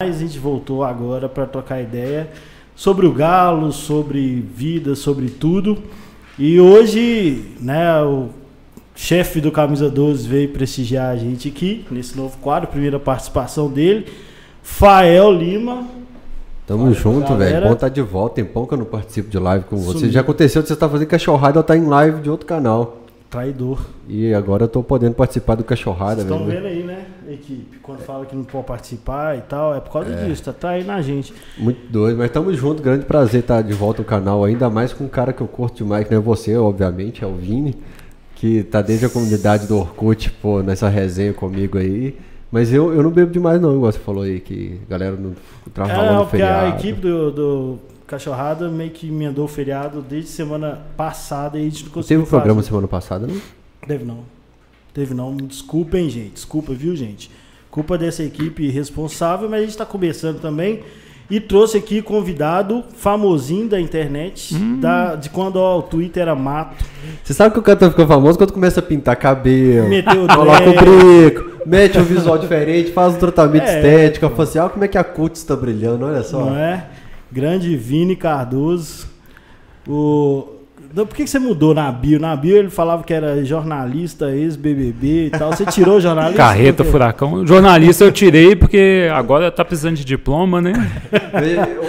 a gente voltou agora para trocar ideia sobre o Galo, sobre vida, sobre tudo. E hoje, né, o chefe do Camisa 12 veio prestigiar a gente aqui, nesse novo quadro, primeira participação dele. Fael Lima. Tamo Olha, junto, velho. Bom tá de volta. Tem pão que eu não participo de live com você. Sumiu. Já aconteceu de você estar fazendo cachorrada ou tá em live de outro canal. Traidor. E agora eu tô podendo participar do cachorrada, Vocês estão velho. vendo aí, né, equipe? Quando fala que não pode participar e tal, é por causa disso, tá traindo a gente. Muito doido, mas tamo junto. Grande prazer estar de volta no canal. Ainda mais com um cara que eu curto demais, que não é você, obviamente, é o Vini. Que tá desde a comunidade do Orkut, pô, nessa resenha comigo aí. Mas eu, eu não bebo demais, não, igual você falou aí, que a galera não trabalha É, no porque a feriado. equipe do, do Cachorrada meio que emendou o feriado desde semana passada e a gente não conseguiu teve um programa semana passada, não? Teve não. Teve não. Desculpem, gente. Desculpa, viu, gente? Culpa dessa equipe responsável, mas a gente está começando também. E trouxe aqui convidado famosinho da internet, Hum. da, de quando ó, o Twitter era mato. Você sabe que o cantor fica famoso quando começa a pintar cabelo, Meteu o coloca o brinco, mete um visual diferente, faz um tratamento É, estético, fala assim, olha como é que a cutis está brilhando, olha só. Não é? Grande Vini Cardoso. O... Não, Por que que você mudou na bio? Na bio ele falava que era jornalista, ex-BBB e tal. Você tirou o jornalista? Carreta, furacão. Jornalista eu tirei porque agora tá precisando de diploma, né?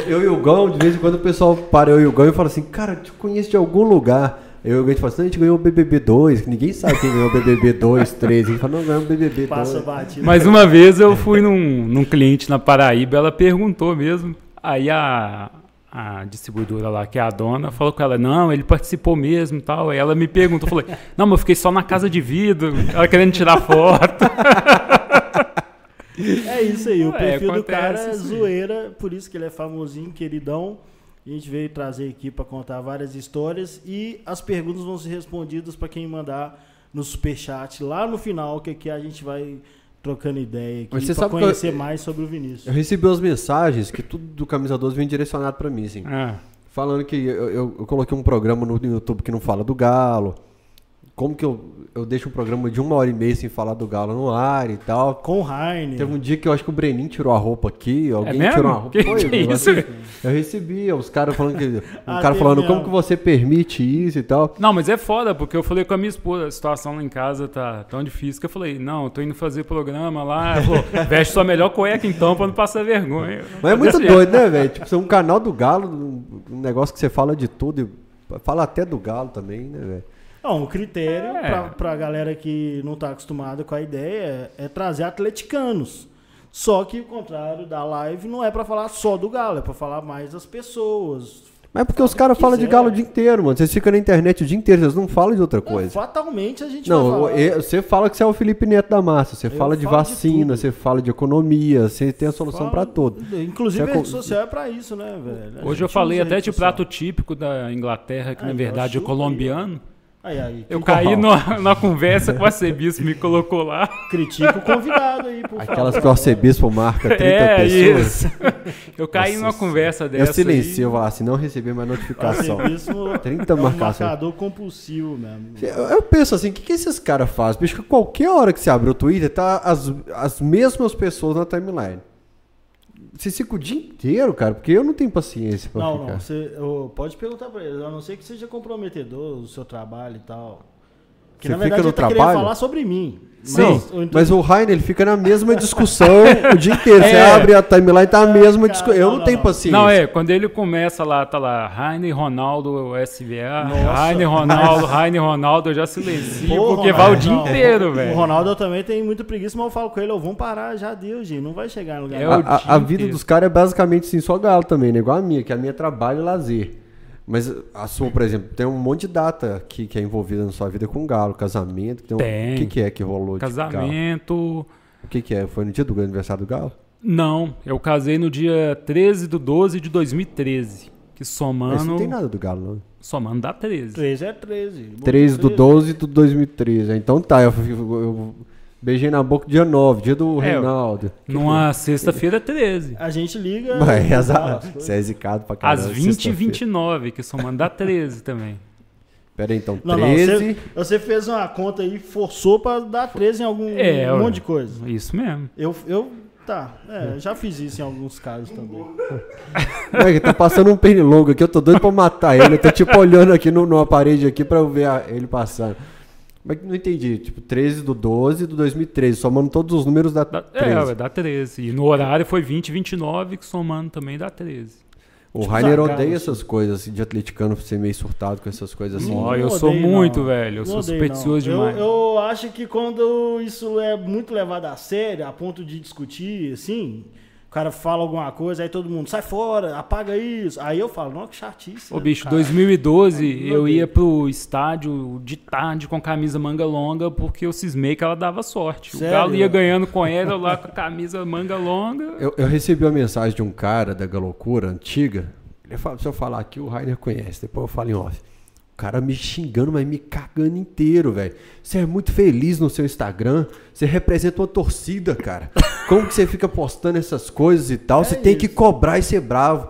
Eu, eu e o Gão, de vez em quando o pessoal para eu e o Gão e fala assim, cara, eu te conheço de algum lugar. Eu e o Gão fala assim, a gente ganhou o BBB 2, que ninguém sabe quem ganhou o BBB 2, 3. A gente fala, não, ganhou o BBB 2. Passa batido. Mas uma vez eu fui num, num cliente na Paraíba, ela perguntou mesmo. Aí a, a distribuidora lá, que é a dona, falou com ela, não, ele participou mesmo e tal. Aí ela me perguntou, eu falei, não, mas eu fiquei só na casa de vidro, ela querendo tirar foto. É isso aí, o É, perfil do acontece cara é zoeira, por isso que ele é famosinho, queridão. A gente veio trazer aqui para contar várias histórias e as perguntas vão ser respondidas para quem mandar no superchat lá no final, que aqui a gente vai trocando ideia Mas aqui para sabe que eu- conhecer mais sobre o Vinícius. Eu recebi umas mensagens que tudo do Camisa 12 vem direcionado pra mim, assim. Ah, Falando que eu, eu- eu coloquei um programa no YouTube que não fala do Galo. Como que eu, eu deixo um programa de uma hora e meia sem falar do Galo no ar e tal. Com o Heine. Teve um dia que eu acho que o Brenin tirou a roupa aqui, alguém mesmo? tirou a roupa. Que- Foi, que eu, isso? assim, eu recebi, os caras falando que. Um Ah, cara falando mesmo. como que você permite isso e tal. Não, mas é foda, porque eu falei com a minha esposa, a situação lá em casa tá tão difícil que eu falei, não, eu tô indo fazer programa lá. Falou, veste sua melhor cueca então pra não passar vergonha. Mas é muito doido, né, velho? Tipo, você é um canal do Galo, um um negócio que você fala de tudo. e Fala até do Galo também, né, velho? Não, o critério É. pra, pra galera que não tá acostumada com a ideia é, é trazer atleticanos. Só que o contrário da live não é pra falar só do Galo, é pra falar mais das pessoas. Mas é porque os caras falam de. Galo o dia inteiro, mano. Vocês ficam na internet o dia inteiro, vocês não falam de outra É, coisa. fatalmente a gente Não, vai falar. eu- você fala que você é o Felipe Neto da massa, você Eu fala de de vacina, tudo. você fala de economia, você tem a solução pra tudo. Inclusive Você a é rede social é pra isso, né, velho? A Hoje eu falei a até de social. prato típico da Inglaterra, que Ah, na então verdade é aí. Aí, aí, Eu caí na, na conversa com o arcebispo, me colocou lá. Critica o convidado aí, por Aquelas favor. que o arcebispo marca 30 é, pessoas. isso. Eu caí Nossa numa conversa Eu dessa. silencio, eu aí. falo assim, não recebi mais notificação. Arcebispo 30 é um marcações. marcador compulsivo mesmo. Eu, eu penso assim, o que, que esses caras fazem? Bicho, que qualquer hora que você abre o Twitter, tá as, as mesmas pessoas na timeline. Você fica o dia inteiro, cara, porque eu não tenho paciência pra Não, ficar. não, você ô, pode perguntar pra ele, a não ser que seja comprometedor o seu trabalho e tal. Que Você na verdade fica no ele tá querendo trabalho? falar sobre mim. Sim, Mas, o mas o Rainer ele fica na mesma discussão o dia inteiro. Você É. abre a timeline, tá a mesma cara, discussão. Eu não, não, tenho não. paciência. Não, é, quando ele começa lá, tá lá, Rainer Ronaldo SVA. Rainer Ronaldo, Rainer Ronaldo, eu já silencio, Pô, porque Ronaldo, vai o dia não. inteiro, O velho. Ronaldo eu também tem muita preguiça, mas eu falo com ele, eu vamos parar, já deu, gente, não vai chegar em lugar É o A, a- vida inteiro. dos caras é basicamente assim, só galo também, né? Igual a minha, que a minha é trabalho e lazer. Mas a sua, por exemplo, tem um monte de data que, que é envolvida na sua vida com galo, casamento. Tem um- Tem. O que, que é que rolou de galo? Casamento. O que, que é? Foi no dia do aniversário do galo? Não, eu casei no dia 13 de 12 de 2013. Que Mas somando. não tem nada do galo, não. Somando dá 13. 13 é 13. Bom, 13 do 13. 12 do 2013. Então tá, eu, eu- eu beijei na boca dia 9, dia do É, Reinaldo. Numa sexta-feira é 13. A gente liga. Mas, as coisas. você é zicado pra Às caramba. 20 e sexta-feira. 29, que somando dá 13 também. Pera aí, então, Não, não, 13. você, você fez uma conta aí, forçou pra dar 13 em algum É, um monte de coisa. Isso mesmo. Eu, eu tá. É, já fiz isso em alguns casos também. É, tá passando um pernilongo aqui, eu tô doido pra matar ele. Eu tô tipo olhando aqui no, numa parede aqui pra eu ver a- ele passando. Mas não entendi. Tipo, 13 do 12 do 2013, somando todos os números da Dá, 13. é, dá 13. E no horário foi 20, 29, que somando também dá 13. O Tipo Rainer odeia assim. essas coisas, assim, de atleticano ser meio surtado com essas coisas assim. Ó, eu Não sou odeio, muito, não. velho. Eu Não sou odeio, supersticioso não. demais. Eu, eu acho que quando isso é muito levado a sério, a ponto de discutir, assim, o cara fala alguma coisa, aí todo mundo sai fora, apaga isso. Aí eu falo, não, que chatice. Ô, né, bicho, cara? 2012 Eu eu ia pro estádio de tarde com camisa manga longa porque eu cismei que ela dava sorte. Sério? O Galo ia ganhando com ela lá com a camisa manga longa. Eu, eu recebi uma mensagem de um cara da Galocura antiga. Ele fala, se eu falar aqui, o Rainer conhece, depois eu falo em off. O cara me xingando, mas me cagando inteiro, velho. Você é muito feliz no seu Instagram. Você representa uma torcida, cara. Como que você fica postando essas coisas e tal? Você tem que cobrar e ser bravo.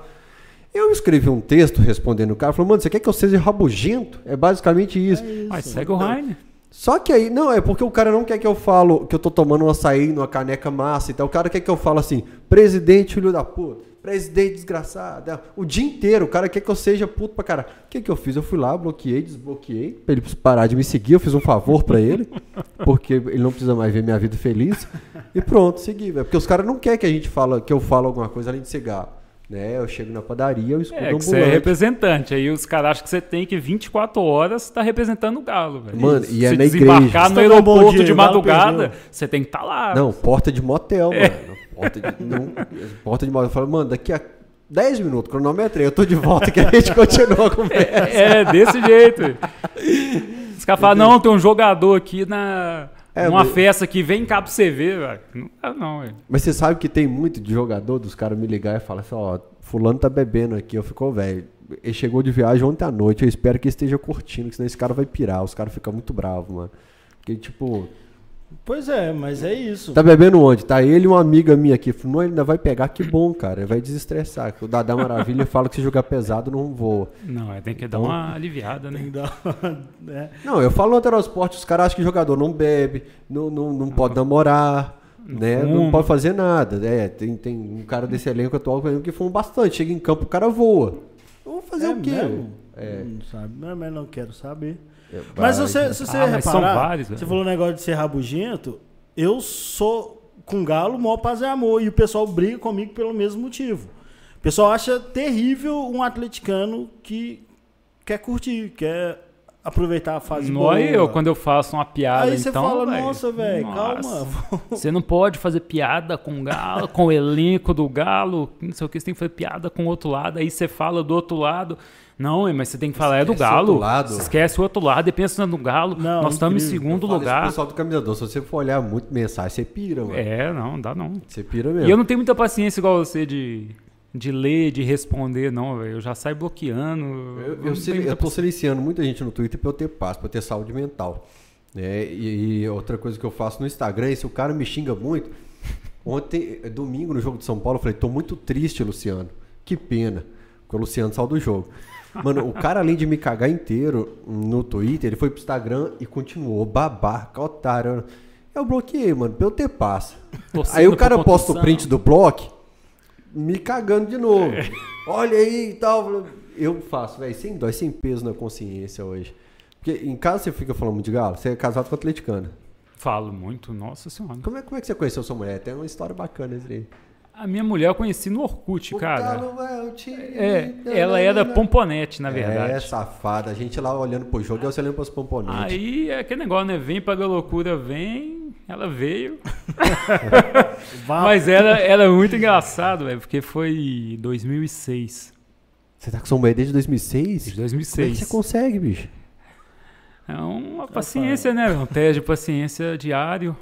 Eu escrevi um texto respondendo o cara. Falou, mano, você quer que eu seja rabugento? É basicamente isso. Mas segue o Rainer. Só que aí, não, é porque o cara não quer que eu falo que eu tô tomando um açaí numa caneca massa e tal. O cara quer que eu falo assim, presidente filho da puta, presidente desgraçado. é, O dia inteiro, o cara quer que eu seja puto pra caralho. O que que eu fiz? Eu fui lá, bloqueei, desbloqueei, pra ele parar de me seguir. Eu fiz um favor pra ele, porque ele não precisa mais ver minha vida feliz. E pronto, segui, velho. Porque os caras não querem que a gente fala, que eu falo alguma coisa além de cigarro. Né? Eu chego na padaria, eu escuto É, um que você é ambulante. representante. Aí os caras acham que você tem que 24 horas estar representando o Galo, velho. Mano, e é Se na desembarcar igreja. no Você tá dando bom aeroporto dia, de madrugada, você tem que estar lá. Não, porta de motel, mano. Porta de, não, porta de motel. Eu falo, mano, daqui a 10 minutos, cronometrei, eu tô de volta que a gente continua a conversa. É, desse jeito. Os caras falam, não, tem um jogador aqui na. É, numa mas- festa aqui, vem cá pra você ver, velho. Não dá não, velho. Mas você sabe que tem muito de jogador dos caras me ligar e falar assim, ó, fulano tá bebendo aqui, eu fico, velho. Ele chegou de viagem ontem à noite, eu espero que ele esteja curtindo, que senão esse cara vai pirar, os caras ficam muito bravos, mano. Porque, tipo, Pois é, mas é isso. tá bebendo onde? Tá ele e uma amiga minha aqui. Falei, Não, ele ainda vai pegar, que bom, cara. Ele vai desestressar. O Dadá Maravilha fala que se jogar pesado não voa. Não, é, tem que dar Então- uma aliviada, né? que dar uma- né? Não, eu falo no Heterosport, os caras acham que jogador não bebe, não, não, não pode namorar, né? Não pode fazer nada. É, tem, tem um cara desse elenco atual que fuma bastante. Chega em campo, o cara voa. Vou fazer É o quê? mesmo? É. Não sabe, não, mas não quero saber. É, Mas vai. você, se você Ah, mas são reparar, vários, você velho. falou o negócio de ser rabugento, eu sou com galo, maior paz e amor, e o pessoal briga comigo pelo mesmo motivo. O pessoal acha terrível um atleticano que quer curtir, quer aproveitar a fase Não boa. é eu, quando eu faço uma piada, Aí você então, fala, velho, nossa, velho, calma. Você não pode fazer piada com o Galo, com o elenco do Galo, não sei o que, você tem que fazer piada com o outro lado, aí você fala do outro lado. Não, mas você tem que falar é do Galo. outro lado. Você esquece o outro lado e pensa no Galo. Não, Nós estamos em segundo Eu lugar. pessoal do camisador, se você for olhar muito mensagem, você pira, mano. É, não, dá não. Você pira mesmo. E eu não tenho muita paciência igual você de, de ler, de responder, não, velho. Eu já saio bloqueando. Eu, eu, eu muita tô silenciando muita gente no Twitter pra eu ter paz, pra eu ter saúde mental. né? E, e outra coisa que eu faço no Instagram, é se o cara me xinga muito. Ontem, domingo, no jogo de São Paulo, eu falei: tô muito triste, Luciano. Que pena. Porque o Luciano saiu do jogo. Mano, o cara, além de me cagar inteiro no Twitter, ele foi pro Instagram e continuou babaca, otário. Eu bloqueei, mano, pra eu ter paz. Aí o cara posta o print do bloco, me cagando de novo. Olha aí e tal. Eu faço, velho, sem dó, sem peso na consciência hoje. Porque em casa você fica falando de galo, você é casado com atleticana. Falo muito, nossa senhora. Como é, como é que você conheceu sua mulher? Tem uma história bacana isso aí. A minha mulher eu conheci no Orkut, cara. Galo é o. É, ela era pomponete, na verdade. É, safada. A gente lá olhando pro jogo e você olhando pros componentes. Aí é aquele negócio, né? Vem pra loucura, vem. Ela veio. Mas era, era muito engraçado, velho, porque foi 2006. Você tá com sua mulher desde 2006? Desde Como é que 2006. você consegue, bicho? É uma paciência, né? Um teste de paciência diário.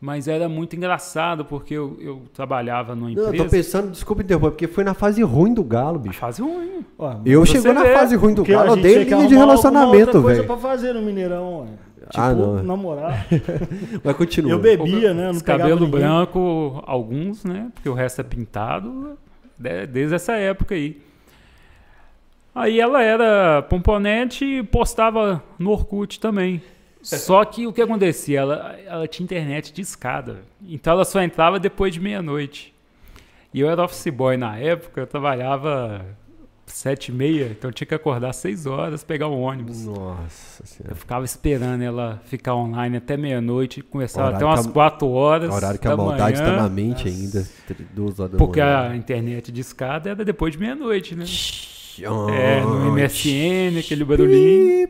Mas era muito engraçado, porque eu, eu trabalhava numa Não, eu empresa. tô pensando, desculpa interromper, porque foi na fase ruim do Galo, bicho. Fase ruim. Ó, Eu chegou na fase ruim do Galo, a eu dei linha de relacionamento, outra coisa velho. pra fazer no Mineirão, ué. Tipo, Ah, não. namorar. Mas continua. Eu bebia, né? Eu não cabelo ninguém. branco, alguns, né? Porque o resto é pintado de- desde essa época aí. Aí ela era pomponete e postava no Orkut também. Só que o que acontecia? Ela, ela tinha internet de escada. Então ela só entrava depois de meia-noite. E eu era office boy na época, eu trabalhava sete e meia, então eu tinha que acordar seis horas, pegar o ônibus. Nossa Eu senhora. ficava esperando ela ficar online até meia-noite, começava até umas a- quatro horas. Horário que a da maldade manhã, tá na mente ainda. Duas horas da Porque a internet de escada era depois de meia-noite, né? Ah, É, no MSN, aquele barulhinho.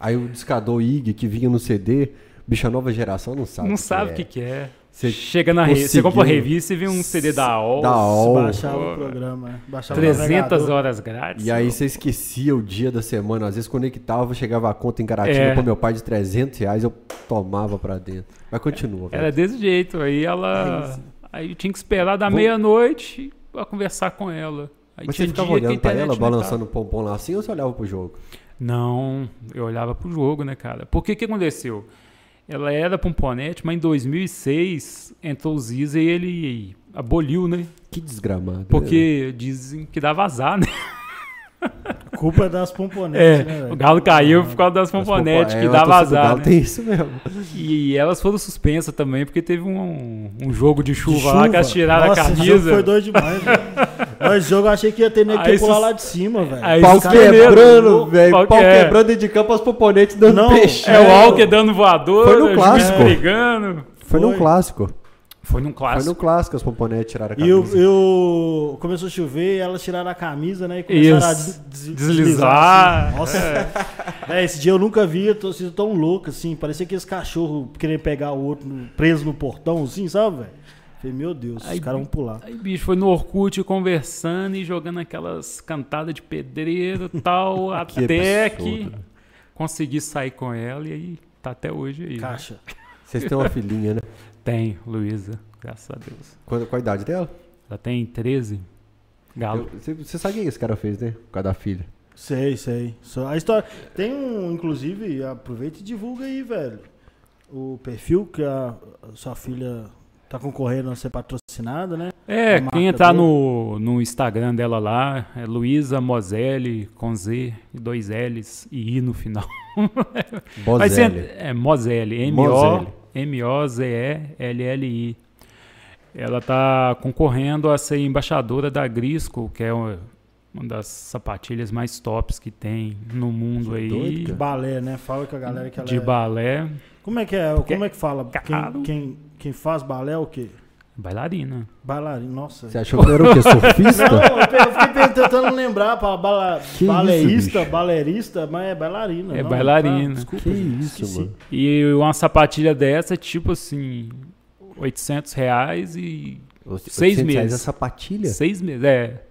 Aí o discador IG que vinha no CD, bicha nova geração não sabe. Não o que sabe o é. que, que é. Você Chega na revista, você compra a revista e vê um CD da AOL. Da AOL. baixava pô, o programa, baixava o 300 navegador. horas grátis. E aí você esquecia o dia da semana, às vezes conectava, chegava a conta em Caratinga É. pro meu pai de 300 reais, eu tomava pra dentro. Mas continua, Era velho. desse jeito. Aí É ela. Aí eu tinha que esperar da Vou- meia-noite pra conversar com ela. Aí Mas tinha você ficava olhando pra internet ela, balançando o pompom lá assim, ou você olhava pro jogo? Não, eu olhava pro jogo, né, cara? Porque que aconteceu? Ela era pomponete, mas em 2006 entrou o Ziza e ele aboliu, né? Que desgramado. né? Porque dizem que dá vazar, né? Culpa é das pomponetes, É, né, o Galo caiu por causa das pomponetes, é, que dá vazar. Galo né? Tem isso mesmo. E elas foram suspensas também, porque teve um, um jogo de De chuva, lá que elas tiraram Nossa, a esse jogo camisa. foi doido demais, velho. Mas Esse jogo eu achei que ia ter nem que pular lá de cima, velho. Pau quebrando, velho. Pau Pau é. quebrando dentro de campo, as poponetes dando Não, peixe. É o Alker dando voador, Foi no clássico. brigando. Foi num Foi. clássico. Foi num Foi clássico. no clássico as pomponetes tiraram a E eu, camisa. eu começou a chover e elas tiraram a camisa, né? E começaram a Isso. des- des- Deslizar. assim. Nossa, é, esse dia eu nunca vi a torcida tão louca, assim. Parecia aqueles cachorros querendo pegar o outro preso no portão, assim, sabe, velho? Falei, meu Deus, Aí, os caras vão pular. Aí, bicho, foi no Orkut conversando e jogando aquelas cantadas de pedreiro e tal, Que até absurdo. que consegui sair com ela e aí tá até hoje aí. Caixa. Vocês têm uma filhinha, né? Tem, Luísa, graças a Deus. Qual, qual a idade dela? Ela tem 13. Galo. Você, sabe o que esse cara fez, né? Por causa da filha. Sei, sei. Só a história. Tem um, inclusive, aproveita e divulga aí, velho. O perfil que a, a sua filha tá concorrendo a ser patrocinada, né? É, quem entrar dele. no, no Instagram dela lá é Luísa Mozelli, com Z e dois L's e I no final. Você- Bozelli. é Mozelli, Mozelli. M-O-Z-E-L-L-I. Ela tá concorrendo a ser embaixadora da Grisco, que é uma das sapatilhas mais tops que tem no mundo Que aí. doido, De balé, né? Fala com a galera que ela de é... balé, Como é que é? Como é que fala? caro. Quem, quem, quem faz balé é o quê? Bailarina. Bailarino. Nossa. Você achou que era o quê? Não, Surfista? eu pe- eu fiquei tentando lembrar para bala, Que baleísta, isso, balerista, mas é bailarina. É não, bailarina. tá, desculpa, Que gente, isso, esqueci. mano. E uma sapatilha dessa, tipo assim, 800 reais e Seis 800 reais meses. a sapatilha? seis meses. É,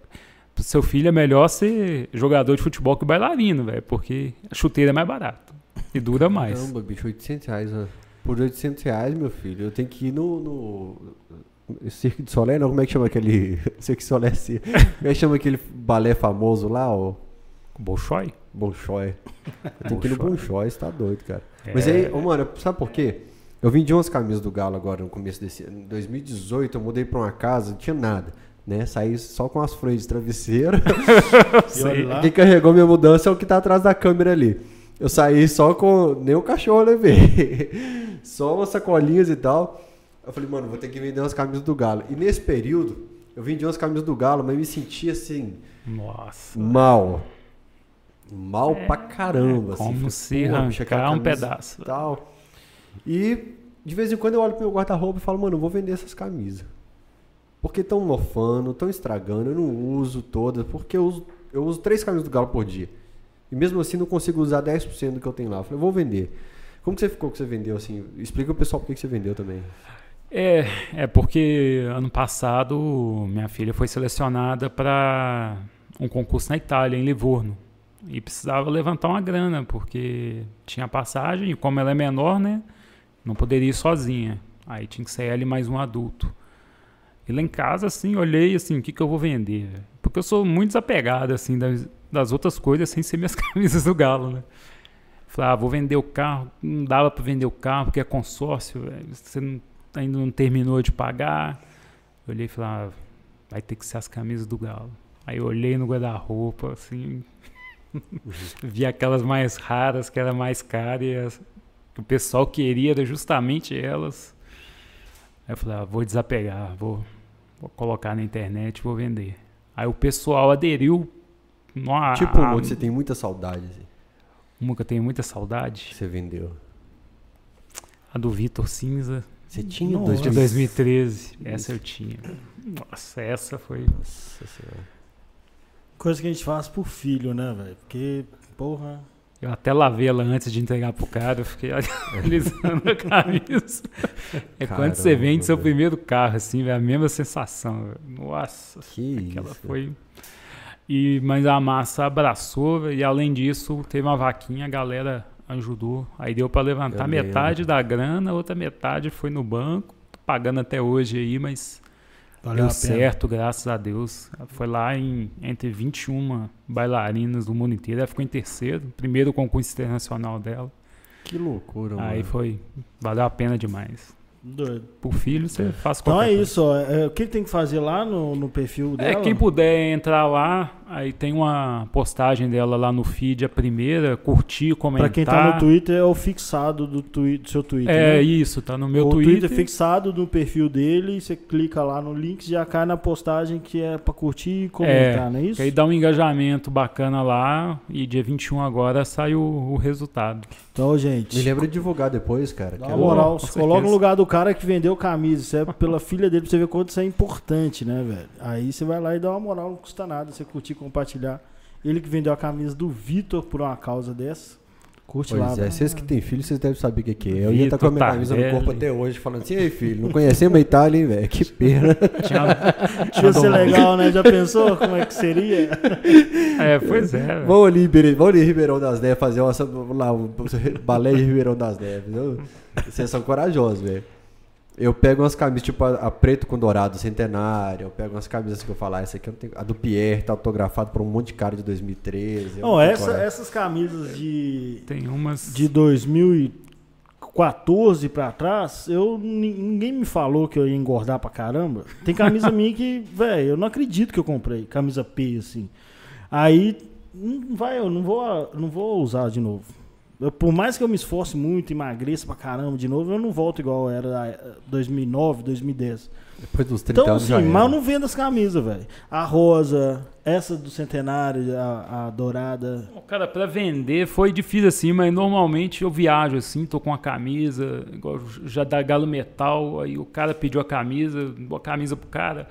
pro seu filho é melhor ser jogador de futebol que bailarino, velho, porque a chuteira é mais barata e dura mais. Caramba, bicho, 800 reais. ó. Por 800 reais, meu filho, eu tenho que ir no... no... Cirque de Solé, não? Como é que chama aquele... Cirque de Solé, sim. Como é que chama aquele balé famoso lá, ó? Bolshoi? Bolshoi. Tenho que ir no Bolshoi. Você tá doido, cara. Mas É. aí, ô, mano, sabe por quê? Eu vendi umas camisas do Galo agora no começo desse ano. Em 2018, eu mudei pra uma casa, não tinha nada. Né? Saí só com as folhas de travesseiro. Quem carregou minha mudança é o que tá atrás da câmera ali. Eu saí só com. Nem o cachorro eu levei. só umas sacolinhas e tal. Eu falei, mano, vou ter que vender umas camisas do Galo. E nesse período, eu vendi umas camisas do Galo, mas me senti assim, Nossa. mal. Mal pra caramba. É, como assim. se Falei, "Porra, bicho, aquela arrancar um pedaço." e Tal. E de vez em quando eu olho pro meu guarda-roupa e falo, mano, eu vou vender essas camisas. Porque estão mofando, estão estragando, eu não uso todas, porque eu uso, eu uso três camisas do Galo por dia. E mesmo assim não consigo usar 10% do que eu tenho lá. Eu falei, vou vender. Como que você ficou que você vendeu assim? Explica o pessoal por que que você vendeu também. É, é porque ano passado minha filha foi selecionada para um concurso na Itália, em Livorno. E precisava levantar uma grana, porque tinha passagem, e como ela é menor, né? Não poderia ir sozinha. Aí tinha que ser ela e mais um adulto. E lá em casa, assim, olhei assim, o que, que eu vou vender? Porque eu sou muito desapegado, assim, das, das outras coisas, sem ser minhas camisas do Galo, né? Falei, ah, vou vender o carro. Não dava para vender o carro, porque é consórcio, velho. Você não, ainda não terminou de pagar. Eu olhei e falei, ah, vai ter que ser as camisas do Galo. Aí eu olhei no guarda-roupa, assim, vi aquelas mais raras, que era mais cara, e as- o pessoal queria era justamente elas. Aí eu falei, ah, vou desapegar, vou, vou colocar na internet, vou vender. Aí o pessoal aderiu. Numa, Tipo, que você tem muita saudade, assim, uma que eu tenho muita saudade. você vendeu. A do Vitor Cinza, Você tinha Nossa. de 2000. 2013. Essa eu tinha. Nossa, essa foi. Nossa senhora. Coisa que a gente faz por filho, né, velho? Porque, porra. Eu até lavei ela antes de entregar pro cara, eu fiquei analisando a camisa. É quando você vende seu velho. primeiro carro, assim, é a mesma sensação. velho. Nossa, Que aquela isso. foi. E, mas a massa abraçou, velho, e além disso, teve uma vaquinha, a galera ajudou. Aí deu para levantar Eu lembro. metade da grana, outra metade foi no banco, tô pagando até hoje aí, mas Valeu Deu certo, graças a Deus. Foi lá em, entre 21 bailarinas do mundo inteiro. Ela ficou em terceiro, primeiro concurso internacional dela. Que loucura, mano. Aí foi. Valeu a pena demais. Doido. Por filho, você faz Então qualquer é coisa. isso, ó. É, o que tem que fazer lá no, no perfil É, dela? quem puder entrar lá, aí tem uma postagem dela lá no feed, a primeira, curtir, comentar. Pra quem tá no Twitter, é o fixado do, twi do seu Twitter. É né? isso, tá no meu o Twitter. fixado no perfil dele, você clica lá no link, já cai na postagem que é pra curtir e comentar, não é isso? Que aí dá um engajamento bacana lá e dia 21 agora sai o, o resultado. Então, gente, Me lembra de divulgar depois, cara. dá que é o- moral, com se coloca no lugar do cara que vendeu camisa, isso é pela filha dele, pra você ver quanto isso é importante, né, velho? Aí você vai lá e dá uma moral, não custa nada, você curtir, compartilhar. Ele que vendeu a camisa do Vitor por uma causa dessa, curte lá. Pois é, velho. vocês que têm filho, vocês devem saber o que, que é. Eu ia estar com a minha camisa no corpo até hoje, falando assim, ei filho, não conhecemos a Itália, hein, velho? Que pena. Tinha, ser legal, né? Já pensou como é que seria? É, pois é. velho. Vamos ali, vamos ali em Ribeirão das Neves fazer uma, lá, um balé de Ribeirão das Neves. Vocês são corajosos, velho. Eu pego umas camisas, tipo a, a preto com dourado, centenário. Eu pego umas camisas que eu falar, essa aqui eu não tenho. A do Pierre tá autografado por um monte de cara de 2013. eu Não, essa- essas camisas de, Tem umas. de 2014 pra trás, eu, ni- ninguém me falou que eu ia engordar pra caramba. Tem camisa minha que, velho, eu não acredito que eu comprei. Camisa P, assim. Aí, não vai, eu não vou, não vou usar de novo. Eu, por mais que eu me esforce muito, emagreça pra caramba de novo, eu não volto igual era eh, 2009, 2010. Depois dos 30 Então, anos já assim, mas eu não vendo as camisas, velho. A rosa, essa do centenário, a, a dourada. Bom, Cara, pra vender foi difícil assim, mas normalmente eu viajo assim, tô com uma camisa, igual já da Galo Metal, aí o cara pediu a camisa, dou a camisa pro cara,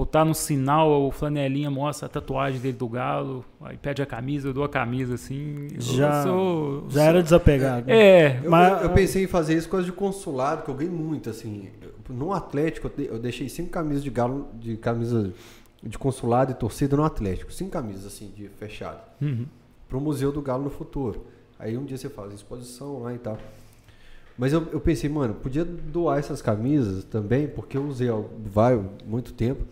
ou tá no sinal, o flanelinha mostra a tatuagem dele do Galo, aí pede a camisa, eu dou a camisa assim. eu Já, sou- já era desapegado. É, Eu, Mas- eu- pensei em fazer isso com as de consulado, que eu ganhei muito, assim. No Atlético, eu de- eu deixei cinco camisas de galo, de camisa de consulado e torcida no Atlético. Cinco camisas, assim, de fechado. uhum. Pro Museu do Galo no futuro. Aí um dia você faz exposição lá e tal. Mas eu, eu pensei, mano, podia doar essas camisas também, porque eu usei há vai, muito tempo.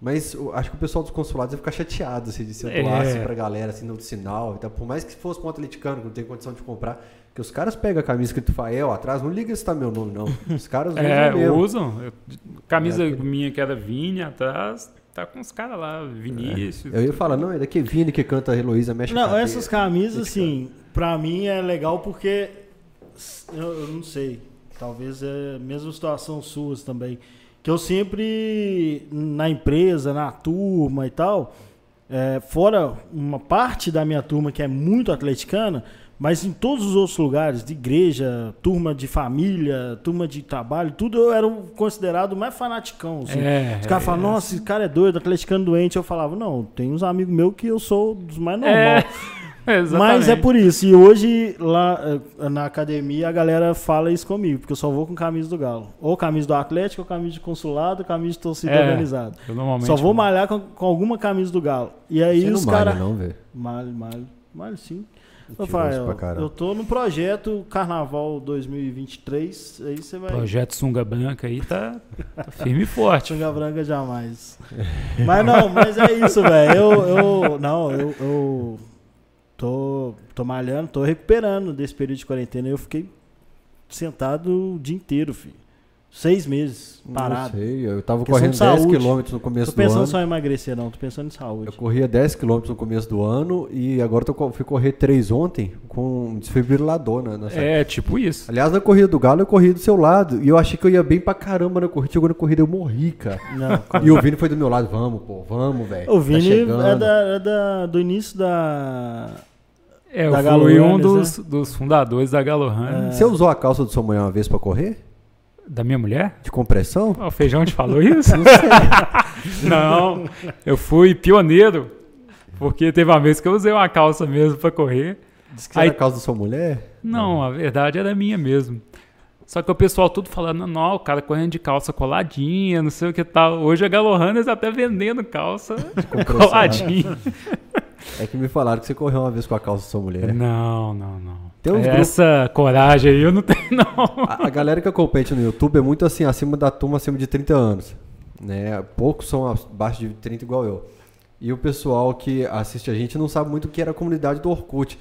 Mas eu acho que o pessoal dos consulados ia ficar chateado assim, de se eu É. doasse pra galera assim, no sinal. Então, por mais que fosse pra um atleticano, que não tem condição de comprar, que os caras pegam a camisa escrito Fael atrás, não liga se tá meu nome, não. Os caras usam É, mesmo. usam. Eu- camisa É. minha que era Vini atrás, tá com os caras lá, Vinícius. Eu ia falar, não, é daqui Vini que canta a Heloísa, mexe Não, essas camisas, assim, pra mim é legal porque eu, eu não sei. Talvez é a mesma situação suas também. Que eu sempre, na empresa, na turma e tal, é, fora uma parte da minha turma que é muito atleticana, mas em todos os outros lugares, de igreja, turma de família, turma de trabalho, tudo eu era considerado mais fanaticão. Assim. É, Os caras é, falam, nossa, esse cara é doido, atleticano doente. Eu falava, não, tem uns amigos meus que eu sou dos mais normais. É, exatamente. Mas é por isso. E hoje, lá eh, na academia, a galera fala isso comigo, porque eu só vou com camisa do Galo. Ou camisa do Atlético, ou camisa de consulado, ou camisa de torcida É, organizada. Eu normalmente Só vou malhar com, com alguma camisa do Galo. E aí Você os caras. não, velho. Malho, malho. Malho sim. Rafael, eu tô no projeto Carnaval 2023. Aí você vai. Projeto Sunga Branca aí tá, tá firme e forte. Tunga branca jamais. mas não, mas é isso, velho. Eu, eu, não, eu, eu tô, tô malhando, tô recuperando desse período de quarentena. Eu fiquei sentado o dia inteiro, filho. Seis meses Não parado. sei, eu tava Questão correndo de 10 saúde. km no começo Tô do pensando ano. só em emagrecer, não. Tô pensando em saúde. Eu corria 10 km no começo do ano e agora eu tô, fui correr 3 ontem com um desfibrilador na, na É, tipo isso. Aliás, na corrida do Galo eu corri do seu lado e eu achei que eu ia bem pra caramba na corrida. Chegou na corrida eu morri, cara. Não, E o Vini foi do meu lado. Vamos, pô, vamos, velho. O Tá Vini chegando. é, da, é da- do início da. É, eu Da fui Galo um Runners, dos, dos fundadores da Galo Runners. Você usou a calça do sua mãe uma vez pra correr? Da minha mulher? De compressão? Ó, O Feijão te falou isso? Não, eu fui pioneiro. Porque teve uma vez que eu usei uma calça mesmo pra correr. Diz que Aí- era a calça da sua mulher? Não, a verdade era minha mesmo. Só que o pessoal tudo falando, não, o cara correndo de calça coladinha, não sei o que tal. Hoje a Galo Runners até vendendo calça compressão. coladinha. É que me falaram que você correu uma vez com a calça da sua mulher. Não, não, não. Tem uns Essa coragem aí eu não tenho, não. A, a galera que compete no YouTube é muito assim, acima da turma, acima de 30 anos. Né? Poucos são abaixo de 30 igual eu. E o pessoal que assiste a gente não sabe muito o que era a comunidade do Orkut.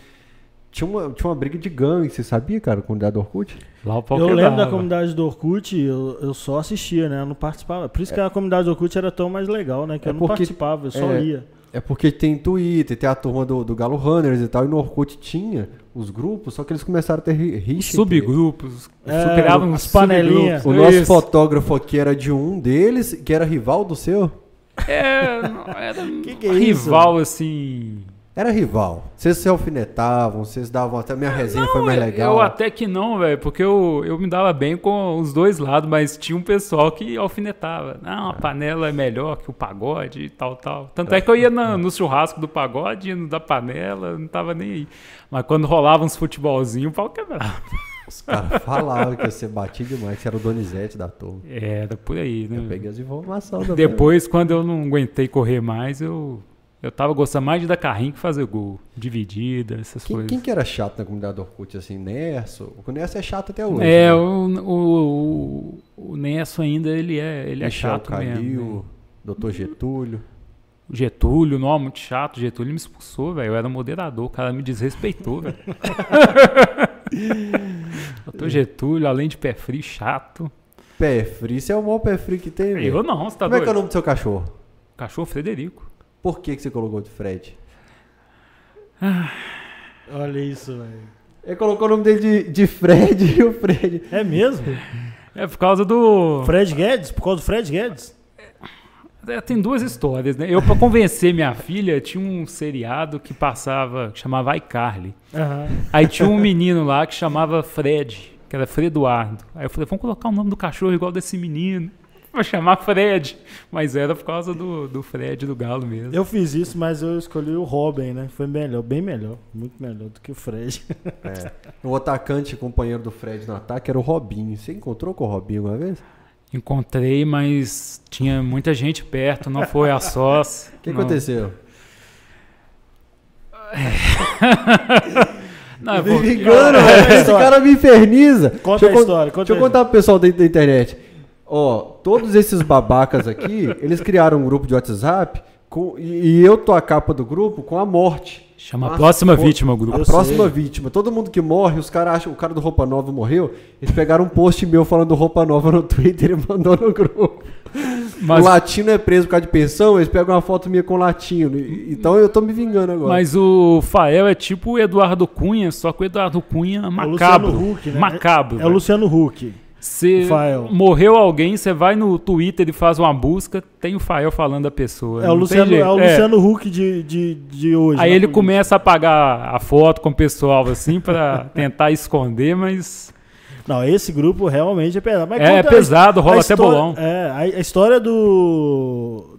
Tinha uma, tinha uma briga de gangue, você sabia, cara, a comunidade do Orkut? Lá o pau Eu lembro da comunidade do Orkut, eu, eu só assistia, né? Eu não participava. Por isso que a comunidade do Orkut era tão mais legal, né? Que É eu não porque- participava, eu só é, ia. É porque tem Twitter, tem a turma do, do Galo Runners e tal, e no Orkut tinha os grupos, só que eles começaram a ter rixa. subgrupos. É, criavam as panelinhas. O nosso Isso. fotógrafo aqui era de um deles, que era rival do seu. É, não, era Que que é rival, assim. Era rival. Vocês se alfinetavam, vocês davam até minha resenha foi mais legal. Eu até que não, velho, porque eu, eu me dava bem com os dois lados, mas tinha um pessoal que alfinetava. Não, a panela é melhor que o pagode e tal, tal. Tanto é que eu ia na- no churrasco do pagode, no da panela, não tava nem aí. Mas quando rolava uns futebolzinhos, o pau quebrava. Os caras falavam que você batia demais, que era o Donizete da turma. Era por aí, né? Eu peguei as informações também. Depois, quando eu não aguentei correr mais, eu, eu tava gostando mais de dar carrinho que fazer gol. Dividida, essas Quem, coisas. quem que era chato na comunidade do Orkut, assim? Nerso? O Nerso é chato até hoje. É, né? o, o, o, o Nesso ainda, ele é, ele é Michel chato Calil, mesmo. né? Doutor Getúlio. Getúlio, não, muito chato. Getúlio me expulsou, velho. Eu era moderador, o cara me desrespeitou, velho. Doutor Getúlio, além de pé frio, chato. Pé frio, você é o maior pé frio que tem, velho. Eu não, você tá Como é que é o doido? nome do seu cachorro? Cachorro Frederico. Por que, que você colocou de Fred? Olha isso, velho. Ele colocou o nome dele de, de Fred e o Fred. É mesmo? É por causa do. Fred Guedes? Por causa do Fred Guedes? É, Tem duas histórias, né? Eu, pra convencer minha filha, tinha um seriado que passava, que chamava iCarly. Aham. Aí tinha um menino lá que chamava Fred, que era Fred Eduardo. Aí eu falei, vamos colocar o nome do cachorro igual desse menino. Vou chamar Fred. Mas era por causa do, do Fred do Galo mesmo. Eu fiz isso, mas eu escolhi o Robin, né? Foi melhor, bem melhor. Muito melhor do que o Fred. É. O atacante companheiro do Fred no ataque era o Robinho. Você encontrou com o Robinho uma vez? Encontrei, mas tinha muita gente perto, não foi a sós. O que não. aconteceu? Não, é me porque- engano, É, velho. Esse cara me inferniza. Conta Deixa eu a con- história, conta Deixa eu contar pro pessoal da, da internet. Ó, todos esses babacas aqui, eles criaram um grupo de WhatsApp com, e, e eu tô a capa do grupo com a morte. Chama a próxima pô, vítima o grupo. A Eu próxima sei. vítima. Todo mundo que morre, os caras acham. O cara do Roupa Nova morreu. Eles pegaram um post meu falando do Roupa Nova no Twitter e mandou no grupo. Mas, O latino é preso por causa de pensão, eles pegam uma foto minha com o latino. Então eu tô me vingando agora. mas o Fael é tipo o Eduardo Cunha, só que o Eduardo Cunha É o macabro. Luciano Huck, né? Macabro. É o velho. Luciano Huck. O Fael. morreu alguém, você vai no Twitter e faz uma busca, tem o Fael falando da pessoa. É o Luciano, é o É. Luciano Huck de, de, de hoje. Aí na ele política. começa a apagar a foto com o pessoal assim pra tentar esconder, mas Não, esse grupo realmente é pesado. Mas é a- pesado, rola a até história- bolão. É, a, a história do.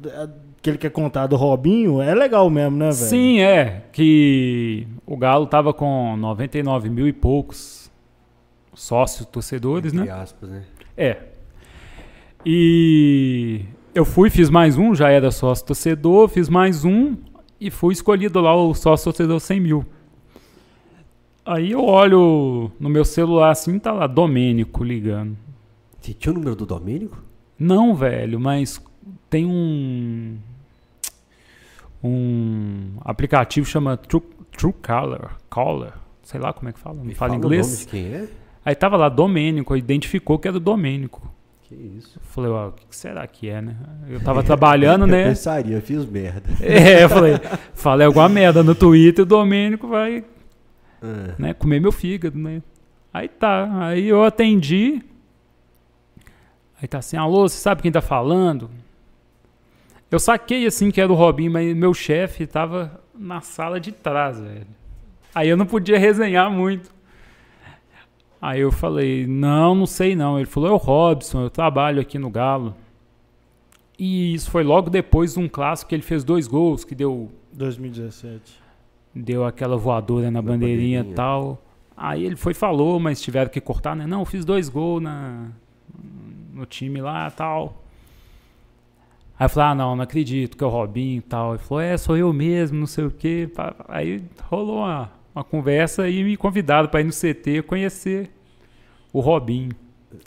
que ele quer contar do Robinho é legal mesmo, né, velho? Sim, é. Que o Galo tava com 99 mil e poucos sócios torcedores, né? Entre aspas, né? É. E eu fui, fiz mais um, já era sócio torcedor, fiz mais um e fui escolhido lá o sócio torcedor 100 mil. Aí eu olho no meu celular assim, tá lá, Domênico ligando. Você tinha o número do Domênico? Não, velho, mas tem um. Um aplicativo chama True, True Caller, Caller, sei lá como é que fala, não Me fala fala o nome inglês. de quem é? Aí tava lá Domênico, identificou que era o Domênico. Que isso. Eu falei, ó, o que será que é, né? Eu tava trabalhando, Eu né? pensaria, fiz merda. É, eu falei, falei alguma merda no Twitter, o Domênico vai Ah, né, comer meu fígado, né? Aí tá, aí eu atendi. Aí tá assim, alô, você sabe quem tá falando? Eu saquei assim que era o Robinho, mas meu chefe tava na sala de trás, velho. Aí eu não podia resenhar muito. Aí eu falei, não, não sei não. Ele falou, é o Robson, eu trabalho aqui no Galo. E isso foi logo depois de um clássico que ele fez dois gols, que deu 2017. deu aquela voadora na, Na bandeirinha e tal. Aí ele foi e falou, mas tiveram que cortar, né? Não, eu fiz dois gols na, no time lá e tal. Aí eu falei, ah, não, não acredito que é o Robinho e tal. Ele falou, é, sou eu mesmo, não sei o quê. Aí rolou uma, uma conversa e me convidaram para ir no CT conhecer o Robinho.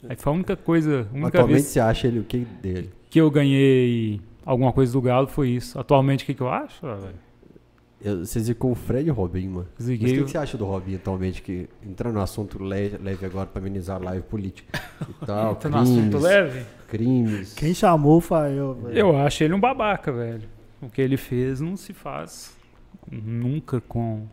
Aí foi a única coisa, a única Atualmente vez você acha ele o que dele? que eu ganhei alguma coisa do Galo foi isso. Atualmente, o que, que eu acho? Eu, você dizia com o Fred e o Robinho, mano. Mas o que, que você acha do Robinho atualmente? Que entrando no assunto leve, leve agora pra amenizar a live política e tal. Tá no assunto crimes, leve? crimes. Quem chamou foi eu, velho. Eu acho ele um babaca, velho. O que ele fez não se faz nunca com,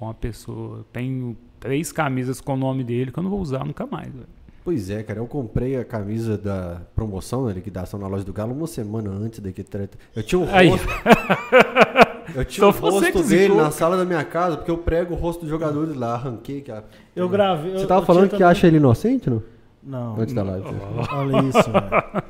com a pessoa. Eu tenho três camisas com o nome dele que eu não vou usar nunca mais, velho. Pois é, cara, eu comprei a camisa da promoção, da liquidação na loja do Galo, uma semana antes daqui treta. Eu tinha o Aí. rosto. eu tinha o Só rosto dele na sala da minha casa, porque eu prego o rosto dos jogadores lá, arranquei. Que a... Eu gravei. Você eu- tava eu falando tinha que também- acha ele inocente, não? Não, Antes da live. olha isso, velho.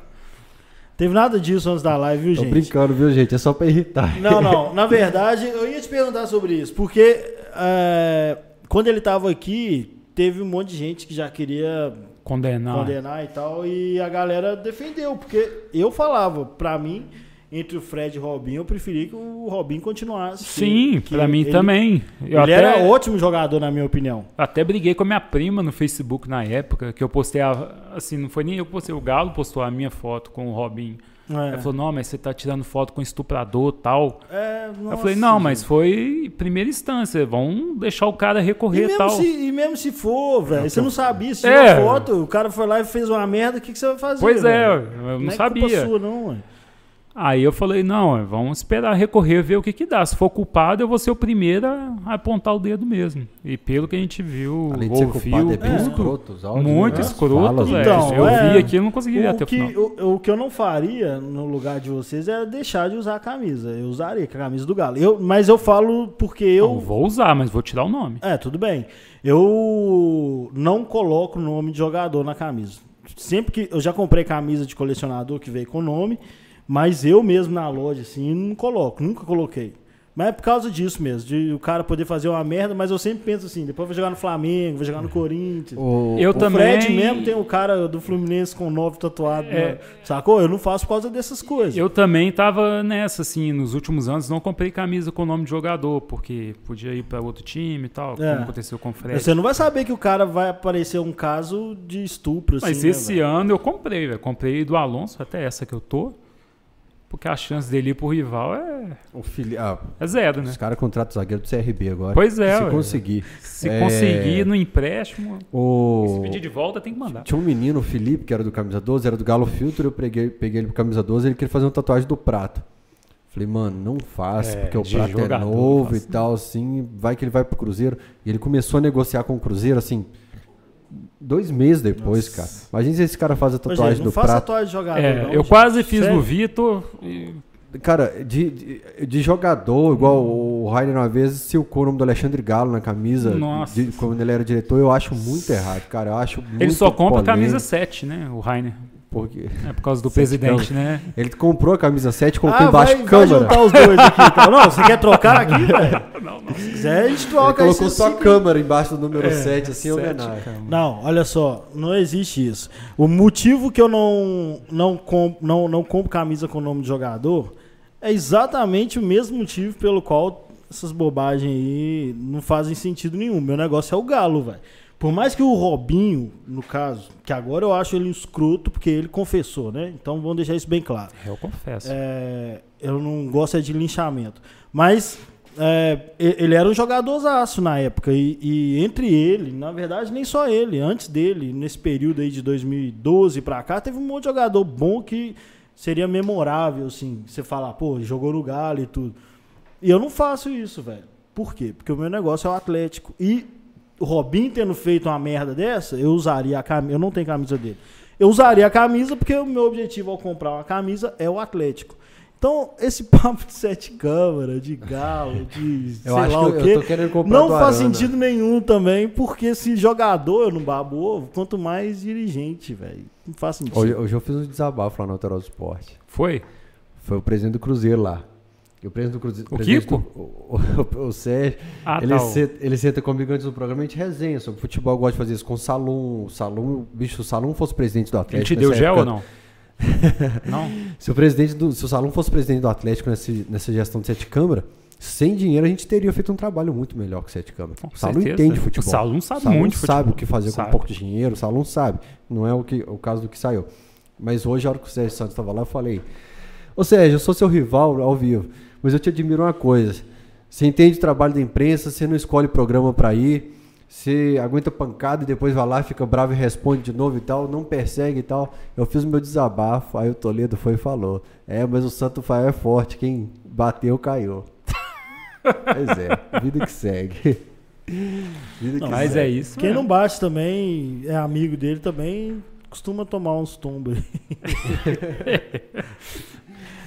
Teve nada disso antes da live, viu, Tô gente? brincando, viu, gente? É só pra irritar. Não, não. Na verdade, eu ia te perguntar sobre isso. Porque é, quando ele tava aqui, teve um monte de gente que já queria Condenar. condenar e tal. E a galera defendeu. Porque eu falava, pra mim, entre o Fred e o Robinho, eu preferi que o Robinho continuasse. Sim, que mim ele- também. Ele Eu até, era ótimo jogador, na minha opinião. até briguei com a minha prima no Facebook na época, que eu postei, a, assim, não foi nem eu que postei, o Galo postou a minha foto com o Robinho. É. Ela falou, não, mas você tá tirando foto com estuprador e tal. É, eu nossa, falei, não, mas gente. foi primeira instância, vão deixar o cara recorrer e mesmo, tal. se, e mesmo se for, velho, você não sabia, se É. tirou foto, o cara foi lá e fez uma merda, o que, que você vai fazer? Pois é, velho? eu não, é culpa sabia. sua, não, ué. Aí eu falei, não, é, vamos esperar recorrer, ver o que que dá. Se for culpado, eu vou ser o primeiro a apontar o dedo mesmo. E pelo que a gente viu, Além de ser ouviu, culpado, é bem é. escroto áudios, muito né? Escroto, velho. Então, eu é. vi aqui, eu não conseguiria O até o que, final. o, o que eu não faria no lugar de vocês é deixar de usar a camisa. Eu usaria é a camisa do Galo. Eu, mas eu falo porque Eu eu. vou usar, mas vou tirar o nome. É, tudo bem. Eu não coloco o nome de jogador na camisa. Sempre que. Eu já comprei camisa de colecionador que veio com nome, mas eu mesmo na loja, assim, não coloco, nunca coloquei. Mas é por causa disso mesmo, de o cara poder fazer uma merda, mas eu sempre penso assim, depois vou jogar no Flamengo, vou jogar no Corinthians. O, Eu o também. Fred mesmo tem o cara do Fluminense com nove tatuado, É. né? sacou? Eu não faço por causa dessas coisas. Eu também tava nessa, assim, nos últimos anos não comprei camisa com nome de jogador, porque podia ir pra outro time e tal, É. como aconteceu com o Fred. Você não vai saber que o cara vai aparecer um caso de estupro, assim, Mas né, esse velho? ano eu comprei, velho. Comprei do Alonso, até essa que eu tô. Porque a chance dele ir pro rival é, o fili... ah, é zero, né? Os caras contratam zagueiro do CRB agora. Pois é, Se ué. conseguir. Se É, conseguir no empréstimo, se O... pedir de volta, tem que mandar. Tinha um menino, o Felipe, que era do Camisa 12, era do Galo Filtro, eu peguei, peguei ele pro Camisa 12, ele queria fazer uma tatuagem do Prato. Falei, mano, não faça, É, porque o Prato é jogador, novo e tal, assim, vai que ele vai pro Cruzeiro. E ele começou a negociar com o Cruzeiro, assim, dois meses depois, Nossa. cara. Imagina se esse cara faz a Ô, tatuagem do Prato. tatuagem de jogador, É, não, eu gente. quase fiz Sério? no Vitor. e- Cara, de, de, de jogador, igual o Rainer uma vez silcou o nome do Alexandre Galo na camisa, Nossa. de- quando ele era diretor, eu acho muito errado, cara. Eu acho muito Ele só compra a polêmico, camisa 7, né? O Rainer. Porque É por causa do Sete presidente, né? ele comprou a camisa 7 e colocou Ah, embaixo vai, vai câmera. juntar os dois aqui. Então. Não, você quer trocar aqui, velho? Não, não. Se quiser, a gente Ele troca colocou esse só a ciclo. câmera embaixo do número É, 7, assim, em sete, homenagem. cara. Não, olha só, não existe isso. O motivo que eu não, não, com, não, não compro camisa com nome de jogador é exatamente o mesmo motivo pelo qual essas bobagens aí não fazem sentido nenhum. Meu negócio é o Galo, velho. Por mais que o Robinho, no caso, que agora eu acho ele um escroto porque ele confessou, né? Então vamos deixar isso bem claro. Eu confesso. É, eu não gosto é de linchamento. Mas é, ele era um jogadorzaço na época. E, e entre ele, na verdade, nem só ele, antes dele, nesse período aí de 2012 pra cá, teve um monte de jogador bom que seria memorável, assim. Você falar, pô, jogou no Galo e tudo. E eu não faço isso, velho. Por quê? Porque o meu negócio é o Atlético. E o Robinho tendo feito uma merda dessa, eu usaria a camisa. Eu não tenho camisa dele. Eu usaria a camisa porque o meu objetivo ao comprar uma camisa é o Atlético. Então, esse papo de sete câmeras, de galo, de Eu sei acho lá que o eu- quê, eu tô querendo comprar não faz Arana. sentido nenhum também, porque se jogador eu não babo ovo, quanto mais dirigente, velho. Não faz sentido. Hoje, hoje eu fiz um desabafo lá no do Esporte. Foi? Foi o presidente do Cruzeiro lá. O presidente do Cruzeiro. O Kiko? do- o, o- o Sérgio. Ah, ele, tá. senta, ele senta comigo antes do programa e a gente resenha sobre futebol. Eu gosto de fazer isso com o Salum. O Salum, bicho, o Salum fosse presidente do Ele Atlético. te deu gel época- ou não? não? Se o, presidente do, se o Salum fosse presidente do Atlético nessa, nessa gestão de sete câmara, sem dinheiro a gente teria feito um trabalho muito melhor que sete câmara. Com O Salum certeza. entende futebol. O Salum sabe Salum muito sabe futebol. o que fazer Sabe. com pouco de dinheiro. O Salum sabe. Não é o, que, o caso do que saiu. Mas hoje, a hora que o Sérgio Santos estava lá, eu falei: Ô Sérgio, eu sou seu rival ao vivo, mas eu te admiro uma coisa. Você entende o trabalho da imprensa, você não escolhe programa para ir, você aguenta pancada e depois vai lá, fica bravo e responde de novo e tal, não persegue e tal. Eu fiz o meu desabafo, aí o Toledo foi e falou: É, mas o Santo Fael é forte, quem bateu caiu. pois é, vida que segue. Vida que Não, Mas é segue. isso. Quem mesmo. não bate também, é amigo dele também, costuma tomar uns tombos aí.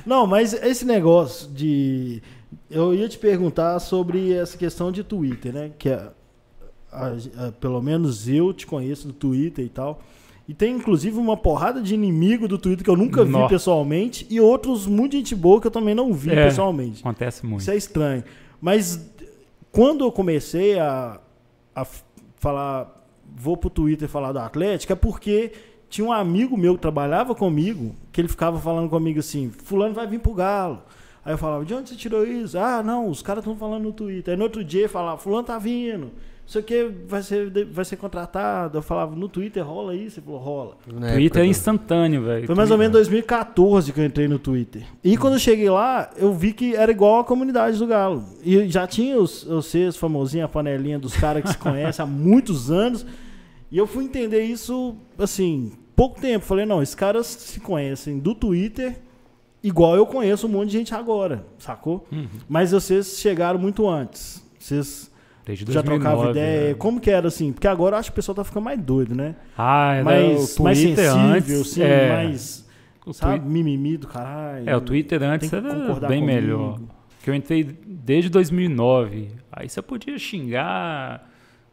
não, mas esse negócio de. Eu ia te perguntar sobre essa questão de Twitter, né? Que é, a- a- pelo menos eu te conheço do Twitter e tal. E tem inclusive uma porrada de inimigo do Twitter que eu nunca vi pessoalmente e outros muito gente boa que eu também não vi É. pessoalmente. Acontece muito. Isso é estranho. Mas quando eu comecei a, a falar, vou pro Twitter falar do Atlético, é porque tinha um amigo meu que trabalhava comigo, que ele ficava falando comigo assim, fulano vai vir pro Galo. Aí eu falava, de onde você tirou isso? Ah, não, os caras estão falando no Twitter. Aí no outro dia ele falava, fulano tá vindo. Isso aqui vai ser, vai ser contratado. Eu falava, no Twitter rola isso? Ele falou, rola. Na Twitter é instantâneo, velho. Foi mais ou menos em 2014 que eu entrei no Twitter. E quando eu cheguei lá, eu vi que era igual a comunidade do Galo. E já tinha os, vocês, famosinho, a panelinha dos caras que se conhecem há muitos anos. E eu fui entender isso, assim, pouco tempo. Falei, não, esses caras se conhecem do Twitter igual eu conheço um monte de gente agora, sacou? Uhum. Mas vocês chegaram muito antes. Vocês Desde já 2009, trocavam ideia. né? Como que era assim? Porque agora eu acho que o pessoal tá ficando mais doido, né? Ah, mais, o mais Twitter sensível, antes. assim, é, mais. o Sabe? Twi- Mimimi do caralho. é, o Twitter antes era bem comigo. melhor. Que eu entrei desde 2009. Aí você podia xingar,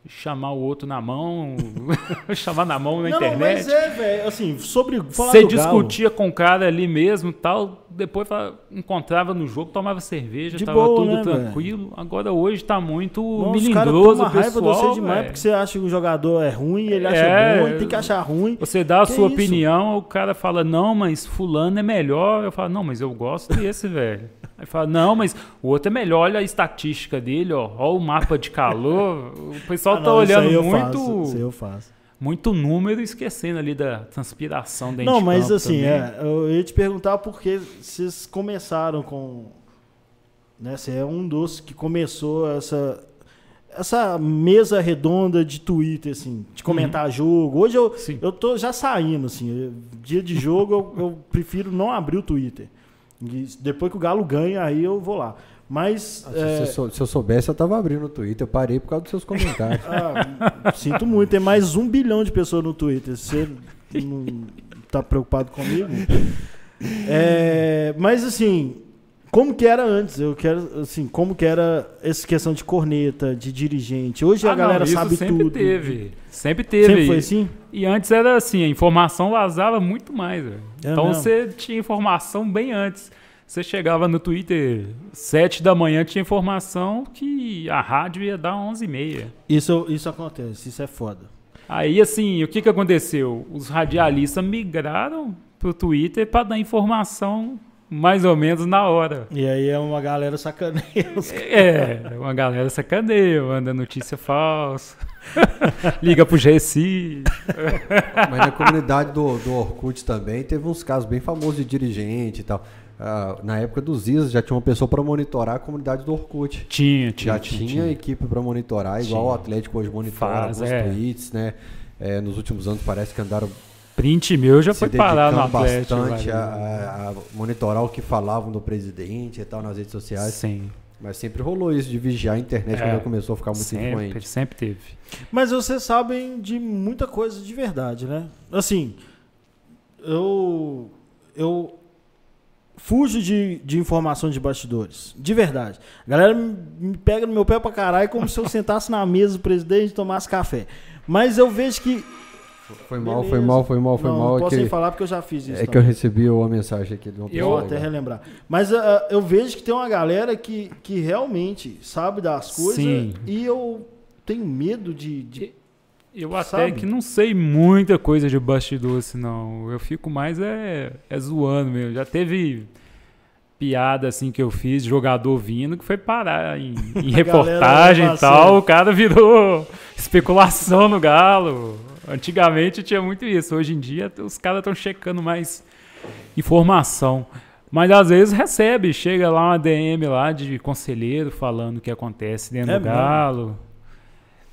chamar o outro na mão, chamar na mão na não, internet. mas é, velho, assim, sobre. falar Você do Galo, discutia com o cara ali mesmo tal, depois encontrava no jogo, tomava cerveja, De tava boa, tudo né, tranquilo. Agora hoje tá muito os caras melindroso tomam o raiva pessoal. você demais velho. porque você acha que o jogador é ruim, ele acha É, bom, ele tem que achar ruim. Você dá a Que sua isso? opinião, o cara fala, não, mas fulano é melhor. Eu falo, não, mas eu gosto desse, velho. Aí fala, não, mas o outro é melhor, olha a estatística dele, ó, ó o mapa de calor. O pessoal Ah, tá não, olhando muito, faço, isso aí eu faço. muito número esquecendo ali da transpiração dentro Não, mas assim, é, eu ia te perguntar porque vocês começaram com. Né, você é um dos que começou essa. Essa mesa redonda de Twitter, assim, de comentar jogo. Hoje eu, Uhum. Sim. eu tô já saindo, assim. Dia de jogo eu, eu prefiro não abrir o Twitter. E depois que o Galo ganha, aí eu vou lá. Mas. Ah, se, é, sou- se eu soubesse, eu tava abrindo o Twitter. Eu parei por causa dos seus comentários. ah, sinto muito, tem mais um bilhão de pessoas no Twitter. Você não tá preocupado comigo? É, mas assim, como que era antes? Eu quero, assim, como que era essa questão de corneta, de dirigente? Hoje a Ah, galera não, isso sabe sempre tudo. teve. Sempre teve. Sempre foi assim? E antes era assim, a informação vazava muito mais. É então mesmo? você tinha informação bem antes. Você chegava no Twitter, 7 da manhã, tinha informação que a rádio ia dar 11 e meia. Isso, isso acontece, isso é foda. Aí, assim, o que, que aconteceu? Os radialistas migraram pro Twitter para dar informação mais ou menos na hora. E aí é uma galera sacaneia. os caras. É, uma galera sacaneia, manda notícia falsa, liga pro GSI. Mas na comunidade do, do Orkut também teve uns casos bem famosos de dirigente e tal. ah, na época dos ISAs já tinha uma pessoa para monitorar a comunidade do Orkut. Tinha, tinha. Já tinha, equipe para monitorar, igual Tinha. o Atlético hoje monitora Faz, alguns é. tweets, né? É, nos últimos anos parece que andaram Print meu já foi parar no Atlético. bastante velho. a, a- monitorar o que falavam do presidente e tal nas redes sociais. Sim. Mas sempre rolou isso de vigiar a internet É. quando começou a ficar muito sempre, influente. sempre teve. Mas vocês sabem de muita coisa de verdade, né? Assim, eu. Eu fujo de, de informação de bastidores. De verdade. A galera me, me pega no meu pé pra caralho como se eu sentasse na mesa do presidente e tomasse café. Mas eu vejo que. Foi mal, Beleza. foi mal, foi mal, foi não, mal. Não é posso que, nem falar porque eu já fiz isso. é que eu também. recebi uma mensagem aqui de uma Eu até legal. relembrar. Mas ah, eu vejo que tem uma galera que, que realmente sabe das coisas Sim. e eu tenho medo de. de- Eu até Sabe? que não sei muita coisa de bastidor, assim, não. Eu fico mais é, é zoando mesmo. Já teve piada assim que eu fiz, jogador vindo, que foi parar em, em reportagem e tal. O cara virou especulação no galo. Antigamente tinha muito isso. Hoje em dia os caras estão checando mais informação. Mas às vezes recebe, chega lá uma DM lá de conselheiro falando o que acontece dentro É do mesmo? galo.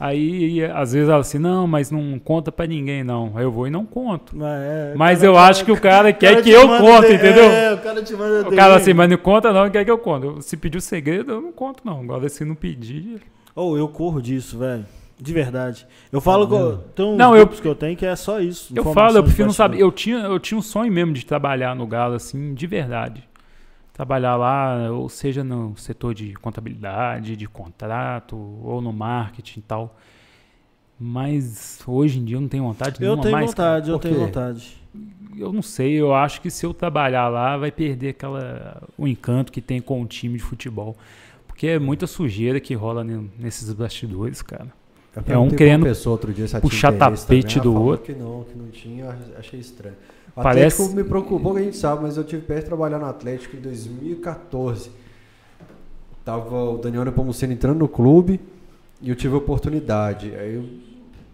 Aí, às vezes, ela assim, não, mas não conta pra ninguém, não. Aí eu vou e não conto. É, Mas eu acho que o cara quer cara que eu conte, de- entendeu? É, o cara te manda O DM. cara assim, mas não conta não, quer que eu conte. Se pedir o segredo, eu não conto não. Agora, se não pedir... Ou eu corro disso, velho. De verdade. Eu falo eu, tem uns Não, eu- que eu tenho que é só isso. Eu falo, eu prefiro não saber. Eu tinha, eu tinha um sonho mesmo de trabalhar no Galo, assim, de verdade. Trabalhar lá, ou seja, no setor de contabilidade, de contrato, ou no marketing e tal. Mas hoje em dia eu não tenho vontade Eu nenhuma tenho mais. cara. vontade, eu tenho vontade. Eu não sei, eu acho que se eu trabalhar lá vai perder aquela o encanto que tem com o time de futebol. Porque é muita sujeira que rola ne- nesses bastidores, cara. É um querendo uma pessoa outro dia puxar tapete também, do outro. Que não, que não tinha, achei estranho. O Parece- Atlético me preocupou, que a gente sabe, mas eu tive perto de trabalhar no Atlético em 2014. Tava o Daniel Nepomuceno entrando no clube e eu tive a oportunidade. Aí o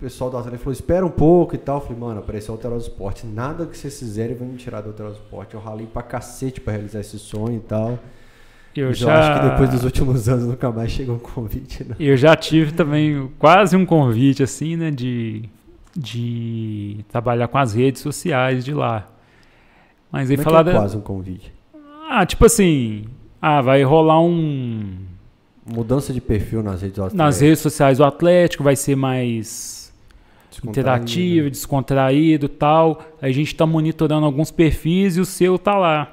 pessoal do Atlético falou, espera um pouco e tal. Eu falei, mano, apareceu o Alterosa Esporte. Nada que vocês fizerem vai me tirar do Alterosa Esporte. Eu ralei pra cacete pra realizar esse sonho e tal. Eu Mas já, eu acho que depois dos últimos anos nunca mais chegou um convite, né? eu já tive também quase um convite, assim, né, de, de trabalhar com as redes sociais de lá. Mas aí Como é que falar é da- quase um convite? Ah, tipo assim, ah, vai rolar um Mudança de perfil nas redes sociais. nas redes sociais do Atlético, vai ser mais interativo, descontraído e tal. A gente tá monitorando alguns perfis e o seu tá lá.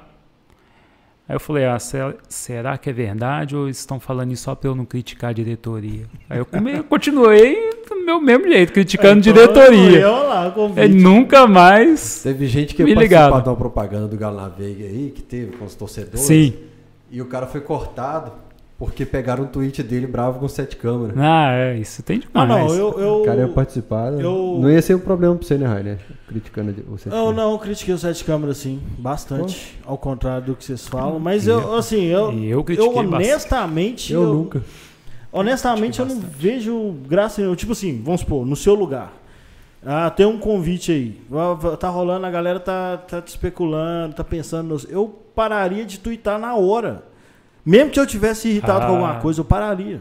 Aí eu falei, ah, se- será que é verdade ou estão falando isso só pra eu não criticar a diretoria? Aí eu come- continuei do meu mesmo jeito, criticando Então, diretoria. Eu lá, convite. É nunca mais. Teve gente que Me participar ligado. de uma propaganda do Galo na Veiga aí, que teve com os torcedores. Sim. E o cara foi cortado porque pegaram um tweet dele bravo com sete câmeras. Ah, é, isso tem Ah, demais. não, eu. eu O cara ia participar. né? eu- Não ia ser um problema pra você, né, Rainer? Criticando o sete Eu câmeras. não critiquei o Sete Câmeras, sim, bastante, ao contrário do que vocês falam, mas eu, assim, eu, Eu eu honestamente, Eu nunca. honestamente, eu não vejo graça nenhuma. Tipo assim, vamos supor, no seu lugar, ah, tem um convite aí, tá rolando, a galera tá, tá te especulando, tá pensando, nos- eu pararia de twittar na hora. Mesmo que eu tivesse irritado com Ah. alguma coisa, eu pararia.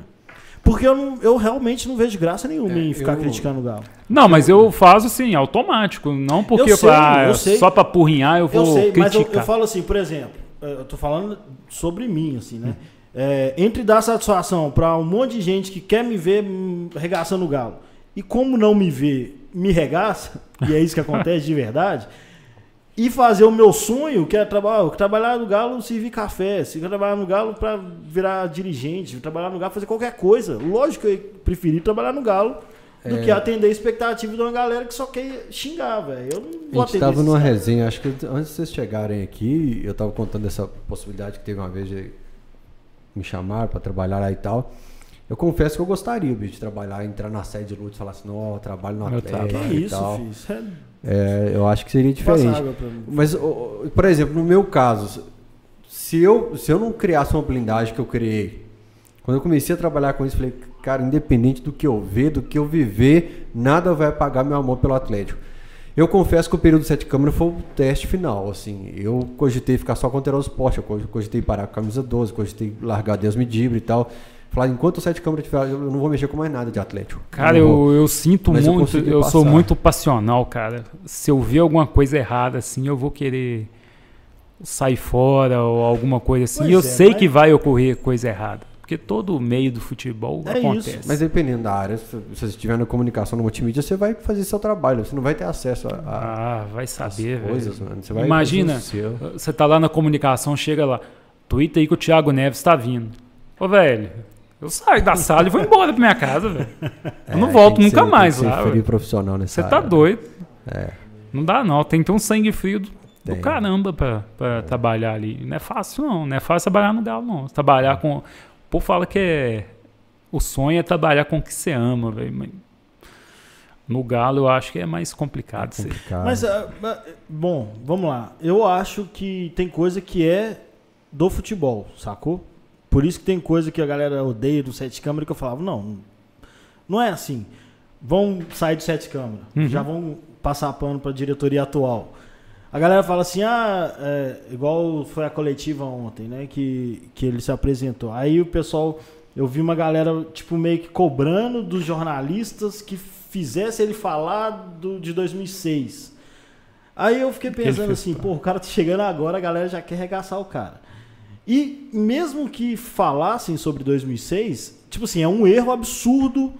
Porque eu, não- eu realmente não vejo graça nenhuma É, em ficar eu- criticando o Galo. Não, mas eu faço assim, automático. Não porque Eu sei, ah, eu sei. só pra apurrinhar eu vou Eu sei, mas eu, criticar. eu falo assim, por exemplo, eh, eu tô falando sobre mim, assim, né? É, entre dar satisfação pra um monte de gente que quer me ver hum, regaçando o galo e como não me vê, me regaça, e é isso que acontece de verdade, e fazer o meu sonho, que é trabalhar, trabalhar no galo, servir café, se trabalhar no galo pra virar dirigente, trabalhar no galo, fazer qualquer coisa. Lógico que eu preferi trabalhar no galo do É. que atender a expectativa de uma galera que só quer xingar, velho. Eu não vou A gente atender tava esses numa caras. resenha, acho que antes de vocês chegarem aqui, eu tava contando essa possibilidade que teve uma vez de me chamar pra trabalhar lá e tal. Eu confesso que eu gostaria, bicho, de trabalhar, entrar na sede de luta e falar assim, não, eu trabalho no Atlético. Que e isso, tal. filho? Isso é É, eu acho que seria diferente. Mas, por exemplo, no meu caso, se eu, se eu não criasse uma blindagem que eu criei, quando eu comecei a trabalhar com isso, falei, cara, independente do que eu ver, do que eu viver, nada vai apagar meu amor pelo Atlético. Eu confesso que o período sete câmeras foi o teste final, assim. Eu cogitei ficar só com o Esporte, eu cogitei parar com a camisa 12, cogitei largar Deus me dibre e tal. Falar, enquanto o sete câmeras tiver, eu não vou mexer com mais nada de Atlético. Cara, eu, eu, eu, sinto Mas eu muito, consegui eu, sou muito passional, cara. Se eu ver alguma coisa errada assim, eu vou querer sair fora ou alguma coisa assim. Pois E eu é, sei mas- que vai ocorrer coisa errada. Porque todo meio do futebol É acontece. isso, Mas dependendo da área, se você estiver na comunicação no multimídia, você vai fazer seu trabalho. Você não vai ter acesso a, a Ah, vai saber, velho. coisas, mano. Você vai Imagina. Você tá lá na comunicação, chega lá. Twitter aí que o Thiago Neves tá vindo. Ô, velho, eu saio da sala e vou embora pra minha casa, velho. Eu não É, volto nunca ser- mais tem que lá. ser velho. frio profissional nessa Você tá área. doido. É. Não dá não, tem que ter um sangue frio do, do caramba pra, pra trabalhar ali. Não é fácil não, não é fácil trabalhar no Galo não. Trabalhar com... O povo fala que é... O sonho é trabalhar com o que você ama, velho. mas No Galo eu acho que é mais complicado. aí. Complicado. Mas, ah, ah, bom, vamos lá. Eu acho que tem coisa que é do futebol, sacou? Por isso que tem coisa que a galera odeia do sete câmara que eu falava, não, não é assim. Vão sair do sete câmara, Uhum. já vão passar pano pra diretoria atual. A galera fala assim, ah, é, igual foi a coletiva ontem, né, que, que ele se apresentou. Aí o pessoal, eu vi uma galera, tipo, meio que cobrando dos jornalistas que fizesse ele falar do, de 2006. Aí eu fiquei pensando assim, pô, o cara tá chegando agora, a galera já quer arregaçar o cara. E mesmo que falassem sobre 2006, tipo assim, é um erro absurdo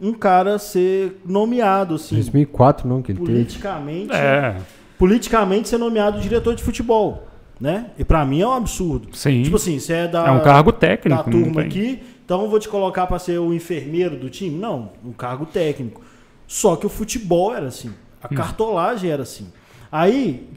um cara ser nomeado, assim, 2004 não, que ele teve. politicamente É, politicamente ser nomeado diretor de futebol, né? E pra mim é um absurdo. sim. Tipo assim, você é da, é um cargo da técnico. não turma aqui, então eu vou te colocar pra ser o enfermeiro do time? Não, um cargo técnico. Só que o futebol era assim, a Hum. cartolagem era assim. Aí,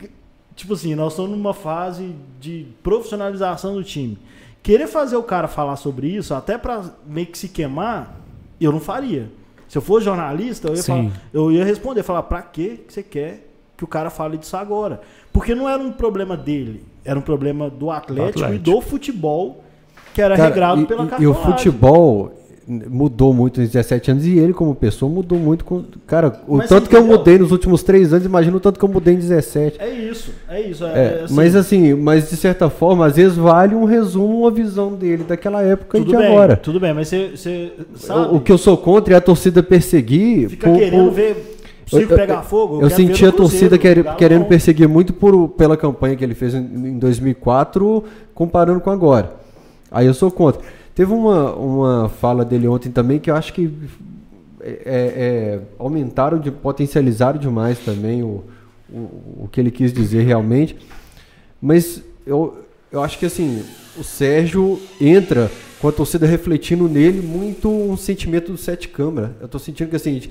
tipo assim, nós estamos numa fase de profissionalização do time. Querer fazer o cara falar sobre isso, até pra meio que se queimar, eu não faria. Se eu for jornalista, eu ia, falar, eu ia responder, falar, pra que você quer que o cara fale disso agora? Porque não era um problema dele, era um problema do Atlético, e Atlético. do futebol, que era Cara, regrado e, pela e- e cartolagem. o futebol mudou muito nos 17 anos e ele como pessoa mudou muito com cara o Mas tanto que eu entendeu? mudei nos últimos três anos imagina o tanto que eu mudei em 17 É isso, é isso. É, É, assim, mas assim mas de certa forma às vezes vale um resumo uma visão dele daquela época e de bem, agora tudo bem, mas você, você sabe, o, o que eu sou contra é a torcida perseguir fica por- querendo por- ver eu- pegar fogo. eu ver senti a torcida quer- querendo perseguir muito por, pela campanha que ele fez em, em 2004, comparando com agora. Aí eu sou contra. Teve uma, uma fala dele ontem também que eu acho que é, é, aumentaram, de, potencializaram demais também o, o, o que ele quis dizer realmente. Mas eu, eu acho que assim, o Sérgio entra com a torcida refletindo nele muito um sentimento do sete câmara. Eu tô sentindo que assim,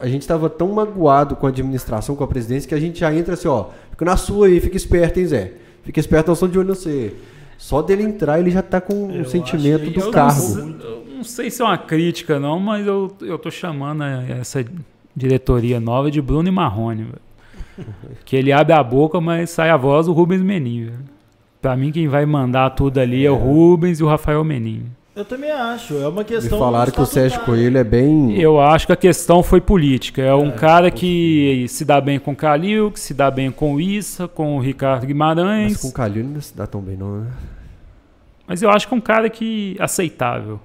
a gente estava tão magoado com a administração, com a presidência, que a gente já entra assim, ó, fica na sua aí, fica esperto, hein, Zé? Fica esperto, nós estamos de olho no você. Só dele entrar, ele já tá com Eu um sentimento do cargo. Não, sei- eu não sei se é uma crítica, não, mas eu, eu tô chamando essa diretoria nova de Bruno e Marrone. Que ele abre a boca, mas sai a voz do Rubens Menin. Pra mim, quem vai mandar tudo ali é, o Rubens e o Rafael Menin. Eu também acho, é uma Me questão. falaram que o Sérgio. Coelho é bem. Eu acho que a questão foi política. É um cara que se dá bem com o Calil, que se dá bem com o Issa, com o Ricardo Guimarães. Mas com o Calil não se dá tão bem, não, né? Mas eu acho que é um cara que aceitável.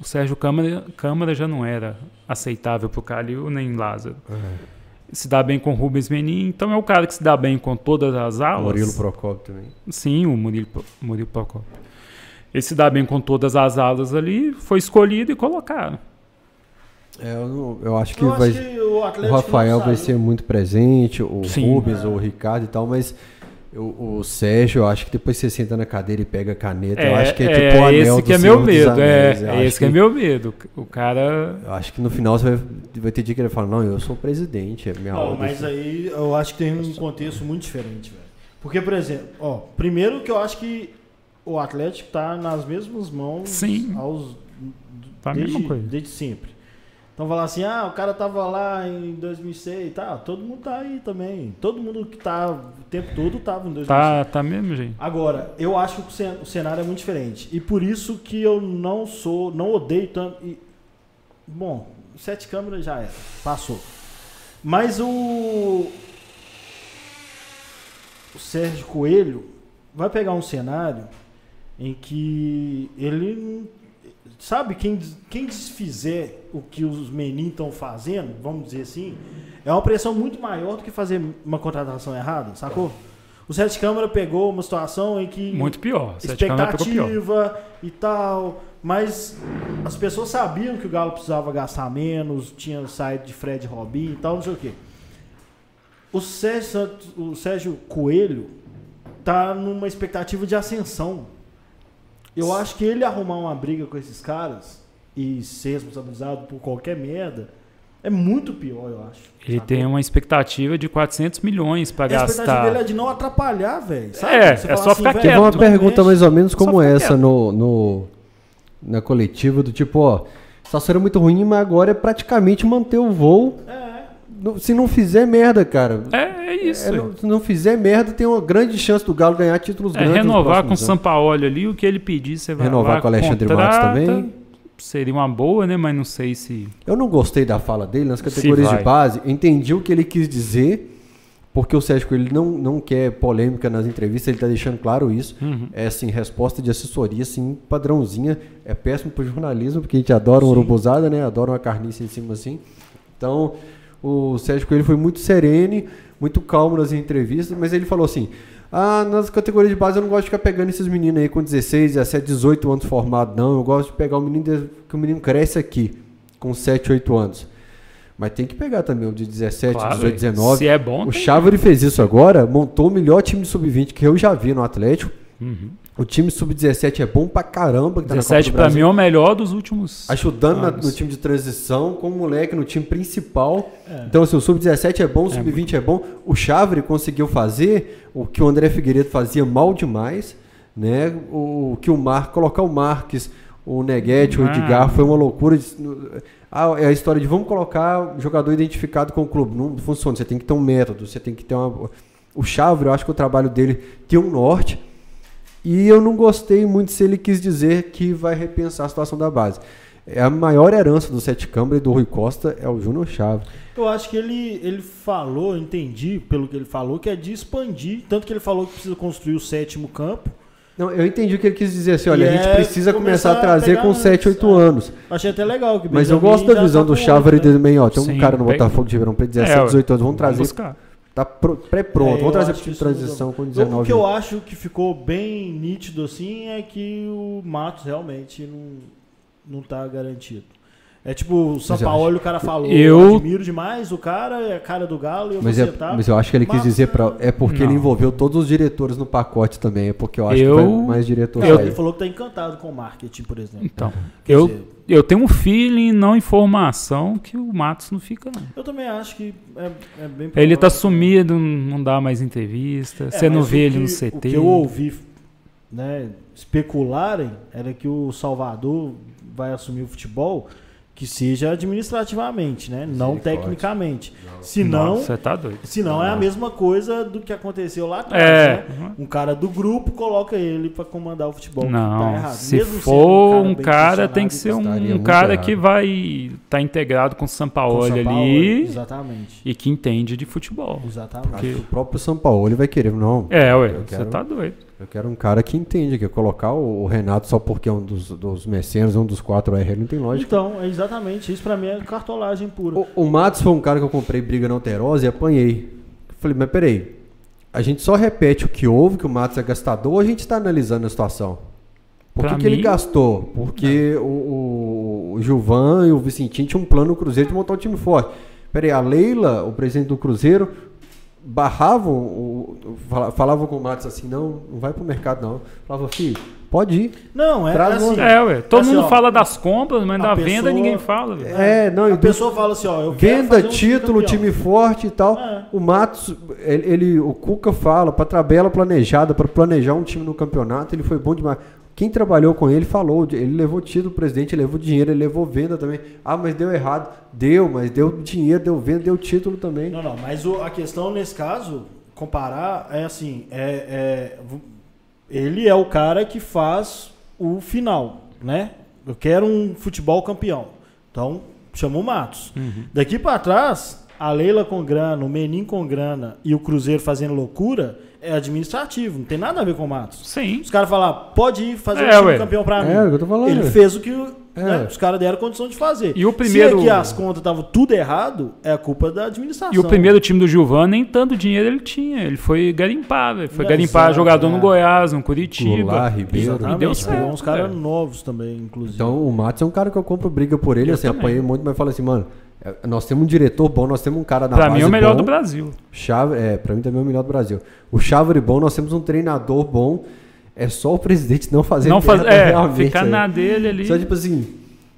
O Sérgio Câmara, Câmara já não era aceitável pro Calil nem Lázaro. Se dá bem com o Rubens Menin, então é o cara que se dá bem com todas as alas. Murilo Procópio também. Sim, o Murilo, Murilo Procópio. Ele se dá bem com todas as alas ali, foi escolhido e colocaram. É, eu, não- eu acho que Eu vai. acho que o O Rafael vai ser muito presente, o Sim. Rubens, o Ricardo e tal, mas o, o Sérgio, eu acho que depois você senta na cadeira e pega a caneta, eu acho que é, tipo o anel esse do que é meu medo. Anéis, É, é esse que é meu medo. O cara. Eu acho que no final você vai, vai ter dia que ele fala, não, eu sou o presidente, é minha Não, mas aí eu acho que tem um contexto muito diferente, velho. Porque, por exemplo, ó, primeiro que eu acho que o Atlético tá nas mesmas mãos Sim. aos Tá desde, desde sempre. Então falar assim, ah, o cara tava lá em 2006, tá, todo mundo tá aí também. Todo mundo que tá o tempo todo tava em 2006. Tá, tá mesmo, gente. Agora, eu acho que o cenário é muito diferente. E por isso que eu não sou, não odeio tanto. E, bom, sete câmeras já era, passou. Mas o. O Sérgio Coelho vai pegar um cenário em que ele. Sabe, quem, quem desfizer o que os meninos estão fazendo, vamos dizer assim, é uma pressão muito maior do que fazer uma contratação errada, sacou? O Sete Câmara pegou uma situação em que. Muito pior. Expectativa e tal. Mas as pessoas sabiam que o Galo precisava gastar menos, tinha saído de Fred Robin e tal, não sei o quê. O Sérgio, o Sérgio Coelho tá numa expectativa de ascensão. Eu acho que ele arrumar uma briga com esses caras e ser responsabilizado por qualquer merda é muito pior, eu acho. Ele sacou? tem uma expectativa de 400 milhões para A expectativa dele é gastar. de não atrapalhar, velho. sabe? É, Você é só ficar velho, Teve uma quieto, pergunta mais ou menos Só como essa quieto. no, no- na coletiva, do tipo, ó, a situação era muito ruim, mas agora é praticamente manter o voo. É. Se não fizer merda, cara. É isso. é, não- se não fizer merda, tem uma grande chance do Galo ganhar títulos É grandes. renovar com o. Sampaoli ali, o que ele pedir, você vai Renovar lá, com o Alexandre Matos contrata. também. Seria uma boa, né? Mas não sei se. Eu não gostei da fala dele nas categorias de base. Entendi o que ele quis dizer, porque o Sérgio Coelho não, não quer polêmica nas entrevistas, ele está deixando claro isso. Uhum. É assim, resposta de assessoria, assim, padrãozinha. É péssimo pro jornalismo, porque a gente adora uma urubuzada, né? Adora uma carniça em cima assim. Então, o Sérgio Coelho foi muito sereno, muito calmo nas entrevistas, mas ele falou assim: Ah, nas categorias de base eu não gosto de ficar pegando esses meninos aí com 16, 17, 18 anos formados, não. Eu gosto de pegar o menino que o menino cresce aqui, com 7, 8 anos. Mas tem que pegar também o de 17, Claro, 18, 19. Se é bom. O Chávere fez isso agora, montou o melhor time de sub-20 que eu já vi no Atlético. Uhum. O time sub-17 é bom pra caramba. Que tá na 17 Copa do pra mim é o melhor dos últimos. Ajudando na- no time de transição, com o moleque no time principal. É. Então, assim, o sub-17 é bom, o sub-20 é bom. O Chávere conseguiu fazer o que o André Figueiredo fazia mal demais, né? O, que o Mar, colocar o Marques, o Neguete, o Ah. Edgar, foi uma loucura. Ah, é a história de vamos colocar jogador identificado com o clube. Não funciona, você tem que ter um método, você tem que ter uma. O Chávere, eu acho que o trabalho dele tem um norte. E eu não gostei muito se ele quis dizer que vai repensar a situação da base. É a maior herança do Sete Câmara e do Rui Costa é o Júnior Chave. Eu acho que ele, ele falou, eu entendi pelo que ele falou, que é de expandir. Tanto que ele falou que precisa construir o sétimo campo. Não, eu entendi o que ele quis dizer assim, olha, E a gente é precisa começar, começar a a trazer pegar com antes, 7, 8 é. anos. Achei até legal. Que Mas eu gosto da já visão tá do outro, né? também, ó. Tem um Sim, cara no Botafogo de Ribeirão Preto, 17, É, ué. 18 anos, vamos Vamos trazer. buscar. Tá pro- pré-pronto, É, vamos trazer de isso transição com O 19 que eu acho que ficou bem nítido assim é que o Matos realmente não, não tá garantido. É tipo, o São Paulo, o cara falou, Eu- eu admiro demais o cara, é a cara do Galo e eu Mas, vou é, mas eu acho que ele quis dizer pra, é porque ele Não. envolveu todos os diretores no pacote também, é porque eu acho Eu- que vai mais diretor Não, eu- sair. ele falou que tá encantado com o marketing, por exemplo. Então, Quer eu, dizer, eu tenho um feeling, não informação, que o Matos não fica, não. eu também acho que é, é bem Ele tá provável. sumido, não dá mais entrevista, É, você não vê o ele que- no O CT. que eu ouvi né, especularem era que o Salvador vai assumir o futebol que seja administrativamente, né? Não tecnicamente. Se não, Você tá doido. se não é a mesma coisa do que aconteceu lá atrás, É. né? Um cara do grupo coloca ele pra comandar o futebol. que Não, tá errado. se Mesmo sendo for um bem cara, tem que ser um, muito cara errado. que vai estar integrado com o Sampaoli São Paulo, ali Exatamente. e que entende de futebol. Exatamente. Acho que o próprio São Paulo ele vai querer, não. É, ué, Eu você quero- tá doido. Eu quero um cara que entende, que colocar o, Renato só porque é um dos, dos mecenas, um dos quatro R, não tem lógica. Então, é exatamente. Isso pra mim é cartolagem pura. O, o Matos foi um cara que eu comprei briga na Alterosa e apanhei. Falei, mas peraí, a gente só repete o que houve, que o Matos é gastador, ou a gente está analisando a situação? Por que, que ele gastou? Porque o, o, o Gilvan e o Vicentinho tinham um plano no Cruzeiro de montar um time forte. Peraí, a Leila, o presidente do Cruzeiro, barravam, o, o- fala- falavam com o Matos assim, não, não vai pro mercado não. Falava, filho, pode ir. Não, é, Traz assim. uma- É, ué, todo assim, mundo ó, fala das compras, mas da pessoa- venda ninguém fala. velho. É, não, e A do- pessoa fala assim, ó, eu quero Venda, fazer um título, campeão. time forte e tal. É. O Matos, ele, ele- o Cuca fala, para tabela planejada, para planejar um time no campeonato, ele foi bom demais. Quem trabalhou com ele falou, ele levou título do presidente, ele levou dinheiro, ele levou venda também. Ah, mas deu errado. Deu, mas deu dinheiro, deu venda, deu título também. Não, não, mas o- a questão nesse caso, comparar, é assim, é, é- ele é o cara que faz o final, né? Eu quero um futebol campeão. Então, chama o Matos. Uhum. Daqui pra trás, a Leila com grana, o Menin com grana e o Cruzeiro fazendo loucura, é administrativo, não tem nada a ver com o Matos. Sim. Os caras falar, pode ir fazer É, o time campeão pra mim. É, o que eu tô falando. Ele fez o que É. né, os caras deram condição de fazer. E o primeiro- Se aqui as contas estavam tudo errado, é a culpa da administração. E o primeiro time do Gilvan, nem tanto dinheiro ele tinha. Ele foi garimpar, velho. Foi É, garimpar exato, jogador é. no Goiás, no Curitiba. Goulart, Ribeiro. Exatamente, E deu pegou certo, uns caras novos também, inclusive. Então o Matos é um cara que eu compro briga por ele, Eu assim, também. apanhei muito, mas falo assim, mano, é, nós temos um diretor bom, nós temos um cara na Pra base mim é o melhor bom, do Brasil. Chave, é, pra mim também é o melhor do Brasil. O Chávari bom, nós temos um treinador bom, é só o presidente não fazer Não faz, é, ficar né? na dele ali. Só tipo assim,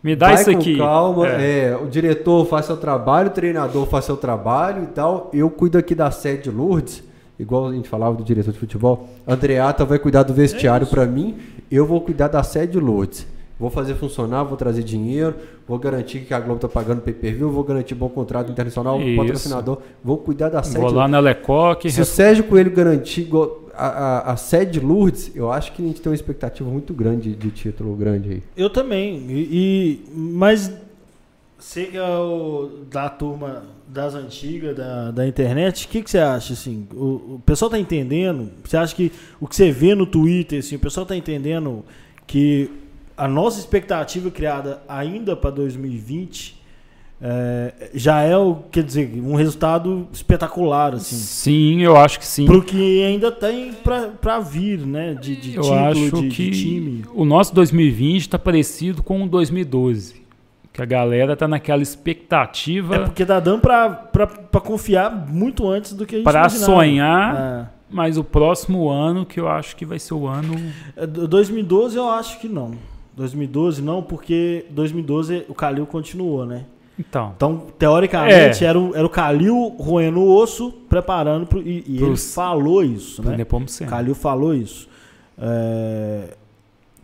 Me dá isso aqui. calma, É. é, o diretor faz seu trabalho, o treinador faz seu trabalho e tal. Eu cuido aqui da sede de Lourdes, igual a gente falava do diretor de futebol. Andreata vai cuidar do É vestiário pra mim, eu vou cuidar da sede de Lourdes. Vou fazer funcionar, vou trazer dinheiro, vou garantir que a Globo tá pagando pay-per-view, vou garantir bom contrato internacional, Isso. patrocinador, vou cuidar da sede. Vou lá na Lecoque. Se o Sérgio Coelho garantir a, a, a sede de Lourdes, eu acho que a gente tem uma expectativa muito grande de título grande aí. Eu também. E, e- mas é o da turma das antigas, da, da internet, o que, que você acha? Assim, o, o pessoal tá entendendo? Você acha que o que você vê no Twitter, assim, o pessoal tá entendendo que a nossa expectativa criada ainda para 2020 é, já é o, quer dizer, um resultado espetacular, assim. Sim, eu acho que sim. Pro que ainda tem pra vir, né? De, de eu título, acho de, que de time. o nosso 2020 tá parecido com o 2012. Que a galera tá naquela expectativa É porque tá dando pra confiar muito antes do que a gente para sonhar, mas o próximo ano que eu acho que vai ser o ano. É. É, do- 2012 eu acho que não. 2012 não, porque 2012 o Calil continuou, né? Então, Então, teoricamente, É. era, o, era o Calil roendo o osso, preparando pro, e, e ele falou isso, né? O. Calil falou isso. É,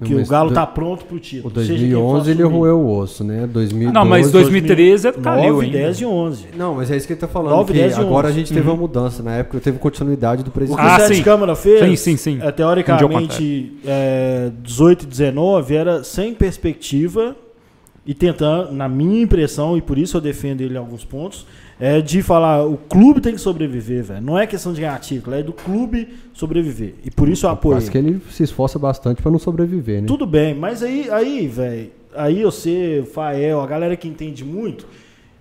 que Mas o Galo do- tá pronto pro título. O seja quem for 2011 ele roeu o osso, né? 2012, Não, mas 2013 é do Calil 9, ainda. 10 e 11. Não, mas é isso que ele tá falando. 9, que 10 e agora 11. a gente teve uma mudança. Na época teve continuidade do O que presidente. Ah, o Sete sim. Câmara fez, Sim, sim, sim. É, teoricamente, é, 18 e 19 era sem perspectiva e tentando, na minha impressão, e por isso eu defendo ele em alguns pontos, é de falar, o clube tem que sobreviver, velho. Não é questão de ganhar título, é do clube sobreviver. E por isso eu apoio. Acho que ele se esforça bastante pra não sobreviver, né? Tudo bem, mas aí, aí velho, aí você, o Fael, a galera que entende muito,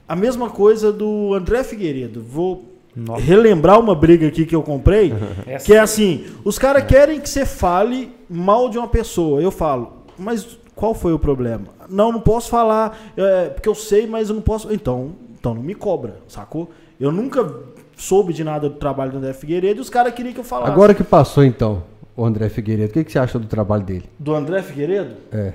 a mesma coisa do André Figueiredo. Vou Nossa. relembrar uma briga aqui que eu comprei, que é assim, os caras querem que você fale mal de uma pessoa. Eu falo, mas qual foi o problema? Não, não posso falar, é, porque eu sei, mas eu não posso. Então, então não me cobra, sacou? Eu nunca soube de nada do trabalho do André Figueiredo e os caras queriam que eu falasse. Agora que passou, então, o André Figueiredo, o que, que você acha do trabalho dele? Do André Figueiredo? É.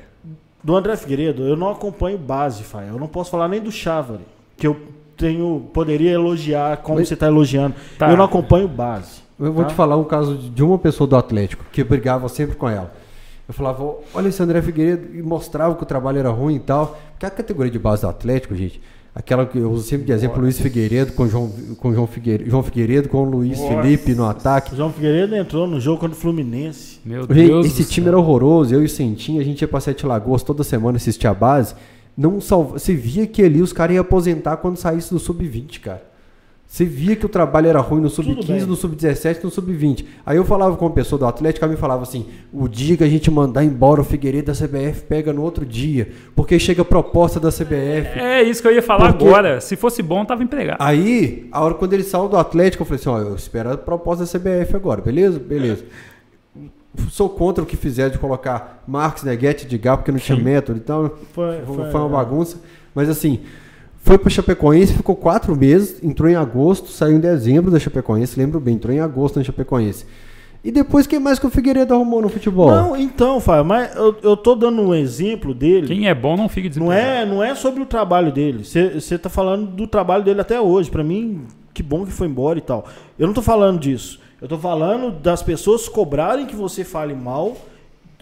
Do André Figueiredo, eu não acompanho base, Fael. Eu não posso falar nem do Chávari, que eu tenho poderia elogiar como Mas- você está elogiando. Tá. Eu não acompanho base. Eu vou Tá. te falar um caso de de uma pessoa do Atlético que brigava sempre com ela. Eu falava, olha esse André Figueiredo, e mostrava que o trabalho era ruim e tal. Porque a categoria de base do Atlético, gente, aquela que eu uso sempre de exemplo, Luiz Figueiredo com João, com João, Figueiredo, João Figueiredo com Luiz Nossa. Felipe no ataque. O João Figueiredo entrou no jogo contra o Fluminense. Meu Gente, Deus esse do time céu. era horroroso, eu e o Sentinho, a gente ia pra Sete Lagoas toda semana assistir a base. Não salva, você via que ali os caras iam aposentar quando saísse do Sub-20, cara. Você via que o trabalho era ruim no Tudo Sub-15, bem. no Sub-17, no Sub-20. Aí eu falava com uma pessoa do Atlético, ela me falava assim: o dia que a gente mandar embora o Figueiredo da CBF pega no outro dia, porque chega proposta da CBF. É isso que eu ia falar Porque- agora. Se fosse bom, tava empregado. Aí, a hora quando ele saiu do Atlético, eu falei assim: ó, eu espero a proposta da CBF agora, beleza? Beleza. Sou contra o que fizeram de colocar Marcos Neguete de Gá, porque não tinha método, então Foi, foi, foi uma bagunça. Mas assim, foi pro Chapecoense, ficou quatro meses, entrou em agosto, saiu em dezembro da Chapecoense, lembro bem, entrou em agosto na Chapecoense. E depois, quem mais que o Figueiredo arrumou no futebol? Não, então, Fábio, mas eu, eu tô dando um exemplo dele. Quem é bom não fica Não é, não é sobre o trabalho dele. Você tá falando do trabalho dele até hoje. Pra mim, que bom que foi embora e tal. Eu não tô falando disso. Eu tô falando das pessoas cobrarem que você fale mal.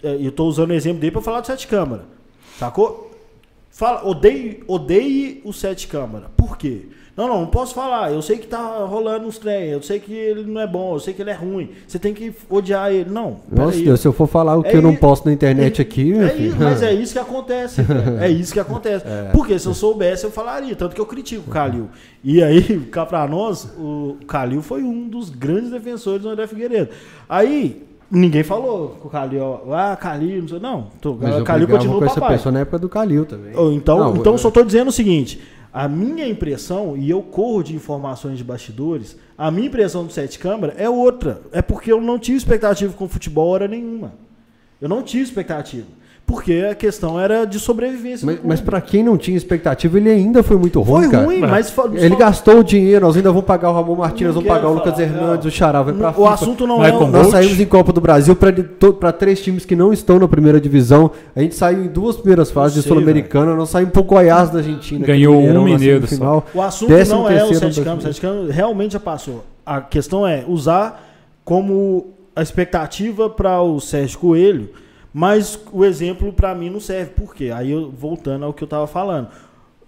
É, E eu tô usando o exemplo dele pra falar do Sete Câmara. Sacou? Fala, odeie, odeie o Sete Câmara. Por quê? Não, não, não posso falar. Eu sei que tá rolando uns trem, eu sei que ele não é bom, eu sei que ele é ruim. Você tem que odiar ele. Não. Nossa. Deus, se eu for falar o que É eu não posto na internet aqui, meu É isso, mas é isso que acontece. é isso que acontece. Porque se eu soubesse, eu falaria. Tanto que eu critico o Calil. E aí, cá pra nós, o Calil foi um dos grandes defensores do André Figueiredo. Aí, ninguém falou com o Calil, ó, ah, Calil, não sei. Não, tô, Mas eu Calil brigava continua com o essa papai. pessoa na época do Calil também. Então, Não, então eu- só estou dizendo o seguinte: a minha impressão, e eu corro de informações de bastidores, a minha impressão do Sete Câmara é outra. É porque eu não tive expectativa com futebol hora nenhuma. Eu não tive expectativa. Porque a questão era de sobrevivência. Mas, mas para quem não tinha expectativa, ele ainda foi muito ruim, foi cara. ruim, mas. fa- Ele só- gastou o dinheiro, nós ainda vamos pagar o Ramon Martins, vamos pagar o Lucas falar, Hernandes, não. o Xará, vai pra o FIFA. assunto não é. com o- Nós saímos em Copa do Brasil para três times que não estão na primeira divisão. A gente saiu em duas primeiras fases de Sul-Americana. Nós saímos pro Goiás da Argentina. Ganhou um na mineiro semifinal. O assunto Décimo não é o Sete Campos. Sete Campos realmente já passou. A questão é usar como a expectativa para o Sérgio Coelho, mas o exemplo para mim não serve. Por quê? Aí eu voltando ao que eu estava falando.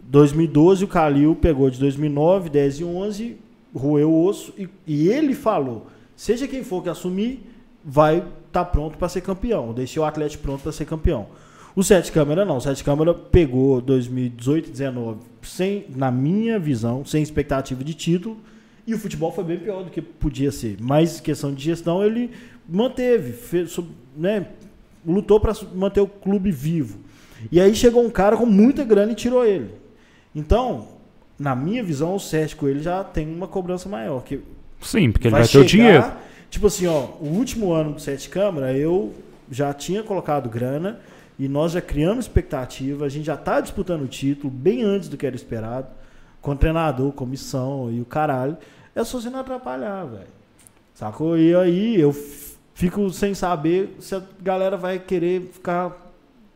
2012 o Calil pegou de 2009, 10 e 11, roeu o osso e, e ele falou: seja quem for que assumir, vai estar pronto para ser campeão. Deixei o Atlético pronto para ser campeão. O Sete Câmara não. O Sete Câmara pegou 2018 19 sem, na minha visão, sem expectativa de título. E o futebol foi bem pior do que podia ser. Mas questão de gestão, ele manteve, fez, né, lutou para manter o clube vivo. E aí chegou um cara com muita grana e tirou ele. Então, na minha visão, o Sérgio Coelho já tem uma cobrança maior. Que Sim, porque ele vai, ter o dinheiro. Tipo assim, ó, o último ano do Sete Câmara, eu já tinha colocado grana e nós já criamos expectativa, a gente já tá disputando o título bem antes do que era esperado, com treinador, comissão e o caralho. É só você não atrapalhar, velho. Sacou? E aí eu fico sem saber se a galera vai querer ficar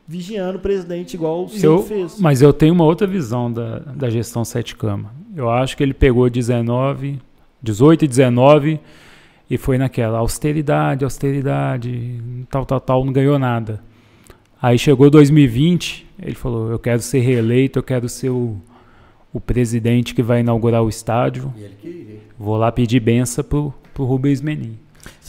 vigiando o presidente igual o Cid Eu, fez. mas eu tenho uma outra visão da, da gestão Sete Cama. Eu acho que ele pegou 19, 18 e 19 e foi naquela austeridade, austeridade, tal, tal, tal, não ganhou nada. Aí chegou 2020, ele falou: Eu quero ser reeleito, eu quero ser o, o presidente que vai inaugurar o estádio. Vou lá pedir benção pro, pro Rubens Menin.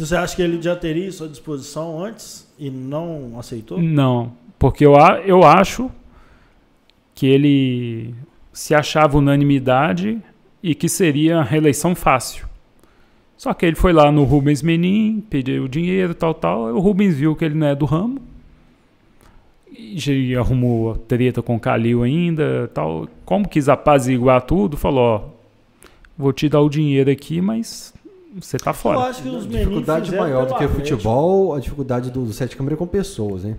Você acha que ele já teria isso à disposição antes e não aceitou? Não, porque eu, eu acho que ele se achava unanimidade e que seria reeleição fácil. Só que ele foi lá no Rubens Menin, pediu dinheiro, tal, tal. O Rubens viu que ele não é do ramo. E arrumou treta com o Calil ainda, tal. Como quis apaziguar tudo, falou, ó, vou te dar o dinheiro aqui, mas você tá Eu fora. acho que os meninos dificuldade fizeram maior do que Atlético. futebol, a dificuldade do, do Sete Câmara é com pessoas, hein?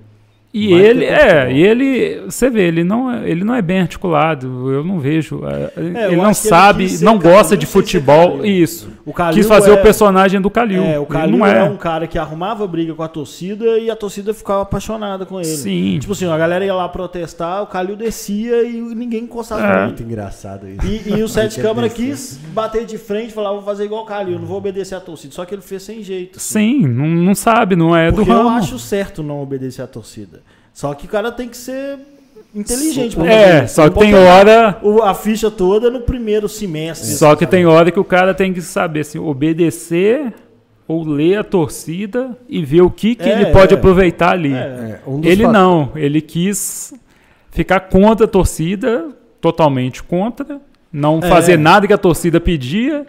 E Mais ele, é, e ele, você vê, ele não, é- ele não é bem articulado, eu não vejo. é, eu ele não ele sabe, ser não Calil gosta de sem ser futebol. Calil. Isso. O Calil Quis fazer é- o personagem do Calil. É, o Ele Calil não é. é. um cara que arrumava briga com a torcida e a torcida ficava apaixonada com ele. Sim. Tipo assim, a galera ia lá protestar, o Calil descia e ninguém encostava É. Muito engraçado isso. E, e o Sete Ele Câmara quis bater de frente e falar, vou fazer igual o Calil, não vou obedecer a torcida. Só que ele fez sem jeito. assim. Sim, não, não sabe, não é Porque do ramo. eu acho certo não obedecer a torcida. Só que o cara tem que ser inteligente pra É, só que tem hora. a ficha toda no primeiro semestre. Só que sabe? tem hora que o cara tem que saber assim, obedecer ou ler a torcida e ver o que, que É, ele pode é. aproveitar ali. É. É, um Ele fat- não, ele quis ficar contra a torcida, totalmente contra, não É. fazer nada que a torcida pedia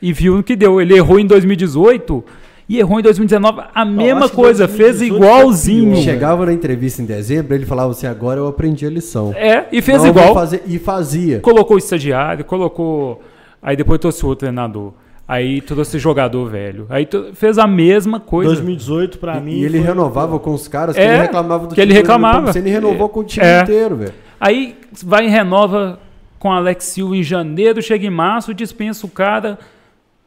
e viu no que deu. Ele errou em 2018 e errou em 2019 a mesma coisa, fez 2018 igualzinho. Chegava na entrevista em dezembro, ele falava assim: agora eu aprendi a lição. É, e fez Não, igual. fazer- e fazia. Colocou o estagiário, colocou. Aí depois trouxe o treinador. Aí trouxe jogador velho. Aí fez a mesma coisa. 2018 pra mim. E ele foi- renovava com os caras que É, ele reclamava do que ele time do reclamava. Ele renovou com o time É. inteiro, velho. Aí vai e renova com Alex Silva em janeiro, chega em março, dispensa o cara,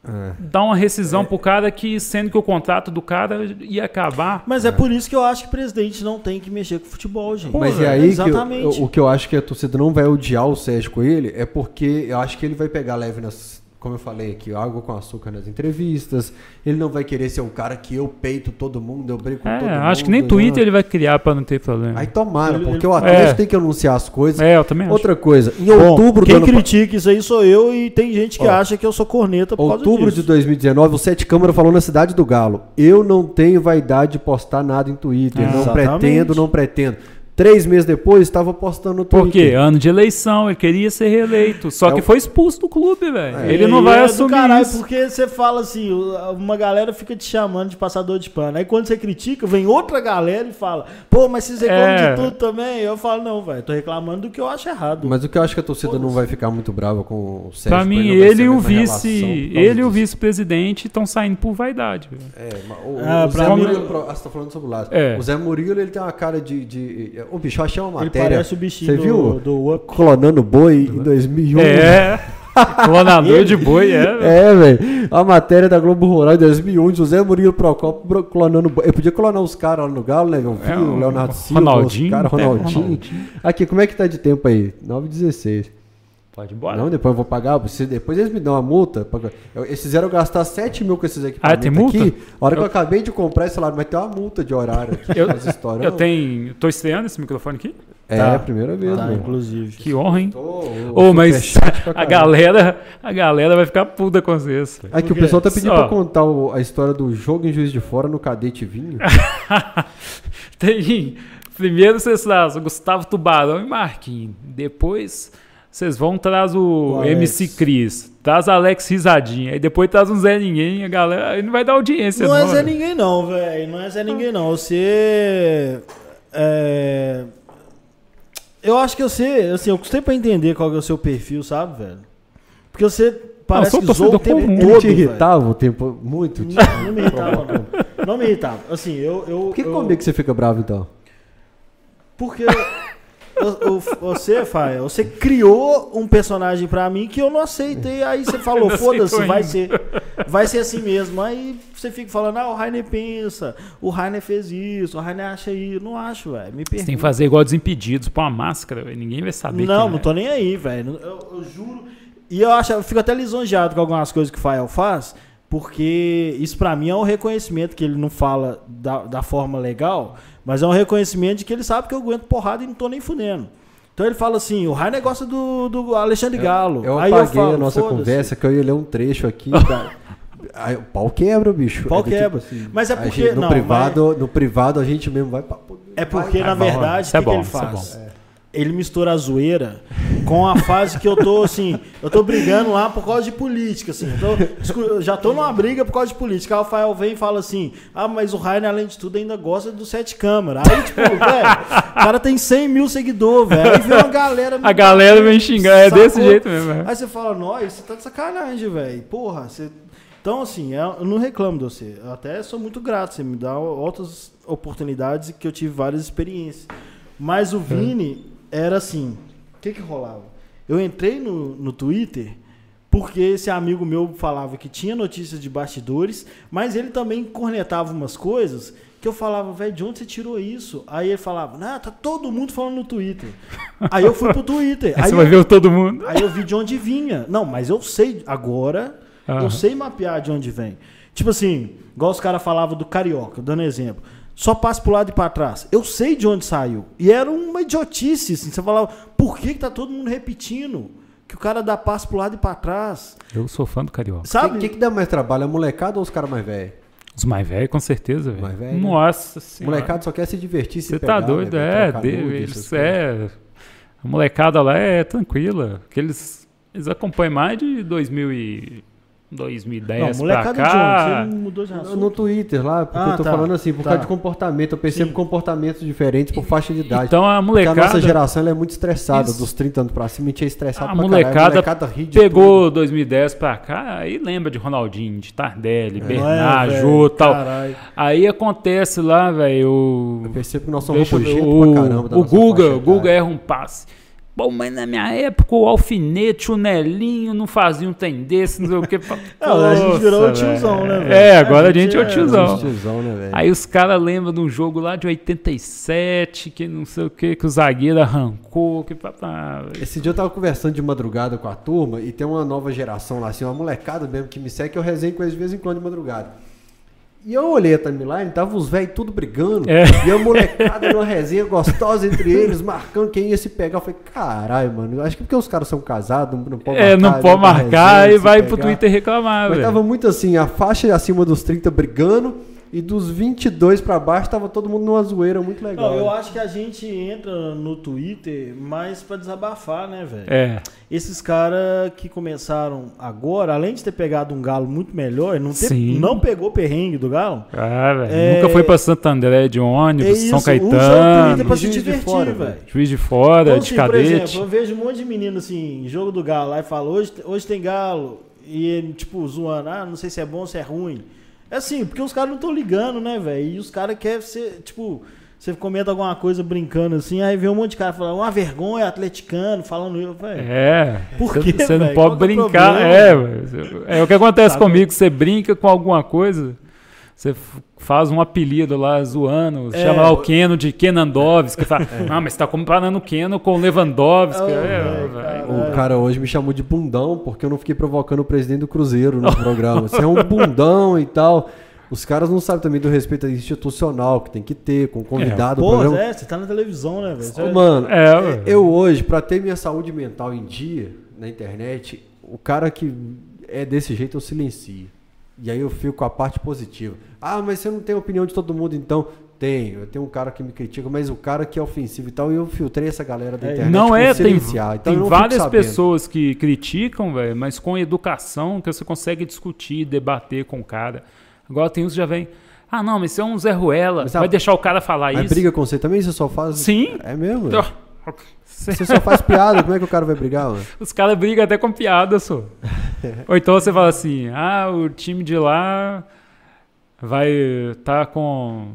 É. dá uma rescisão pro cara que, sendo que o contrato do cara ia acabar. Mas é por isso que eu acho que presidente não tem que mexer com futebol, gente. Mas Porra, e aí, que eu- Exatamente. o que eu acho que a torcida não vai odiar o Sérgio Coelho é porque eu acho que ele vai pegar leve nas como eu falei aqui, água com açúcar nas entrevistas. Ele não vai querer ser um cara que eu peito todo mundo, eu brigo com É, todo mundo. acho que nem né? Twitter ele vai criar pra não ter problema. Aí tomara, Ele- porque ele- o Atlético É. tem que anunciar as coisas. É, eu também acho. Outra coisa, em Bom, outubro do quem ano critica isso aí sou eu e tem gente que Ó, acha que eu sou corneta por causa Outubro disso. de 2019, o Sete Câmara falou na Cidade do Galo. Eu não tenho vaidade de postar nada em Twitter. Ah, não exatamente. pretendo, não pretendo. Três meses depois, estava postando no Twitter. Por quê? Ano de eleição, ele queria ser reeleito. Só É que o- foi expulso do clube, velho. É. Ele não vai é do assumir caralho, isso. porque você fala assim, uma galera fica te chamando de passador de pano. Aí quando você critica, vem outra galera e fala, pô, mas vocês reclamam É. de tudo também. Eu falo, não, velho, tô reclamando do que eu acho errado. Mas o que eu acho que a torcida não Foda-se. vai ficar muito brava com o Sérgio. Pra mim, não ele e o vice, relação ele e o vice-presidente estão saindo por vaidade. velho. É, mas o, Ah, o pra Zé mim- Murilo, pro- ah, você tá falando sobre o Lázaro. É. O Zé Murilo, ele tem uma cara de... de ô, bicho, eu achei uma Ele matéria... parece o bichinho Você do, viu? do Up. Clonando boi em 2001. É, clonador de boi, é. velho. É, velho. A matéria da Globo Rural em 2001, José Murilo Procopio clonando. boi. Eu podia clonar os caras lá no Galo, né? O É, Fio, o o Leonardo Silva, Ronaldinho, os caras, o Ronaldinho. Ronaldinho. Aqui, como é que tá de tempo aí? 9h16. Pode ir embora. Não, depois eu vou pagar. se- Depois eles me dão uma multa. eu- Eles fizeram gastar 7 mil com esses equipamentos Ah, tem multa? aqui. A hora que eu Eu- acabei de comprar esse celular, vai ter uma multa de horário aqui. Eu- histórias. Eu Não. tenho. Tô estreando esse microfone aqui? É, Tá. a primeira vez, mano. inclusive. Que honra, hein? Tô- o- Ô, o mas a galera, a galera vai ficar puta com vocês. velho. Aqui, o pessoal tá pedindo Só. pra contar o- a história do jogo em Juiz de Fora no Cadete Vinho. Tem. Primeiro vocês Gustavo Tubarão e Marquinhos. Depois vocês vão traz o, O. MC Cris. Traz Alex Risadinha. Aí depois traz um Zé Ninguém. A galera. Aí não vai dar audiência, Não é não. Zé velho. Ninguém, não, velho. Não é Zé Ninguém, não. Você. É... Eu acho que você. Assim, eu custei pra entender qual que é o seu perfil, sabe, velho? Porque você parece sou que zoa o tempo comum. todo. Ele te velho. irritava o tempo muito? Não, não me irritava, não. Não me irritava. Assim, eu. eu Por que eu, comigo que você fica bravo então? Porque. Eu- você, Faia, você criou um personagem pra mim que eu não aceitei. Aí você falou, foda-se, vai ser, vai ser assim mesmo. Aí você fica falando, ah, o Rainer pensa, o Rainer fez isso, o Rainer acha isso. Não acho, velho. Me Você tem que fazer igual Desimpedidos, pôr uma máscara, velho. Ninguém vai saber. Não, quem não é. tô nem aí, velho. Eu, eu juro. E eu acho, eu fico até lisonjeado com algumas coisas que o Fael faz, porque isso pra mim é um reconhecimento que ele não fala da, da forma legal, mas é um reconhecimento de que ele sabe que eu aguento porrada e não tô nem fudendo. Então ele fala assim, o Rainer gosta do, do Alexandre Galo. Eu Aí apaguei falo, a nossa conversa que eu ia ler um trecho aqui. da- Aí, o pau quebra, bicho. Pau É do tipo quebra. assim, Mas é porque- gente- no, não, privado, no privado a gente mesmo vai pra. É porque, É na bom, verdade, o isso é que, que bom, ele isso é faz? Ele mistura a zoeira com a fase que eu tô, assim, eu tô brigando lá por causa de política, assim. Eu, tô- já tô numa briga por causa de política. Aí o Rafael vem e fala assim, ah, mas o Rainer, além de tudo, ainda gosta do Sete Câmara. Aí, tipo, velho, o cara tem 100 mil seguidores, velho. Aí vem uma galera... A galera vem xingar, é desse jeito mesmo. é. Aí você fala, nós, você tá de sacanagem, velho. Porra, você. Então, assim, eu eu não reclamo de você. Eu até sou muito grato. Você me dá outras oportunidades que eu tive várias experiências. Mas o Vini era assim. O que que rolava? Eu entrei no, no Twitter porque esse amigo meu falava que tinha notícias de bastidores, mas ele também cornetava umas coisas que eu falava, velho, de onde você tirou isso? Aí ele falava, não, tá todo mundo falando no Twitter. Aí eu fui pro Twitter. Aí você vai ver todo mundo. Aí eu vi de onde vinha. Não, mas eu sei agora, Aham. eu sei mapear de onde vem. Tipo assim, igual os caras falavam do carioca, dando exemplo. Só passa pro lado e pra trás. Eu sei de onde saiu. E era uma idiotice, assim. Você falava, por que, que tá todo mundo repetindo? Que o cara dá passo pro lado e pra trás. Eu sou fã do Carioca. O Sabe? que, que dá mais trabalho? A molecada ou os caras mais velhos? Os mais velhos, com certeza, velho. Mais velho, né? Nossa senhora. Molecada só quer se divertir, se Você pegar, tá doido, né, é, eles, é. A molecada lá é tranquila. Que eles, eles acompanham mais de 2000 e 2010 Não, pra molecada de cá. onde? Você mudou de No- assunto? No Twitter lá, porque Ah, eu tô tá, falando assim, por tá. causa de comportamento. Eu percebo Sim. comportamentos diferentes por faixa de idade. Então a Porque a molecada nossa geração ela é muito estressada, Isso. dos 30 anos pra cima, a gente é estressado A pra molecada caralho. A molecada ri de pegou 2010 pra cá e lembra de Ronaldinho, de Tardelli, é, Bernard, velho? Jô e tal. Caralho. Aí acontece lá, velho, tudo. Eu o percebo que nós somos eu o, pra caramba. o Guga, o Guga erra um passe. Pô, mas na minha época o alfinete, o Nelinho não fazia um trem desse, não sei o que. Não, a gente virou o tiozão, né, velho? É, agora a gente é o tiozão. Tiozão, né, velho? Aí os caras lembram de um jogo lá de 87, que não sei o que, que o zagueiro arrancou, que papá. Esse dia eu tava conversando de madrugada com a turma e tem uma nova geração lá, assim, uma molecada mesmo que me segue, que eu resenho com eles de vez em quando de madrugada. E eu olhei a timeline, tava os velhos tudo brigando. É. E a molecada numa resenha gostosa entre eles, marcando quem ia se pegar. Eu falei, caralho, mano, acho que porque os caras são casados, não, pode É, não marcar, pode marcar resenha, e vai pro pegar. Twitter reclamar, Mas velho. tava muito assim, a faixa acima dos 30 brigando e dos 22 pra baixo tava todo mundo numa zoeira muito legal. Não, eu acho que a gente entra no Twitter mais pra desabafar, né, velho? É. Esses caras que começaram agora, além de ter pegado um galo muito melhor, não, ter- não pegou perrengue do galo. Ah, velho. É- Nunca foi pra Santo André de É ônibus, isso, São usa o Twitter Caetano, pra se Juiz de divertir, Fora, velho. Juiz de Fora, Então, de assim, por cadete. exemplo, eu vejo um monte de menino assim, em jogo do galo, lá e fala, hoje, hoje tem galo, e ele, tipo, zoando, ah, não sei se é bom ou se é ruim. É assim, porque os caras não estão ligando, né, velho? E os caras querem ser, tipo, você comenta alguma coisa brincando assim, aí vem um monte de cara falando, uma vergonha, atleticano, falando eu, velho. É. Por Você- quê, Você não pode Qual é brincar. É, velho. é o que acontece Tá comigo. Você brinca com alguma coisa, você faz um apelido lá zoando, É. chama lá o Keno de Kenandovski. Fala, ah, mas você tá comparando o Keno com o Lewandowski. Oh, é, cara. O cara hoje me chamou de bundão porque eu não fiquei provocando o presidente do Cruzeiro no programa. Você é um bundão e tal. Os caras não sabem também do respeito institucional que tem que ter com o convidado. o Pô, programa... é, você tá na televisão, né, velho? Ô, mano, É, ué. eu hoje, pra ter minha saúde mental em dia na internet, o cara que é desse jeito eu silencio. E aí eu fico com a parte positiva. Ah, mas você não tem opinião de todo mundo, então. Tenho. Eu tenho um cara que me critica, mas o cara que é ofensivo e tal, eu filtrei essa galera da É, internet. Não é, tem. Então tem várias pessoas que criticam, velho, mas com educação que você consegue discutir, debater com o cara. Agora tem uns que já vem, ah não, mas você é um Zé Ruela, Mas a- vai deixar o cara falar Mas isso? briga com você também? Você só faz. Sim. É mesmo? Então, Você só faz piada, como é que o cara vai brigar, mano? Os caras brigam até com piada, só. Ou então você fala assim, ah, o time de lá vai estar com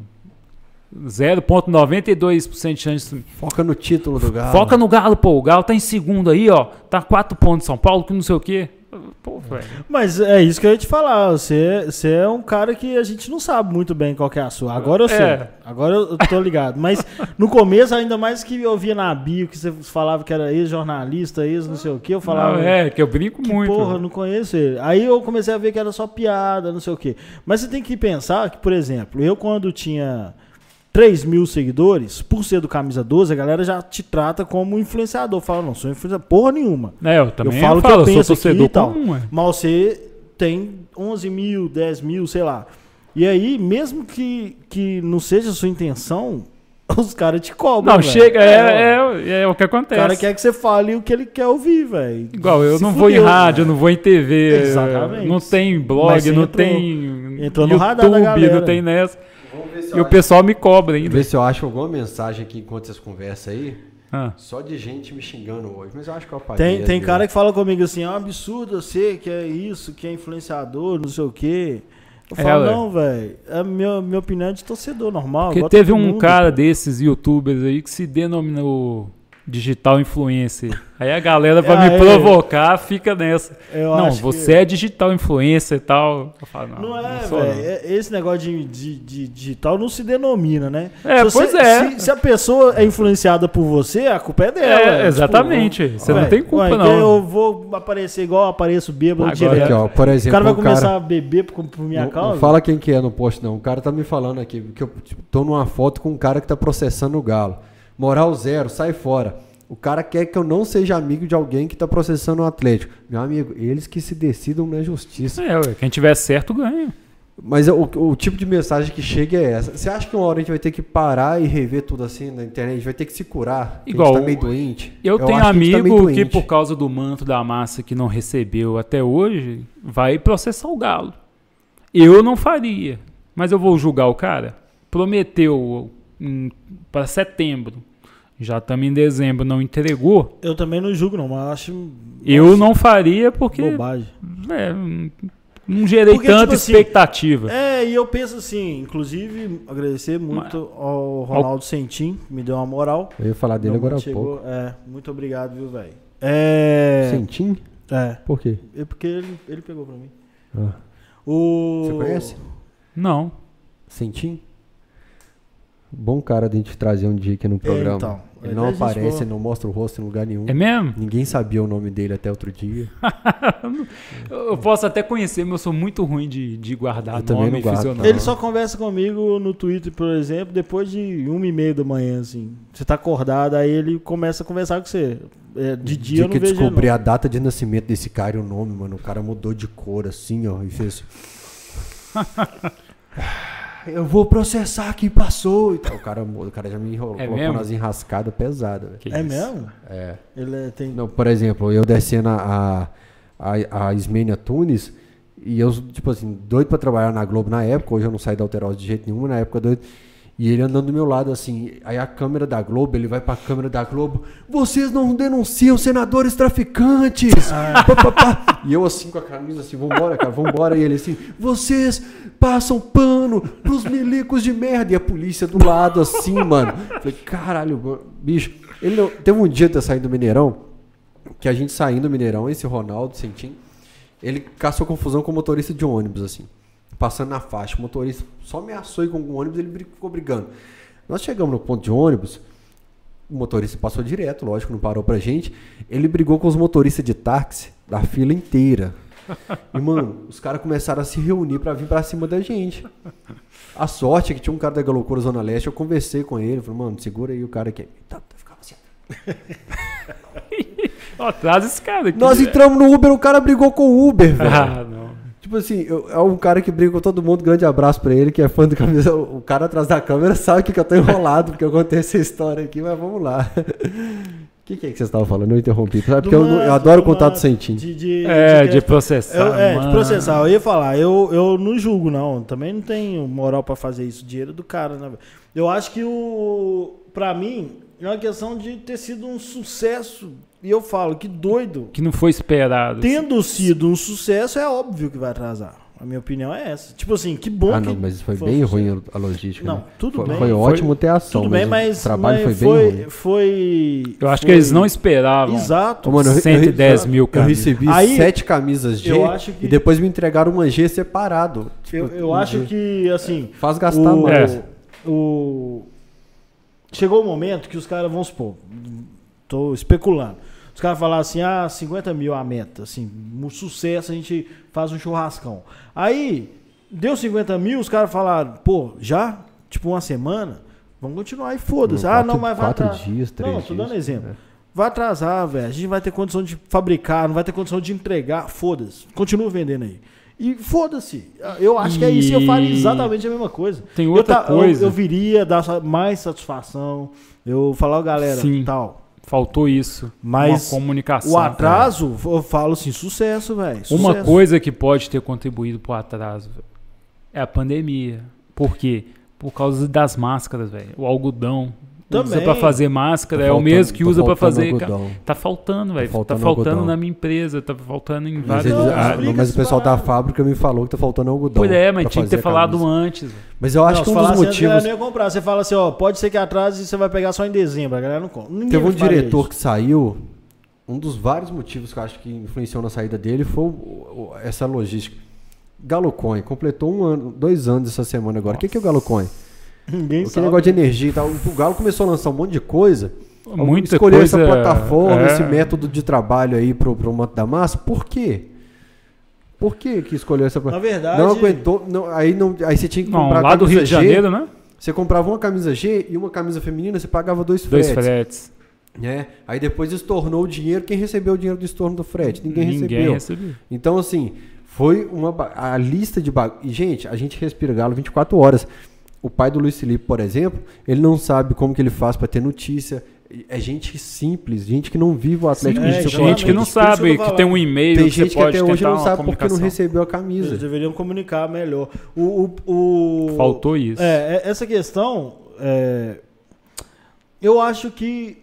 0,92% de chance. de- Foca no título do Galo. Foca no Galo, pô. O Galo tá em segundo aí, ó. Tá 4 pontos São Paulo, que não sei o quê. Pô, velho. Mas é isso que eu ia te falar. Você, você é um cara que a gente não sabe muito bem qual que é a sua. Agora eu sei. É. Agora eu tô ligado. Mas no começo, ainda mais que eu via na bio que você falava que era ex-jornalista, ex não sei o que, eu falava. Não, é, que eu brinco Que muito. porra, não conheço ele. Aí eu comecei a ver que era só piada, não sei o quê. Mas você tem que pensar que, por exemplo, eu quando tinha 3 mil seguidores, por ser do Camisa 12, a galera já te trata como influenciador. Fala, não, sou influenciador porra nenhuma. É, eu também eu falo o que falo, eu sou penso aqui e tal. comum, é. Mas você tem 11 mil, 10 mil, sei lá. E aí, mesmo que, que não seja a sua intenção, os caras te cobram. Não, velho. chega, é, É, é, é o que O acontece. cara quer que você fale o que ele quer ouvir, velho. Igual, eu Se não vou em fudeu, rádio, né? eu não vou em TV, Exatamente. não tem blog, não entrou- tem entrou no YouTube, radar da galera. não tem nessa. E o pessoal me cobra ainda. Ver se eu acho alguma mensagem aqui enquanto vocês conversam aí. Ah, Só de gente me xingando hoje. Mas eu acho que eu apaguei. Tem, tem cara que fala comigo assim, é um absurdo você que é isso, que é influenciador, não sei o quê. Eu É, falo, ué. não, velho, a minha, minha opinião é de torcedor normal. Porque teve um mundo. cara desses youtubers aí que se denominou digital influencer. Aí a galera vai Ah, me é. provocar, fica nessa. Eu não, acho que- você é digital influencer e tal. Eu falo, não, Não é, não. velho. é- Esse negócio de, de, de digital não se denomina, né? É, Se você- pois é. Se, se a pessoa é influenciada por você, a culpa é dela. É, Tipo, exatamente. ó, Você não tem culpa, ué, então não. Eu vou aparecer igual eu apareço bêbado Agora- direto. Aqui, ó, por o exemplo, cara vai começar a beber por, por minha não, causa. não fala quem que é no post, não. O cara tá me falando aqui que eu tipo, tô numa foto com um cara que tá processando o Galo. Moral zero, sai fora. O cara quer que eu não seja amigo de alguém que tá processando o Atlético. Meu amigo, eles que se decidam na justiça. É, ué, quem tiver certo ganha. Mas o, o tipo de mensagem que chega é essa. Você acha que uma hora a gente vai ter que parar e rever tudo assim na internet? A gente vai ter que se curar? que Igual, a gente tá meio doente? Eu, tenho que a gente tá amigo que, doente. por causa do manto da massa que não recebeu até hoje, vai processar o Galo. Eu não faria, mas eu vou julgar o cara. Prometeu para setembro, já estamos em dezembro, não entregou. Eu também não julgo, não, mas eu acho Eu não faria porque bobagem. é, Não gerei Porque, tanta tipo assim, expectativa. É, e eu penso assim, inclusive, agradecer muito ao Ronaldo Sentim, que me deu uma moral. Eu ia falar dele agora há pouco. É, muito obrigado, viu, velho? É. Sentim? É. Por quê? É porque ele, ele pegou pra mim. Ah. O... Você conhece? Não. Sentim? Bom cara de a gente trazer um dia aqui no programa. então, ele é não aparece, ele não mostra o rosto em lugar nenhum. É mesmo? Ninguém sabia o nome dele até outro dia. Eu posso até conhecer, mas eu sou muito ruim de, de guardar Eu também nome não e guardo. Ele só conversa comigo no Twitter, por exemplo, depois de uma e meia da manhã, assim. Você tá acordado, aí ele começa a conversar com você. É, de dia eu não que vejo descobri não. a data de nascimento desse cara e o nome, mano. O cara mudou de cor assim, ó, e fez. Eu vou processar quem passou. E tal. O cara, o cara já me enrolou, É colocou mesmo? umas enrascadas pesadas. É isso. mesmo? É. Ele é- tem... Não, por exemplo, eu descendo a, a, a Ismênia Tunes e eu, tipo assim, doido pra trabalhar na Globo na época, hoje eu não saio da Alterosa de jeito nenhum, na época doido. E ele andando do meu lado assim, aí a câmera da Globo, ele vai pra câmera da Globo, vocês não denunciam senadores traficantes! Pá, pá, pá. E eu assim com a camisa assim, vambora, cara, vambora. E ele assim, vocês passam pano pros milicos de merda. E a polícia do lado assim, mano. Falei, caralho, bicho. Ele não- teve um dia de eu sair do Mineirão, que a gente saindo do Mineirão, esse Ronaldo Sentim, ele caçou confusão com o motorista de ônibus, assim. Passando na faixa. O motorista só ameaçou ir com o ônibus, ele ficou brigando. Nós chegamos no ponto de ônibus, o motorista passou direto, lógico, não parou pra gente. Ele brigou com os motoristas de táxi da fila inteira. E, mano, os caras começaram a se reunir pra vir pra cima da gente. A sorte é que tinha um cara da Galocura Zona Leste, eu conversei com ele, falei, mano, segura aí o cara aqui. Tá, tá, ficava assim. Ó, traz esse cara aqui. Nós velho. entramos no Uber, o cara brigou com o Uber, velho. Ah. Tipo assim, eu- é um cara que briga com todo mundo, grande abraço pra ele, que é fã do camisa. O cara atrás da câmera sabe que, que eu tô enrolado, porque eu contei essa história aqui, mas vamos lá. O que, que é que vocês estavam falando? Eu interrompi. Sabe porque eu, não- eu mato, adoro do contato sentim. De, de, É, de questão- processar. Eu, é, de processar. Eu ia falar, eu, eu não julgo, não. Também não tenho moral pra fazer isso. Dinheiro do cara, né? Eu acho que o. Pra mim, é uma questão de ter sido um sucesso. E eu falo, que doido. Que não foi esperado. Tendo sido um sucesso, é óbvio que vai atrasar. A minha opinião é essa. Tipo assim, que bom Ah, que. não, mas foi um bem ruim a logística. Não, né? tudo foi, bem. Foi Foi- ótimo ter ação, Tudo bem, o mas. trabalho mas foi bem ruim. foi, foi. Eu acho foi- que eles não esperavam. Exato. Ô, mano, eu, 110 eu, mil Eu camisas. recebi Aí, sete camisas G eu acho que- e depois me entregaram uma G separado. Eu, Tipo, eu acho que, assim. Faz gastar o, mais. É. o- chegou o momento que os caras, vamos supor, tô especulando. Os caras falaram assim, ah, 50 mil a meta, assim, um sucesso, a gente faz um churrascão. Aí, deu 50 mil, os caras falaram, pô, já? Tipo uma semana? Vamos continuar e foda-se. Ah, não, mas vai quatro dias, três Não, tô dando dias, exemplo. é. Vai atrasar, velho. A gente vai ter condição de fabricar, não vai ter condição de entregar. Foda-se. Continua vendendo aí. E foda-se. Eu acho que é isso. Eu faria E- exatamente a mesma coisa. Tem Eu outra ta- eu- coisa. Eu, viria dar mais satisfação. Eu falar, galera, Sim. tal. Faltou isso. Mas uma comunicação. O atraso, eu falo assim, sucesso, velho. Uma coisa que pode ter contribuído pro atraso velho, é a pandemia. Por quê? Por causa das máscaras, velho. O algodão. Usa Também. pra fazer máscara, Tá é o faltando- mesmo que tá usa pra faltando fazer. algodão. Tá faltando, velho. Tá faltando faltando, algodão. na minha empresa, tá faltando em Mas, várias. eles- Não, ah, mas o pessoal da fábrica me falou que tá faltando algodão. Pois é, mas tinha que ter falado camisa. antes. Mas eu acho Não, que um dos falasse antes, a galera motivos. não ia comprar. Você fala assim, ó, pode ser que atrase e você vai pegar só em dezembro. A galera não compra. Ninguém Teve um diretor isso. que saiu. Um dos vários motivos que eu acho que influenciou na saída dele foi essa logística. Galo Coin completou um ano, dois anos essa semana agora. O que, que é o Galo Coin? Ninguém Aquele sabe. negócio de energia e tal. O Galo começou a lançar um monte de coisa. Muita escolheu coisa. essa plataforma, é, esse método de trabalho aí pro, pro Manto da Massa. Por quê? Por que que escolheu essa Na plataforma? verdade, Não aguentou. Não, aí, não, aí você tinha que Não, comprar lá do Rio de G. Janeiro, né? Você comprava uma camisa G e uma camisa feminina, você pagava dois Dois fretes. fretes. né? Aí depois estornou o dinheiro. Quem recebeu o dinheiro do estorno do frete? Ninguém, Ninguém recebeu. recebeu. Então, assim, foi uma. A lista de bagulho. E, gente, a gente respira galo 24 horas. O pai do Luiz Felipe, por exemplo, ele não sabe como que ele faz para ter notícia. É gente simples, gente que não vive o Atlético é, de exatamente. Gente que não tô sabe, que tem um e-mail Tem que gente que pode até hoje não sabe porque não recebeu a Eles camisa. deveriam comunicar melhor. O, o, o- Faltou isso. É, é, essa questão, é, eu acho que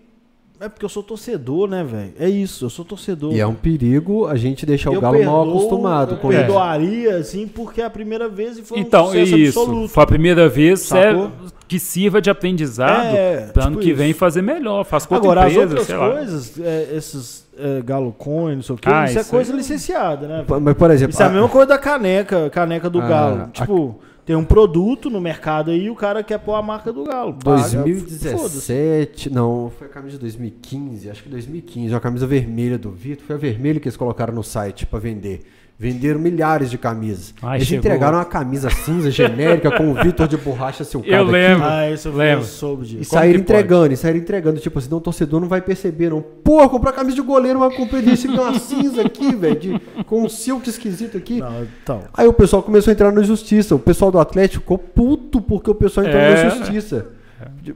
É porque eu sou torcedor, né, velho? É isso, eu sou torcedor. E é um perigo a gente deixar o Eu Galo mal perdoo, acostumado eu com isso. perdoaria, assim, porque é a primeira vez e foi um Então, sucesso isso. absoluto. Foi a primeira vez Sacou? é, que sirva de aprendizado É, para ano tipo que vem isso. fazer melhor. Faz com Agora, as empresa, outras sei lá. coisas, é, esses é, Galo Coin, não sei o quê, Ah, isso é isso coisa aí- licenciada, né? Mas, por exemplo, Isso é a a- mesma coisa da caneca, caneca do Ah, Galo. a- Tipo, tem um produto no mercado aí e o cara quer pôr a marca do Galo. Paga, foda-se. 2017, não, foi a camisa de 2015, acho que 2015, uma camisa vermelha do Vitor, foi a vermelha que eles colocaram no site pra vender. Venderam milhares de camisas. Ai, eles chegou. entregaram uma camisa cinza genérica com o Vitor de borracha silcada Eu aqui. lembro. Ah, isso eu Lembro. soube E disso. Como saíram pode? entregando, e saíram entregando. Tipo assim, não, o torcedor não vai perceber, não. Pô, comprar camisa de goleiro, mas comprei desse aqui, uma cinza aqui, velho, com um silk esquisito aqui. Não, então. Aí o pessoal começou a entrar na justiça. O pessoal do Atlético ficou puto porque o pessoal entrou É. na justiça.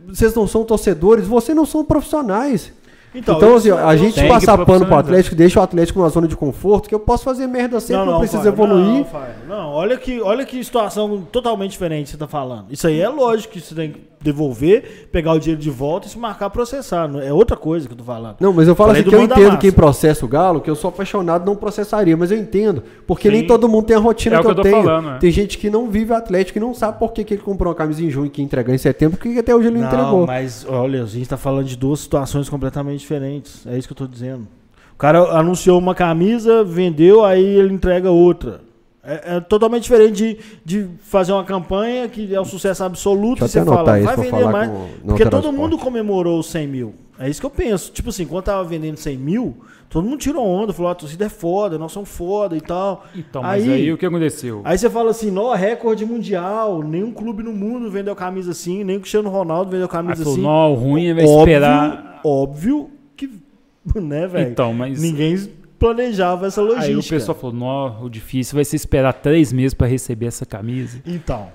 Vocês não são torcedores, vocês não são profissionais. Então, Então, assim, eu- a gente que passar pano pro. Atlético, deixa o Atlético numa zona de conforto, que eu posso fazer merda sempre, não, precisa Fábio, evoluir. Não, Fábio, não, olha que, olha que situação totalmente diferente você tá falando. Isso aí é lógico que você tem que devolver, pegar o dinheiro de volta e se marcar processar. não- É outra coisa que eu tô falando. Não, mas eu falo Falei assim que eu entendo massa. quem processa o Galo, que eu sou apaixonado, não processaria, mas eu entendo. Porque nem Sim. todo mundo tem a rotina É o que, que eu, eu tô tenho. falando, é. Tem gente que não vive Atlético e não sabe por que, que ele comprou uma camisa em junho e que entregou em setembro, porque até hoje ele não, entregou. mas olha, a gente tá falando de duas situações completamente diferentes. É isso que eu tô dizendo. O cara anunciou uma camisa, vendeu, aí ele entrega outra. É, é totalmente diferente de, de fazer uma campanha que é um sucesso absoluto Deixa e você fala, vai vender mais. com Porque todo Transporte. mundo comemorou os 100 mil. É isso que eu penso. Tipo assim, quando tava vendendo 100 mil, todo mundo tirou onda, falou, a torcida é foda, nós somos foda e tal. Então, mas aí, o que aconteceu? Aí você fala assim, nó, recorde mundial, nenhum clube no mundo vendeu camisa assim, nem o Cristiano Ronaldo vendeu Aí camisa falou, assim. não, o ruim é vai óbvio, esperar. Óbvio que, né, velho? Então, mas Ninguém planejava essa logística. aí o pessoal falou, não, o difícil vai ser esperar três meses para receber essa camisa. Então.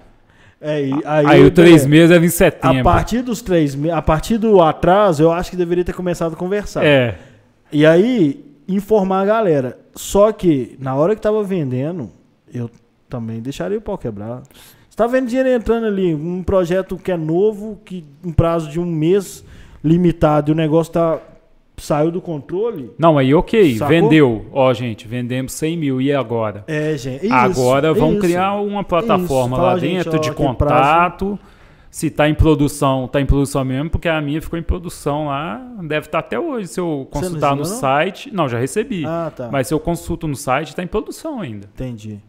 É, e- aí, Aí, o três é, meses era em A setembro. partir dos três meses, a partir do atraso, eu acho que deveria ter começado a conversar. É, E aí, informar a galera. Só que, na hora que tava vendendo, eu também deixaria o pau quebrar. Você tá vendo dinheiro entrando ali, um projeto que é novo, que um prazo de um mês limitado, e o negócio tá, saiu do controle. não, aí ok, Sacou? vendeu. Ó, gente, vendemos 100 mil, e agora? É, gente. isso, Agora vamos isso. criar uma plataforma. Fala, lá gente, dentro ó, de contato. Se tá em produção, tá em produção mesmo, porque a minha ficou em produção lá, deve estar até hoje. Se eu consultar no não? site. Não, já recebi. Ah, tá. Mas se eu consulto no site, tá em produção ainda. Entendi.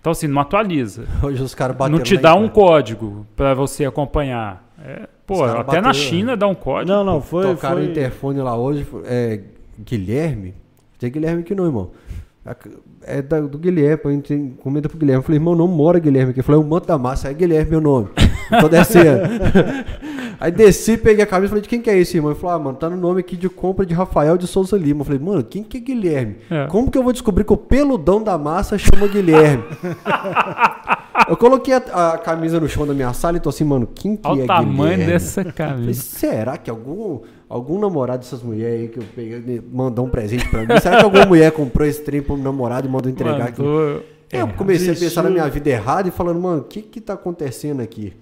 Então, assim, não atualiza. Hoje os caras não te dá um código para você acompanhar. É, pô, até na bateram, China dá um código. Não, não, foi. Tocaram foi... o interfone lá hoje, é Guilherme. Tem Guilherme aqui não, irmão. É da- do Guilherme, a gente tem comida pro Guilherme. Eu falei, irmão, não mora Guilherme aqui. Eu falei, é o manto da massa, é Guilherme meu nome. Eu tô descendo. Aí desci, peguei a camisa e falei, de quem que é esse, irmão? Ele falou, ah, mano, tá no nome aqui de compra de Rafael de Souza Lima. Eu falei, mano, quem que é Guilherme? É. Como que eu vou descobrir que o peludão da massa chama Guilherme? eu coloquei a, a camisa no chão da minha sala e tô assim, mano, quem que Olha é o tamanho Guilherme? dessa Falei, camisa. será que algum, algum namorado dessas mulheres aí que eu peguei mandou um presente pra mim? Será que alguma mulher comprou esse trem pro namorado e mandou entregar aqui? Mandou- É, eu comecei a pensar na minha vida errada e falando, mano, o que que tá acontecendo aqui?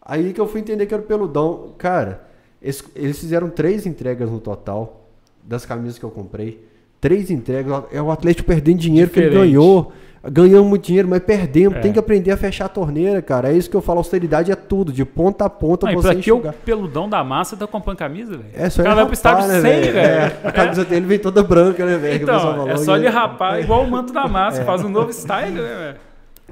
Aí que eu fui entender que era o peludão. Cara, eles, eles fizeram três entregas no total das camisas que eu comprei. Três entregas. É o Atlético perdendo dinheiro que ele Diferente. ganhou. Ganhamos muito dinheiro, mas perdemos. É. Tem que aprender a fechar a torneira, cara. É isso que eu falo. Austeridade é tudo. De ponta a ponta e você pra que o enxugar. peludão da massa tá comprando camisa, velho? É só o ele cara vai pro estádio né, sem, velho? É, a camisa dele vem toda branca, né, velho? Então, é só ele rapar igual o manto da massa, faz um novo style, né, velho?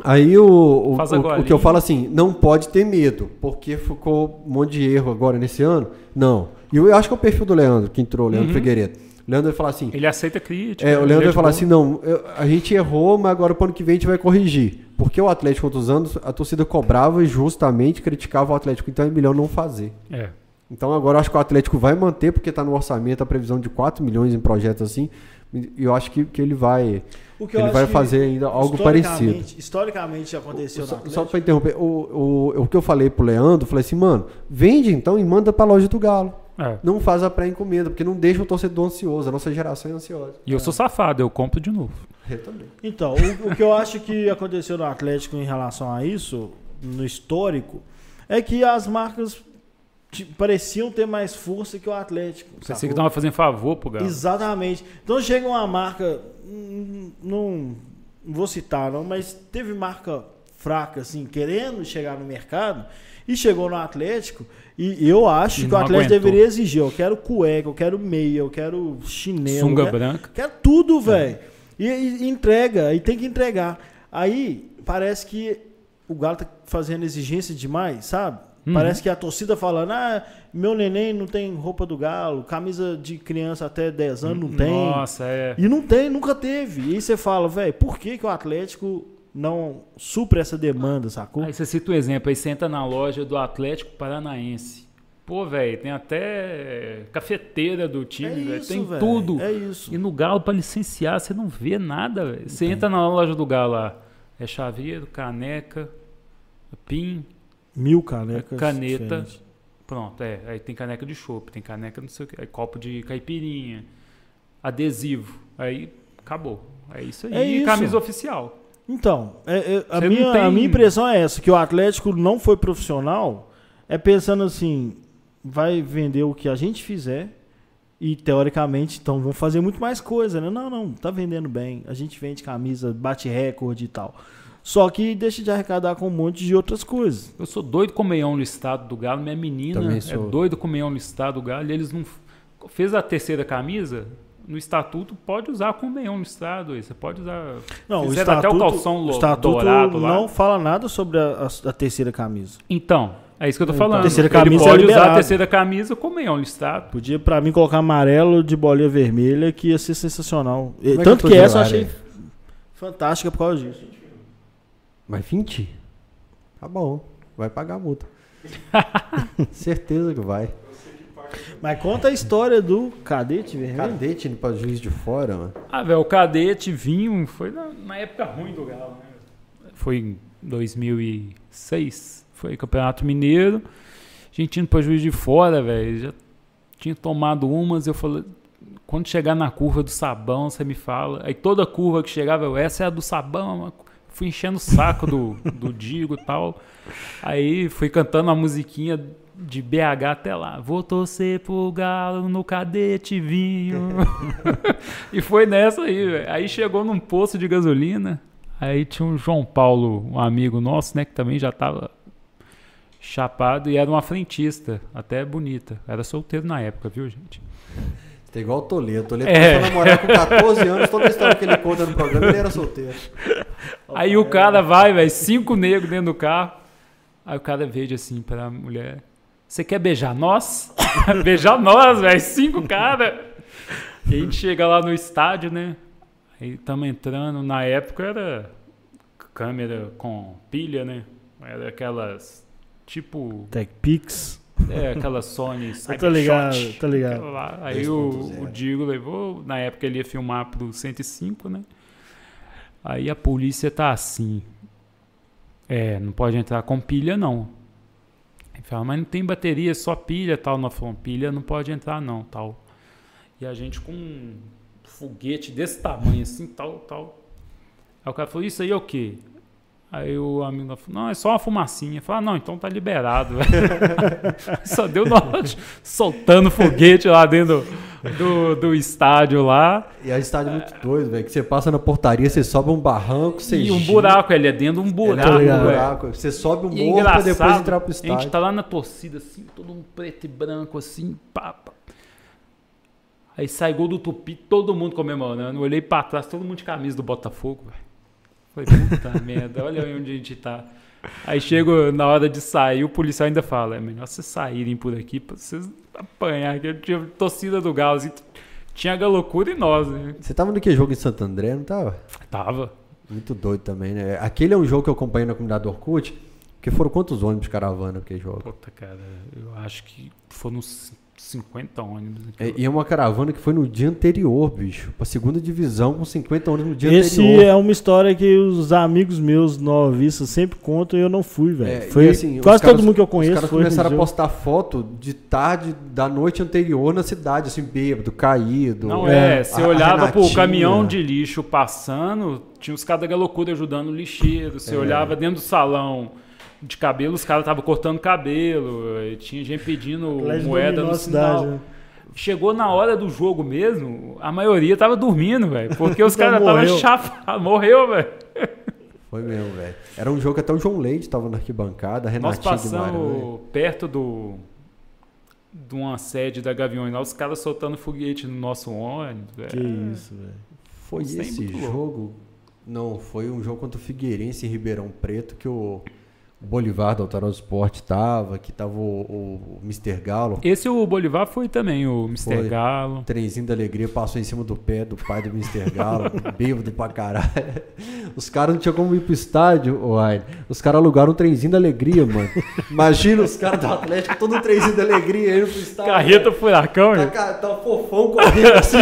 Aí o, o, o- o que eu falo assim, não pode ter medo, porque ficou um monte de erro agora nesse ano. Não. E eu acho que é o perfil do Leandro, que entrou, Leandro Uhum. Leandro O Leandro vai falar assim, Ele aceita crítica. é, o Leandro é vai falar boa. assim, não, eu- a gente errou, mas agora pro ano que vem a gente vai corrigir. Porque o Atlético, outros anos, a torcida cobrava e justamente criticava o Atlético, então é melhor não fazer. É. Então agora eu acho que o Atlético vai manter, porque está no orçamento a previsão de 4 milhões em projetos assim. E eu acho que, que ele vai, O que eu ele vai fazer ainda algo parecido. historicamente- aconteceu Só, no só Atlético. para interromper, o, o, o que eu falei pro Leandro, eu falei assim, mano, vende então e manda pra loja do Galo. É. Não faz a pré-encomenda, porque não deixa o torcedor ansioso. A nossa geração é ansiosa. E eu sou safado, eu compro de novo. Eu também. Então, o, o que eu acho que aconteceu no Atlético em relação a isso, no histórico, é que as marcas pareciam ter mais força que o Atlético. Parecia sacou? que tava fazendo favor pro Galo. Exatamente. Então chega uma marca, hum, não, não vou citar não, mas teve marca fraca, assim, querendo chegar no mercado e chegou no Atlético. E eu acho E que o Atlético aguentou. deveria exigir: eu quero cueca, eu quero meia, eu quero chinelo. Sunga quero, branca. quero tudo, velho. E, e entrega, e tem que entregar. Aí parece que o Galo tá fazendo exigência demais, sabe? Uhum. Parece que a torcida falando: ah, meu neném não tem roupa do Galo, camisa de criança até 10 anos não tem. Nossa, é. E não tem, nunca teve. E aí você fala, velho, por que, que o Atlético não supre essa demanda, sacou? Aí você cita o exemplo, aí você entra na loja do Atlético Paranaense. Pô, velho, tem até cafeteira do time, é velho. Tem velho, tudo. É isso. E no Galo, pra licenciar, você não vê nada, velho. Você entra na loja do Galo lá, é chaveiro, caneca, pin, Mil canecas. Caneta. diferentes. pronto, é. Aí tem caneca de chopp, tem caneca não sei o que, aí copo de caipirinha, adesivo, aí acabou. É isso aí, É isso. camisa oficial. Então, é- é- a, Você minha, a tem- minha impressão é essa, que o Atlético não foi profissional, é pensando assim, vai vender o que a gente fizer e teoricamente, então vão fazer muito mais coisa, né? Não, não, tá vendendo bem, a gente vende camisa, bate recorde e tal. Só que deixa de arrecadar com um monte de outras coisas. Eu sou doido com o meião listado do Galo. Minha menina é sou. doido com o meião listado do Galo. E eles não. Fez a terceira camisa, no estatuto pode usar com o meião listado. aí. Você pode usar. Não, Fizeram até o calção o estatuto dourado lá. não fala nada sobre a, a- a terceira camisa. Então, é isso que eu tô Então, falando. terceira Ele camisa é pode usar a terceira camisa com o meião listado. Podia, pra mim, colocar amarelo de bolinha vermelha, que ia ser sensacional. É que Tanto que, de essa eu achei fantástica por causa disso. Mas 20? Tá bom. Vai pagar a multa. Certeza que vai. Mas conta a história do cadete vermelho. Cadete indo pra juiz de fora, mano. Ah, velho, o cadete vinho foi na, na época ruim do Galo, né? Foi em 2006, foi Campeonato Mineiro. A gente indo pra Juiz de Fora, velho, já tinha tomado umas, eu falei, quando chegar na curva do sabão, você me fala. Aí toda curva que chegava, eu, essa é a do sabão, fui enchendo o saco do, do Digo e tal. Aí fui cantando a musiquinha de BH até lá. Vou torcer pro Galo no cadete vinho. e foi nessa aí, velho. Aí chegou num posto de gasolina. Aí tinha um João Paulo, um amigo nosso, né, que também já tava chapado e era uma frentista, até bonita. Era solteiro na época, viu, gente? Tá igual o Toledo. O Toledo É. começou a namorar com 14 anos. Toda a história que ele conta no programa, ele era solteiro. Aí o cara vai, velho, cinco negros dentro do carro. Aí o cara veio assim pra mulher: Você quer beijar nós? beijar nós, velho, cinco caras. E a gente chega lá no estádio, né? Aí estamos entrando. Na época era câmera com pilha, né? Era aquelas. Tipo. Tech Pix. É, aquelas Sony. Eu tô ligado, Cybershot, tô ligado. aquela lá. Aí o, 2.0. o Digo levou, na época ele ia filmar pro 105, né? Aí a polícia tá assim. É, não pode entrar com pilha não. Ele fala, mas não tem bateria, só pilha tal. Nós falamos, pilha não pode entrar não, tal. E a gente com um foguete desse tamanho assim, tal, tal. Aí o cara falou, isso aí é o quê? Aí o amigo falou, não, é só uma fumacinha. Fala, não, então tá liberado. Só deu nó de- soltando foguete lá dentro do, do estádio lá. E a estádio é muito doido, velho. Que você passa na portaria, você sobe um barranco, você E um gira, buraco, ele é dentro de um buraco. É um ligado. velho. buraco. Você sobe um E é morro pra depois entrar pro a gente estádio. tá lá na torcida, assim, todo um preto e branco, assim, pá, pá. Aí sai gol do Tupi, todo mundo comemorando. Eu olhei pra trás, todo mundo de camisa do Botafogo, velho. Falei, puta merda, olha onde a gente tá. Aí chego na hora de sair, o policial ainda fala, é melhor vocês saírem por aqui pra vocês apanhar. Que eu tinha torcida do Galo, assim, tinha loucura em nós, né? Você tava no que jogo em Santo André, não tava? Tava. Muito doido também, né? Aquele é um jogo que eu acompanhei na comunidade do Orkut. Porque foram quantos ônibus caravana aquele jogo? Puta, cara, eu acho que foram uns 50 ônibus. É, e é uma caravana que foi no dia anterior, bicho. Pra segunda divisão com 50 ônibus no dia Esse anterior. é uma história que os amigos meus novistas sempre contam e eu não fui, velho. É, Foi assim, os quase caras- todo mundo que eu conheço Os caras começaram a jogo. postar foto de tarde da noite anterior na cidade, assim, bêbado, caído. Não É, é, você a- a olhava pro caminhão de lixo passando, tinha os caras da loucura ajudando o lixeiro. Você É. olhava dentro do salão, de cabelo, os caras estavam cortando cabelo, tinha gente pedindo moeda no a cidade, sinal. né? Chegou na hora do jogo mesmo, a maioria tava dormindo, velho. Porque os Então caras estavam morreu. chapados. Morreu, velho. Foi mesmo, velho. Era um jogo que até o João Leite tava na arquibancada, Nós Renatinho Guimarães. passamos perto do de uma sede da Gaviões lá, os caras soltando foguete no nosso ônibus. Que velho. isso, velho. Foi Isso é esse jogo? Não, foi um jogo contra o Figueirense em Ribeirão Preto que o Bolivar do Altarão Esporte tava, que tava o, o, Mr. Galo. Esse o Bolivar foi também, o Mr. Foi. Galo. Trenzinho da alegria passou em cima do pé do pai do Mr. Galo, bêbado pra caralho. Os caras não tinham como ir pro estádio, Aine. Os caras alugaram um trenzinho da alegria, mano. Imagina os caras do Atlético, todo um trenzinho da alegria indo pro estádio. Carreta furacão, Tá, velho. ca- tá fofão correndo assim.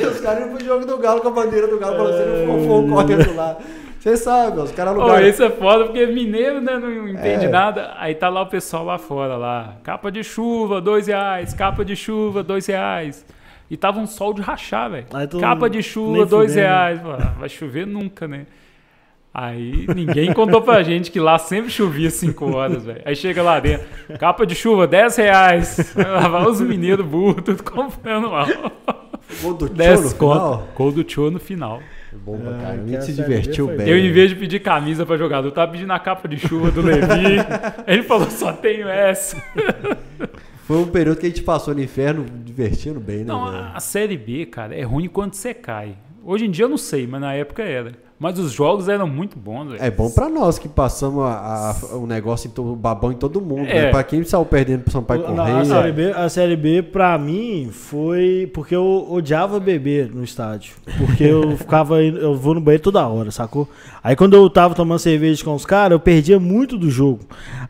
e os caras indo pro jogo do Galo com a bandeira do Galo parecendo um fofão correndo lá. Você sabe, os caras alugaram. esse é foda porque mineiro, né, não entende É. nada. Aí tá lá o pessoal lá fora, lá. Capa de chuva, dois reais. Capa de chuva, dois reais. E tava um sol de rachar, velho. Capa de chuva, dois reais. Vai chover nunca, né? Aí ninguém contou pra gente que lá sempre chovia 5 horas, velho. Aí chega lá dentro, capa de chuva, 10 reais. Lá vai os mineiros burros, tudo comprando mal. Gol do Tio 10 no final. Gol do Tio no final. Bom pra Ah, caramba. A gente se divertiu bem. Eu, em vez de pedir camisa pra jogador, tava pedindo a capa de chuva do Levi. Ele falou, só tenho essa. Foi um período que a gente passou no inferno divertindo bem, né? Não, velho? a Série B, cara, é ruim quando você cai. Hoje em dia eu não sei, mas na época era. Mas os jogos eram muito bons, velho. É bom pra nós que passamos a, a- o negócio, em to- o babão em todo mundo. É. Né? Pra quem saiu perdendo pro Sampaio Não, a, Correia. série B, a Série B, pra mim, foi porque eu odiava beber no estádio. Porque eu ficava. indo- Eu vou no banheiro toda hora, sacou? Aí quando eu tava tomando cerveja com os caras, eu perdia muito do jogo.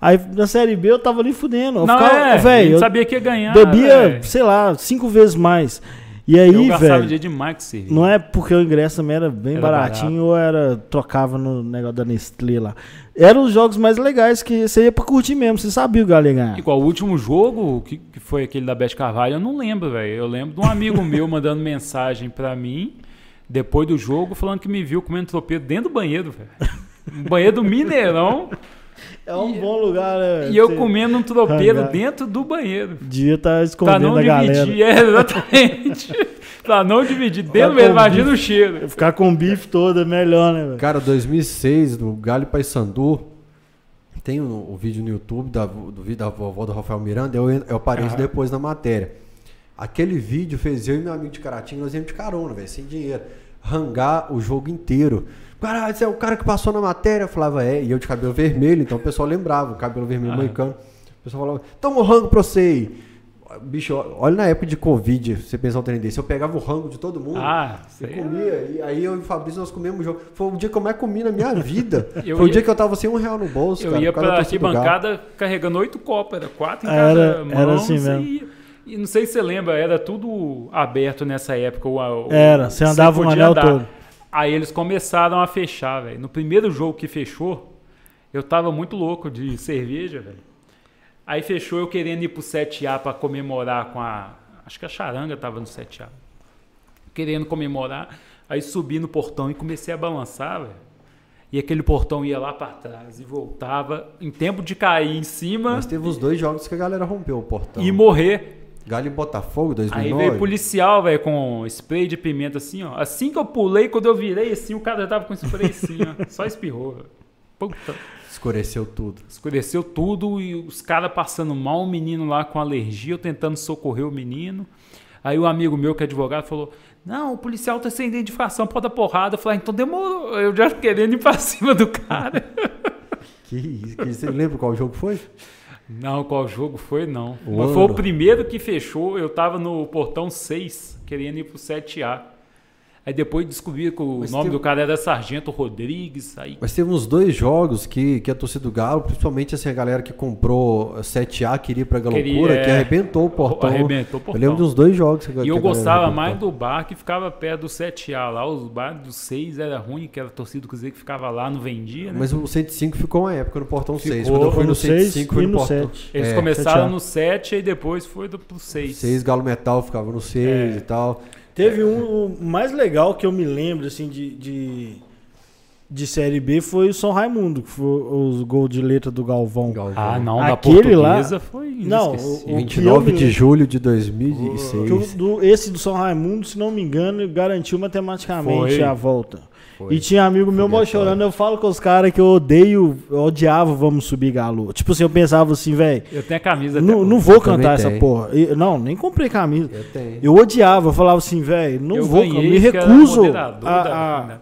Aí na Série B eu tava ali fudendo. Eu não, ficava, é, gente eu sabia que ia ganhar. bebia, velho. sei lá, cinco vezes mais. E eu aí, gastava velho. dia demais com cerveja. Não é porque o ingresso também era bem Era baratinho ou era trocava no negócio da Nestlé lá. Eram os jogos mais legais que você ia pra curtir mesmo, você sabia o Galo ia ganhar. Igual o último jogo, que, que foi aquele da Beth Carvalho, eu não lembro, velho. Eu lembro de um amigo meu mandando mensagem pra mim, depois do jogo, falando que me viu comendo tropeiro dentro do banheiro, velho. Um banheiro do Mineirão. É um bom lugar, né? e eu Você comendo um tropeiro dentro do banheiro. Devia estar Pra escondendo não a galera. dividir, é, exatamente. pra não dividir dentro com mesmo, o imagina bife. o cheiro. Ficar com o bife todo é melhor, né, velho? Cara, 2006, no Galo e Paysandu, tem o, o vídeo no YouTube da, do vídeo da vovó do Rafael Miranda, eu, eu apareço Aham. depois na matéria. Aquele vídeo fez eu e meu amigo de Caratinga, nós íamos de carona, velho, sem dinheiro, rangar o jogo inteiro. Caralho, você é o cara que passou na matéria? Eu falava, é, e eu de cabelo vermelho, então o pessoal lembrava, o cabelo vermelho moicano. O pessoal falava, toma o rango pra você aí. Bicho, olha na época de Covid, você pensar um trem desse, eu pegava o rango de todo mundo. Ah, Eu sei. comia, e aí eu e o Fabrício nós comemos jogo. Foi o dia que eu mais comi na minha vida. Eu Foi o ia- dia que eu tava sem um real no bolso. Eu cara, ia pra arquibancada carregando oito copas, era quatro em Era- cada mão. era assim mesmo. ia. E não sei se você lembra, era tudo aberto nessa época. O, o- Era, você andava o anel andar. todo. Aí eles começaram a fechar, velho. No primeiro jogo que fechou, eu tava muito louco de cerveja, velho. Aí fechou eu querendo ir pro 7A pra comemorar com a. Acho que a charanga tava no 7A. Querendo comemorar. Aí subi no portão e comecei a balançar, velho. E aquele portão ia lá pra trás e voltava em tempo de cair em cima Mas teve os dois jogos que a galera rompeu o portão. e morrer. Galo e Botafogo, 2009. Aí veio policial, velho, com spray de pimenta assim, ó. Assim que eu pulei, quando eu virei assim, o cara já tava com spray assim, ó. Só espirrou. Puta. Escureceu tudo. Escureceu tudo e os caras passando mal, o menino lá com alergia, eu tentando socorrer o menino. Aí o amigo meu que é advogado falou: Não, o policial tá sem identificação, pode dar porrada. Eu falei: ah, Então demorou. Eu já querendo ir pra cima do cara. Que isso? Que você lembra qual jogo foi? Não, qual jogo foi? Não. Mas foi o primeiro que fechou. Eu tava no portão 6, querendo ir pro 7A. Aí depois descobri que o Mas nome tem- do cara era Sargento Rodrigues. Aí Mas teve uns dois jogos que, que a torcida do Galo, principalmente assim, a galera que comprou 7A, queria ir pra Galocura, Queria, que é. arrebentou o portão. arrebentou o Eu portão. lembro de uns dois jogos. Que, E que eu gostava arrebentou. mais do bar que ficava perto do 7A lá. Os bares do 6 era ruim, que era a torcida do Cruzeiro que ficava lá, não vendia, né? Mas o 105 ficou uma época no portão Ficou, 6. Quando eu fui Foi no no 6 105, e fui no no portão. 7. Eles é, começaram 7A. no 7 e depois foi pro 6. 6 Galo Metal ficava no 6 É. e tal. Teve um o mais legal que eu me lembro, assim, de, de, de Série B foi o São Raimundo, que foi os gols de letra do Galvão. Galvão. Ah, não, Aquele da lá- foi Não, o- o- 29 que eu de julho de Que 2006. o- do- esse do São Raimundo, se não me engano, garantiu matematicamente Foi. a volta. Foi. E tinha amigo meu mó chorando, eu falo com os caras que eu odeio, eu odiava Vamos Subir Galo. Tipo assim, eu pensava assim, velho, Eu tenho a camisa até não, hoje. não vou cantar essa tenho. porra. E- não, nem comprei camisa. Eu tenho. Eu odiava, eu falava assim, velho, não Eu vou, ganhei, me recuso. a- a-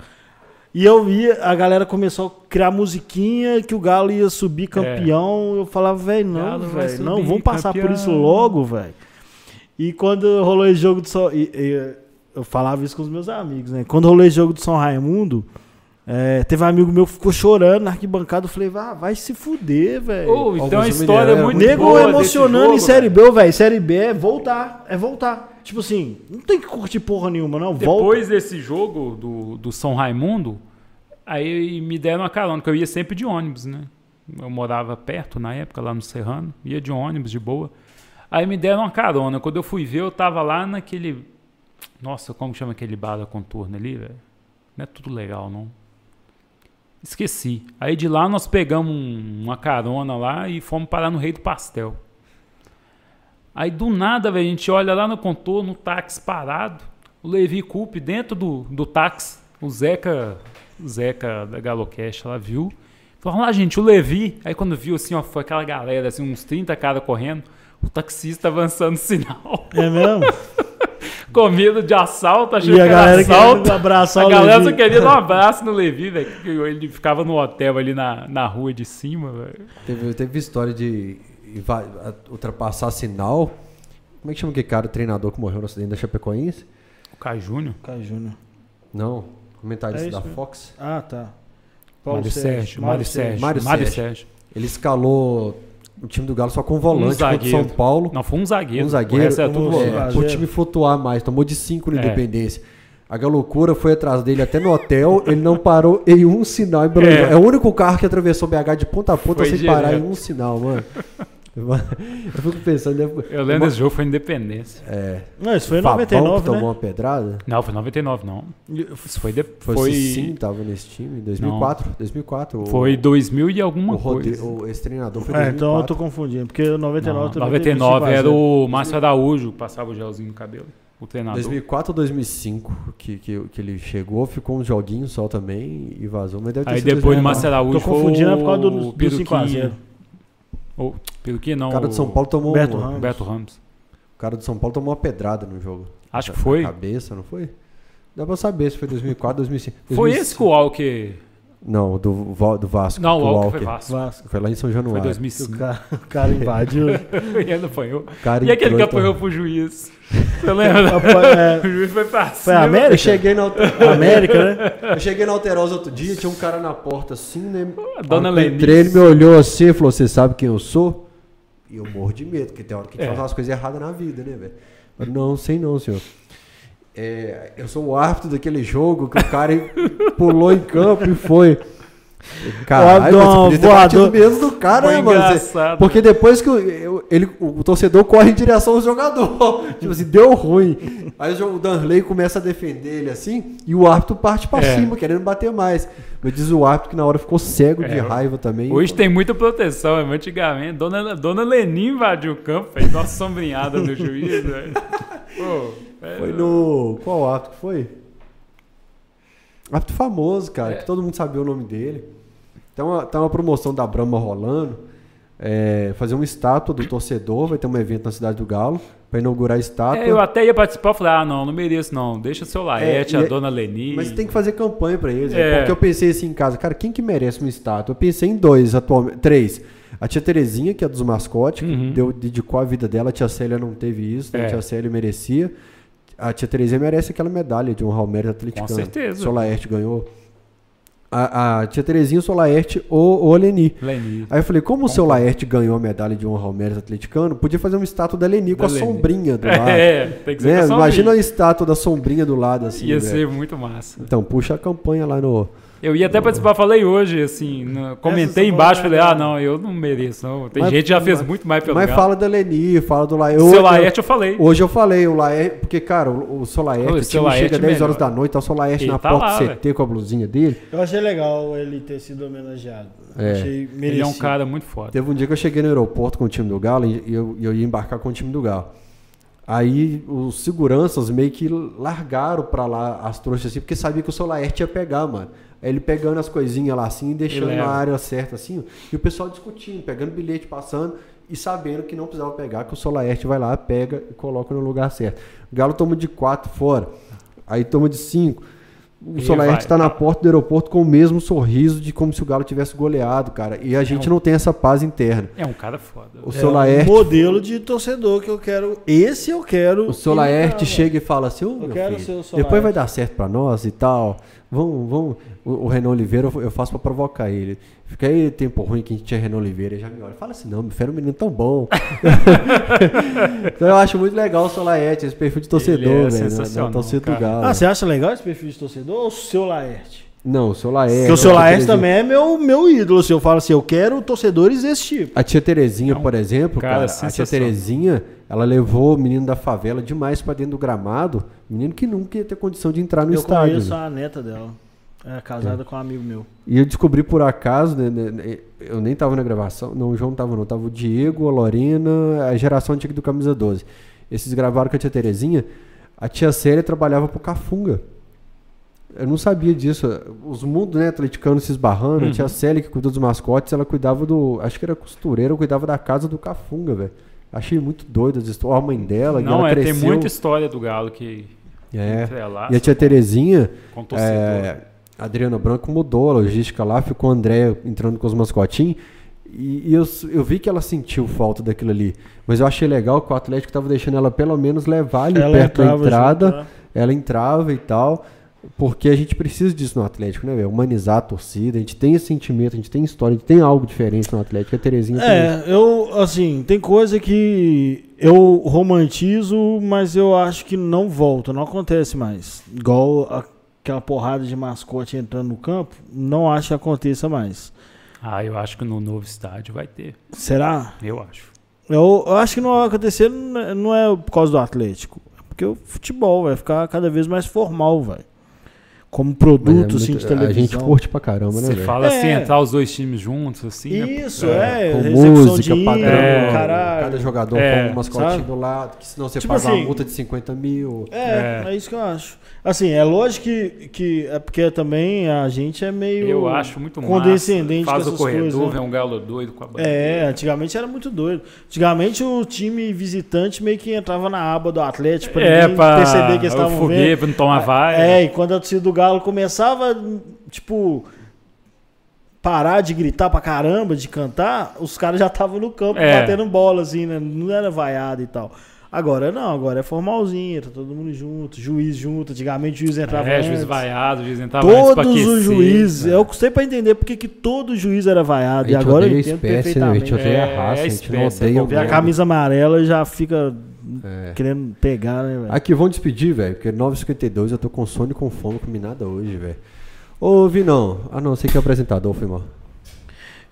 E eu via, a galera começou a criar musiquinha que o Galo ia subir campeão. Eu falava, velho, não, velho, não, vamos passar por campeão. isso logo, velho. E quando rolou esse jogo do e- e- eu falava isso com os meus amigos, né? Quando rolou esse jogo do São Raimundo, é, teve um amigo meu que ficou chorando na arquibancada. Eu falei, ah, vai se fuder, velho. Ô, então a Augusto história é muito Nego boa emocionando jogo, em Série. B, velho. Série B é voltar, é voltar. Tipo assim, não tem que curtir porra nenhuma, não. Volta. Depois desse jogo do, do São Raimundo, aí me deram uma carona, que eu ia sempre de ônibus, né? Eu morava perto na época, lá no Serrano, ia de ônibus, de boa. Aí me deram uma carona. Quando eu fui ver, eu tava lá naquele. Nossa, como chama aquele bar da contorno ali, velho? Não é tudo legal, não. Esqueci. Aí de lá nós pegamos um- uma carona lá e fomos parar no Rei do Pastel. Aí do nada, velho, a gente olha lá no contorno, o táxi parado, o Levi Coupe dentro do, do táxi, o Zeca, o Zeca da Galocast lá viu. Falou, lá, gente, o Levi. Aí quando viu assim, ó, foi aquela galera, assim, uns 30 caras correndo, o taxista avançando sinal. É mesmo? Com medo de assalto, achando que a era galera assalto. abraçar A galera só queria dar um abraço no Levi, velho. que Ele ficava no hotel ali na, na rua de cima, velho. Teve, teve história de ultrapassar sinal. Como é que chama aquele cara, o treinador que morreu no acidente da Chapecoense? O Caio Júnior. Não, comentarista É da mesmo. Fox. Ah, tá. Mário Sérgio. Mário Sérgio. Mário Mário Sérgio. Sérgio. Ele escalou o time do Galo só com volante contra o zagueiro. São Paulo. Não, foi um zagueiro. Um O zagueiro, resto era tudo um volante. É, pro time flutuar mais, tomou de 5 no É. Independência. A Galocura foi atrás dele até no hotel, ele não parou em um sinal em Belo É. Horizonte. É. o único carro que atravessou BH de ponta a ponta Foi sem parar direto. em um sinal, mano. Eu fico pensando, né? Eu lembro desse jogo, foi Independência. É, Não, isso foi em Fabão que 99, tomou né? uma pedrada. Não, foi 99, não. Isso foi... De... Foi, Foi, sim, tava nesse time, 2004, 2004. o- foi 2000 e alguma o coisa. o- esse treinador foi É, então eu tô 2004. confundindo, porque 99 Não, também 99 teve era 5 a 0. o Márcio Araújo que passava o gelzinho no cabelo. O treinador. 2004 ou 2005 que, que, que ele chegou, ficou uns joguinhos só também e vazou, mas deve ter Aí sido depois do 2004. Márcio Araújo Tô confundindo é por causa do, foi do 5 a 0 Ou, Peruquinha não. O cara do São Paulo tomou Beto uma- Ramos. Beto Ramos. O cara do São Paulo tomou uma pedrada no jogo. Acho que Na foi. cabeça, não foi? Dá pra saber se foi 2004, 2005. Foi 2005. esse que o Walker... Não, do, do Vasco. Não, o do Walker foi Vasco. Vasco. Foi lá em São Foi Januário. O 2005. cara, o cara invadiu. e ele apanhou. O cara E aquele que apanhou pro juiz? Você lembra? É, o juiz foi pra foi a cima. América? Eu cheguei na alter- América, né? Eu cheguei na Alterosa outro dia, tinha um cara na porta assim, né? A dona Lenice. entrei, ele me olhou assim e falou: Você sabe quem eu sou? E eu morro de medo, porque tem hora que a gente É. faz umas coisas erradas na vida, né, velho? Eu, Não, sei não, senhor. É, eu sou o árbitro daquele jogo que o cara pulou em campo e foi. Caralho, mas você podia ter mesmo do cara, Foi né, mano? Você- engraçado. Porque depois que o, eu- ele, o torcedor corre em direção ao jogador. tipo assim, deu ruim. Aí o Danley começa a defender ele assim, e o árbitro parte pra É. cima, querendo bater mais. Mas diz o árbitro que na hora ficou cego de É, raiva também. Hoje tem muita proteção, é, mas antigamente. Dona, Dona Lenin invadiu o campo, fez nossa sombrinhada no juiz, velho. Pô, é, Foi no. Qual árbitro que foi? Árbitro famoso, cara, É. que todo mundo sabia o nome dele. Tem uma, tem uma promoção da Brahma rolando. é, fazer uma estátua do torcedor, vai ter um evento na cidade do Galo, pra inaugurar a estátua. É, eu até ia participar, falei, ah, não, não mereço não, deixa seu Laerte, É, a é- Dona Leni. Mas tem que fazer campanha pra eles. É. Porque eu pensei assim em casa, cara, quem que merece uma estátua? Eu pensei em dois atualmente. Três. A tia Terezinha, que é dos mascotes, que Uhum. deu, dedicou a vida dela. A tia Célia não teve isso, né? A tia Célia merecia. A tia Terezinha merece aquela medalha de um Real mérito atleticano. Com certeza. Solaerte ganhou. A, a tia Terezinha, o Solaerte ou o Leni. Leni. Aí eu falei, como o seu Laerte ganhou a medalha de honra ao mérito atleticano, podia fazer uma estátua da Leni com Da a Leni. sombrinha do lado. É, tem que ser Né? com a Imagina a estátua da sombrinha do lado assim. Ia velho. ser muito massa. Então, puxa a campanha lá no, Eu ia até participar, falei hoje, assim, no- comentei embaixo, falei, ah, né? não, eu não mereço, não. Tem Mas- gente que já fez mas- muito mais pelo Mas fala da Leni, fala do Laerte. Seu Laerte eu falei. Hoje eu falei, o Laerte, porque, cara, o, o seu Laerte, o seu time chega Laerte 10 horas da noite, tá o seu Laerte Ele na tá porta lá, do CT com a blusinha dele. Eu achei legal ele ter sido homenageado. É. Achei merecido. Ele é um cara muito foda. Teve um dia que eu cheguei no aeroporto com o time do Galo e eu, e eu ia embarcar com o time do Galo. Aí os seguranças meio que largaram pra lá as trouxas assim, porque sabia que o seu Laerte ia pegar, mano. Aí ele pegando as coisinhas lá assim, deixando Ele na área certa assim, e o pessoal discutindo, pegando bilhete, passando e sabendo que não precisava pegar, que o seu Laerte vai lá, pega e coloca no lugar certo. O Galo toma de quatro fora, aí toma de cinco. O E Solaerte está na porta do aeroporto com o mesmo sorriso de como se o Galo tivesse goleado, cara. E a gente um- não tem essa paz interna. É um cara foda. O É um modelo de torcedor que eu quero. Esse eu quero. o seu imitar, Laerte velho. chega e fala assim: Ô, meu quero filho, ser o seu depois Laerte." vai dar certo pra nós e tal. Vamos, vamos. O, o Renan Oliveira eu- faço pra provocar ele. Fica aí tempo ruim que a gente tinha Renan Oliveira. Ele já me olha. Fala assim: não, meu filho era um menino tão bom. então eu acho muito legal o seu Laerte, esse perfil de torcedor, Ele é velho. Na, sensacional, na torcida do. Galo. Ah, você acha legal esse perfil de torcedor ou o seu Laerte? Não, o seu Laerte. Porque o seu Laerte também é meu, meu ídolo. Se eu falo assim, eu quero torcedores desse tipo. A tia Terezinha, É um por exemplo, cara cara, a tia. Terezinha, ela levou o menino da favela demais pra dentro do gramado. Menino que nunca ia ter condição de entrar no eu estádio. conheço né? a neta dela. É casada com um amigo meu. E eu descobri por acaso, né, né, né, eu nem tava na gravação, não, o João não tava não, tava o Diego, a Lorena, a geração antiga do Camisa 12. Esses gravaram com a tia Terezinha. A tia Célia trabalhava pro Cafunga. Eu não sabia disso. Os mundos, né, atleticanos se esbarrando. A tia Célia, que cuidou dos mascotes, ela cuidava do. Acho que era costureira, cuidava da casa do Cafunga, velho. Achei muito doido as histórias. A mãe dela, e Não, ela é, tem cresceu. muita história do Galo que É. E a tia Terezinha, com é, a Adriana Branco mudou a logística lá, ficou o André entrando com os mascotinhos. E, e eu, eu vi que ela sentiu falta daquilo ali. Mas eu achei legal que o Atlético tava deixando ela pelo menos levar ali Ela perto da entrada. junto, né? Ela entrava e tal. Porque a gente precisa disso no Atlético, né, velho? Humanizar a torcida. A gente tem esse sentimento, a gente tem história, a gente tem algo diferente no Atlético. A Terezinha tem isso. É, eu, assim, tem coisa que eu romantizo, mas eu acho que não volta, não acontece mais. Igual aquela porrada de mascote entrando no campo, não acho que aconteça mais. Ah, eu acho que no novo estádio vai ter. Será? Eu acho. Eu, eu acho que não vai acontecer, não é- não é por causa do Atlético. É porque o futebol vai ficar cada vez mais formal, velho. Como produto, é assim, de televisão. a gente curte pra caramba, né, Você velho? fala assim, É. entrar os dois times juntos, assim. né? Isso, é. com recepção música, de padrão, hino, É. caralho. cada jogador É, com um mascotinho sabe? do lado, que senão você Tipo paga assim, uma multa de 50 mil. É, é, É. isso que eu acho. Assim, é lógico que, que é porque também a gente é meio Eu acho muito condescendente massa. Faz com o corredor, coisas, né? um galo doido com a bandeira. É, antigamente era muito doido. Antigamente o time visitante meio que entrava na aba do Atlético pra É, ninguém pra perceber que eles estavam vendo. pra não tomar vai. É, e quando a torcida do Galo começava, tipo, parar de gritar pra caramba, de cantar, os caras já estavam no campo É. batendo bola, assim, né? Não era vaiado e tal. Agora não, agora é formalzinho, tá todo mundo junto, juiz junto. Antigamente o juiz entrava É, antes. juiz vaiado, juiz entrava Todos aquecer, os juízes, né? eu custei pra entender porque que todo juiz era vaiado. E agora eu entendo espécie, né? A gente perfeitamente. odeia É, a raça, é a gente não espécie, é odeia o Vê a camisa amarela e já fica É. querendo pegar, né, velho? Aqui, vamos despedir, velho, porque 9h52 eu tô com sono e com fome, comi nada hoje, velho. Ô, Vinão. Ah, não, você que é apresentador, foi mal.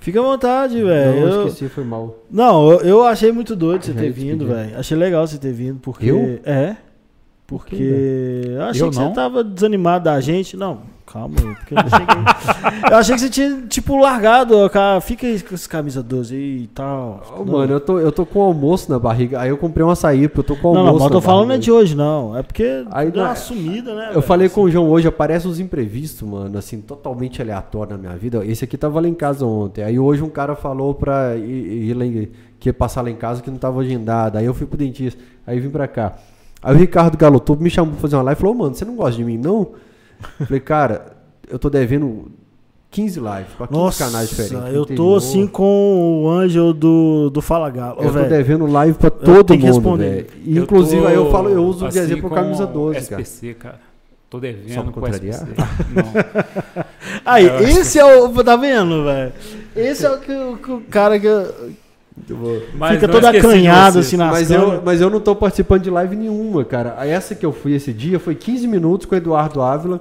Fica à vontade, Não, velho. eu Eu- esqueci, foi mal. Não, eu, eu achei muito doido você Já ter vindo, velho. Achei legal você ter vindo, porque. Eu? É. Porque. eu achei Eu que não? você tava desanimado da gente. Não, calma, porque eu não cheguei. eu achei que você tinha, tipo, largado. cara, Fica aí com essa camisa 12 aí e tal. Não. mano, eu tô, eu tô com almoço na barriga. Aí eu comprei um açaí, porque eu tô com Não, almoço. não, mas eu tô falando é barriga. de hoje, não. É porque Aí deu não- uma sumida, né? Eu velho? falei com o João hoje, aparece uns imprevistos, mano, assim, totalmente aleatório na minha vida. Esse aqui tava lá em casa ontem. Aí hoje um cara falou pra ir, ir lá em- que ia passar lá em casa que não tava agendado. Aí eu fui pro dentista. Aí vim pra cá. Aí o Ricardo Galotubo me chamou pra fazer uma live e falou, "Ô, mano, você não gosta de mim, não? Eu falei, cara, eu tô devendo 15 lives pra 15 Nossa, canais diferentes. eu tô assim com o Ângelo do, do Fala Galo. Eu tô velho, devendo live pra todo mundo, responder. velho. E, Eu Inclusive, tô, aí eu falo, eu uso de assim, exemplo com camisa 12, cara. SPC, cara. Tô Só devendo pra com contrariar? SPC. Não. Aí, Eu acho esse é o. Tá vendo, velho? Esse é o que, o que o cara que. Mas Fica todo acanhado assim nas Mas câmeras. eu, mas eu não tô participando de live nenhuma, cara. Essa que eu fui esse dia foi 15 minutos com o Eduardo Ávila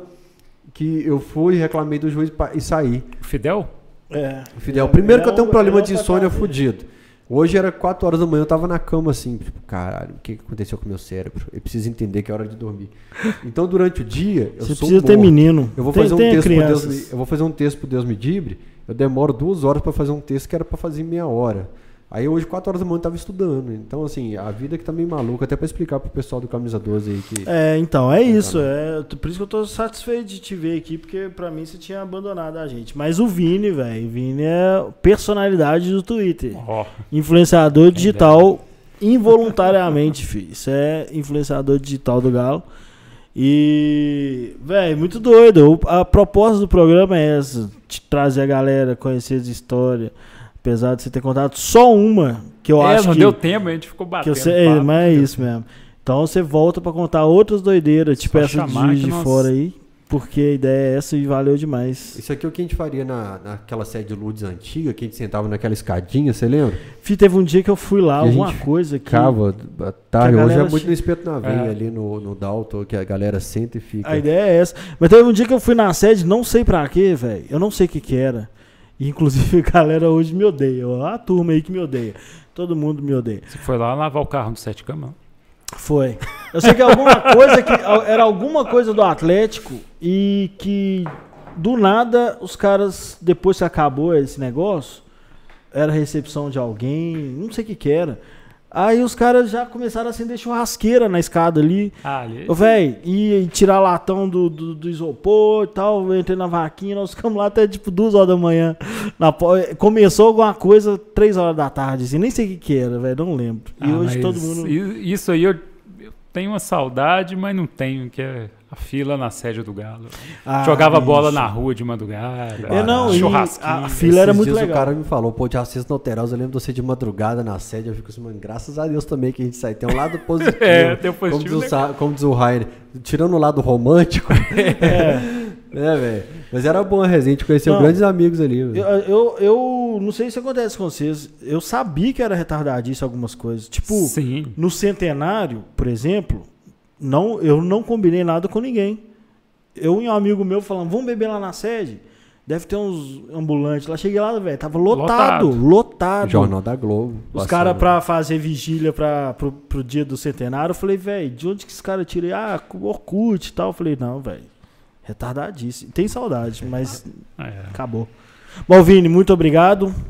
que eu fui, reclamei do juiz e saí. Fidel? É. Fidel, primeiro que eu tenho um problema de insônia fudido. Hoje era 4 horas da manhã, eu tava na cama assim, tipo, caralho, o que que aconteceu com o meu cérebro? Eu preciso entender que é hora de dormir. Então, durante o dia, eu Você sou precisa ter morto. menino. Eu vou Tem- fazer um tem texto pro Deus me, eu vou fazer um texto pro Deus me dibre. Eu demoro duas horas pra fazer um texto que era pra fazer em meia hora. Aí hoje, 4 horas da manhã, eu tava estudando. Então, assim, a vida que tá meio maluca, até pra explicar pro pessoal do Camisa 12 aí que. É, então, é isso. Bacana. É, por isso que eu tô satisfeito de te ver aqui, porque pra mim você tinha abandonado a gente. Mas o Vini, velho, o Vini é personalidade do Twitter. Ó, Influenciador digital involuntariamente, filho. Isso é influenciador digital do Galo. E, velho, muito doido. A proposta do programa é essa: te trazer a galera, conhecer as histórias. Apesar de você ter contado só uma, que eu é, acho não que. deu tempo, a gente ficou que batendo. você, é, papo. mas é isso mesmo. Então você volta pra contar outras doideiras, tipo Só essa de que de nós- fora aí. Porque a ideia é essa e valeu demais. Isso aqui é o que a gente faria na, naquela sede de Lourdes antiga, que a gente sentava naquela escadinha, você lembra? Fih, teve um dia que eu fui lá, E alguma coisa que. Ficava à tarde. que Hoje é muito che- no espeto na veia, É. ali no, no Dalton, que a galera senta e fica. A ideia é essa. Mas teve um dia que eu fui na sede, não sei pra quê, velho. Eu não sei o que que era. E, inclusive a galera hoje me odeia. Ó, A turma aí que me odeia. Todo mundo me odeia. Você foi lá lavar o carro do Sete Cama? Foi. Eu sei que alguma coisa que. Era alguma coisa do Atlético e que do nada os caras, depois que acabou esse negócio, era recepção de alguém, não sei o que que era. Aí os caras já começaram a acender churrasqueira na escada ali. Ah, ali. Véi, e, e tirar latão do, do, do isopor e tal, eu entrei na vaquinha, nós ficamos lá até tipo duas horas da manhã. Na, po- começou alguma coisa três horas da tarde, assim, nem sei o que que era, velho, não lembro. E Ah, hoje todo mundo... Isso aí eu, eu tenho uma saudade, mas não tenho, que é a fila na sede do Galo. Ah, Jogava bola bicho. na rua de madrugada. É, não, churrasquinho. a fila era muito legal. O cara me falou, pô, de no Alterosa, eu lembro de você de madrugada na sede. Eu fico assim, mano, graças a Deus também que a gente sai. Tem um lado positivo. É, tem um como, positivo diz o, como diz o Rainer, tirando o lado romântico. É. né, velho? Mas era bom a resenha, a gente conheceu Não. grandes amigos ali. Eu, eu, eu não sei se acontece com vocês, eu sabia que era retardadice algumas coisas. Tipo, Sim. no centenário, por exemplo, não, eu não combinei nada com ninguém. Eu e um amigo meu falando, vamos beber lá na sede? Deve ter uns ambulantes. Lá cheguei lá, velho, tava lotado, Lotado. lotado. Jornal da Globo. Os caras pra fazer vigília pra, pro, pro dia do centenário, eu falei, velho, de onde que esse cara tira? Ah, com Orkut e tal. Eu falei, não, velho, retardadíssimo. Tem saudade, mas É. acabou. Bom, Vini, muito obrigado. Valeu,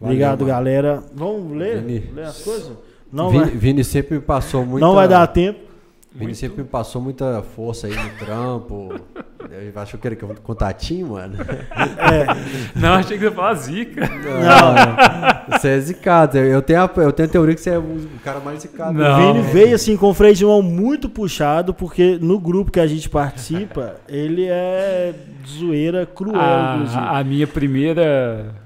obrigado, mano. galera. Vamos ler? Vini. Ler as coisas? Não, Vini, vai, Vini sempre me passou muita... não vai dar tempo. Vini sempre me passou muita força aí no trampo. Eu achou que era que um contatinho, mano. Não, achei que você ia falar zica. Não, você é zicado. Eu tenho, a, eu tenho a teoria que você é o cara mais zicado. Não. O Vini veio assim com o freio de mão muito puxado, porque no grupo que a gente participa, ele é zoeira cruel, inclusive. A, a minha primeira.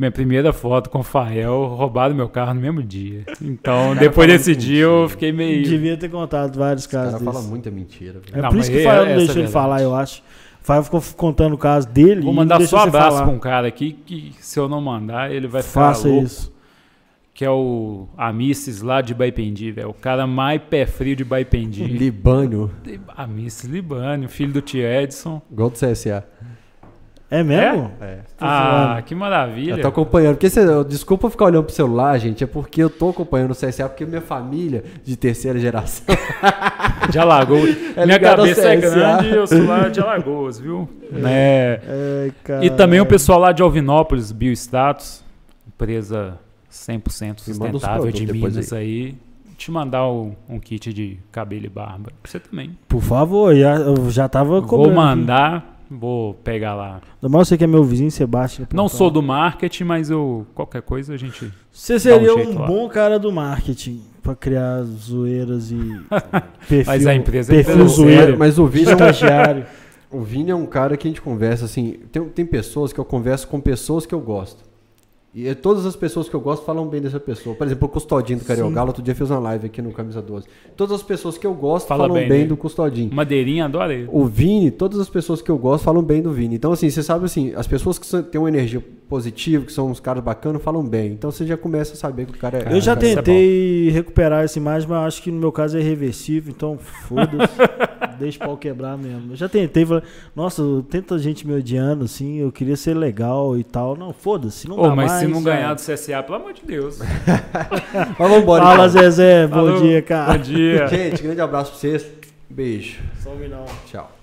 Minha primeira foto com o Fael roubaram meu carro no mesmo dia. Então, depois fala desse dia, eu fiquei meio. Devia ter contado vários O cara casos fala desses. muita mentira. velho. É Não, por mas isso que o é- Fael não deixou é ele verdade. falar, eu acho. O Fael ficou contando o caso dele Vou e mandar não só deixou você abraço falar. pra um cara aqui que, se eu não mandar, ele vai ficar Faça louco. isso. Que é o Amisses lá de Baipendi, velho. O cara mais pé frio de Baipendi. Libânio, Amisses Libânio, filho do tio Edson. igual do CSA. É mesmo? É. Ah, que maravilha. Eu tô acompanhando. Porque você, desculpa ficar olhando pro celular, gente. É porque eu tô acompanhando o CSA, porque minha família de terceira geração. De Alagoas. É Minha cabeça é grande e eu sou lá de Alagoas, viu? É. Ai, cara. E também o pessoal lá de Alvinópolis, Biostatus, empresa 100% Me manda os sustentável de Minas aí. Te mandar o- um kit de cabelo e barba. Pra você também. Por favor, já, eu já tava Vou cobrando. mandar, vou pegar lá. Normal você que é meu vizinho, Sebastião. Não sou do marketing, mas eu qualquer coisa a gente. Você seria Dá um um, bom cara do marketing pra criar zoeiras e perfil, Mas a empresa é perfil empresa zoeiro. Mas o Vini é um. O Vini é um cara que a gente conversa assim. Tem, tem pessoas que eu converso com pessoas que eu gosto. E é, todas as pessoas que eu gosto falam bem dessa pessoa. Por exemplo, o Custodinho do Cariogalo, outro dia fez uma live aqui no Camisa 12. Todas as pessoas que eu gosto Fala falam bem bem, dele. do Custodinho. Madeirinha, adoro ele. O Vini, todas as pessoas que eu gosto falam bem do Vini. Então, assim, você sabe assim, as pessoas que têm uma energia positiva, que são uns caras bacanas, falam bem. Então você já começa a saber que o cara é. Eu já é tentei recuperar essa imagem, mas acho que no meu caso é irreversível, então foda-se. deixa o pau quebrar mesmo. Eu já tentei, falei, nossa, tanta gente me odiando, assim, eu queria ser legal e tal. Não, foda-se, não Ô, dá mas mais. se não ganhar do CSA, pelo amor de Deus. Mas vamos embora. Fala, então. Zezé, bom Falou. dia, cara. Bom dia. Gente, grande abraço pra vocês. Beijo. Some não. Tchau.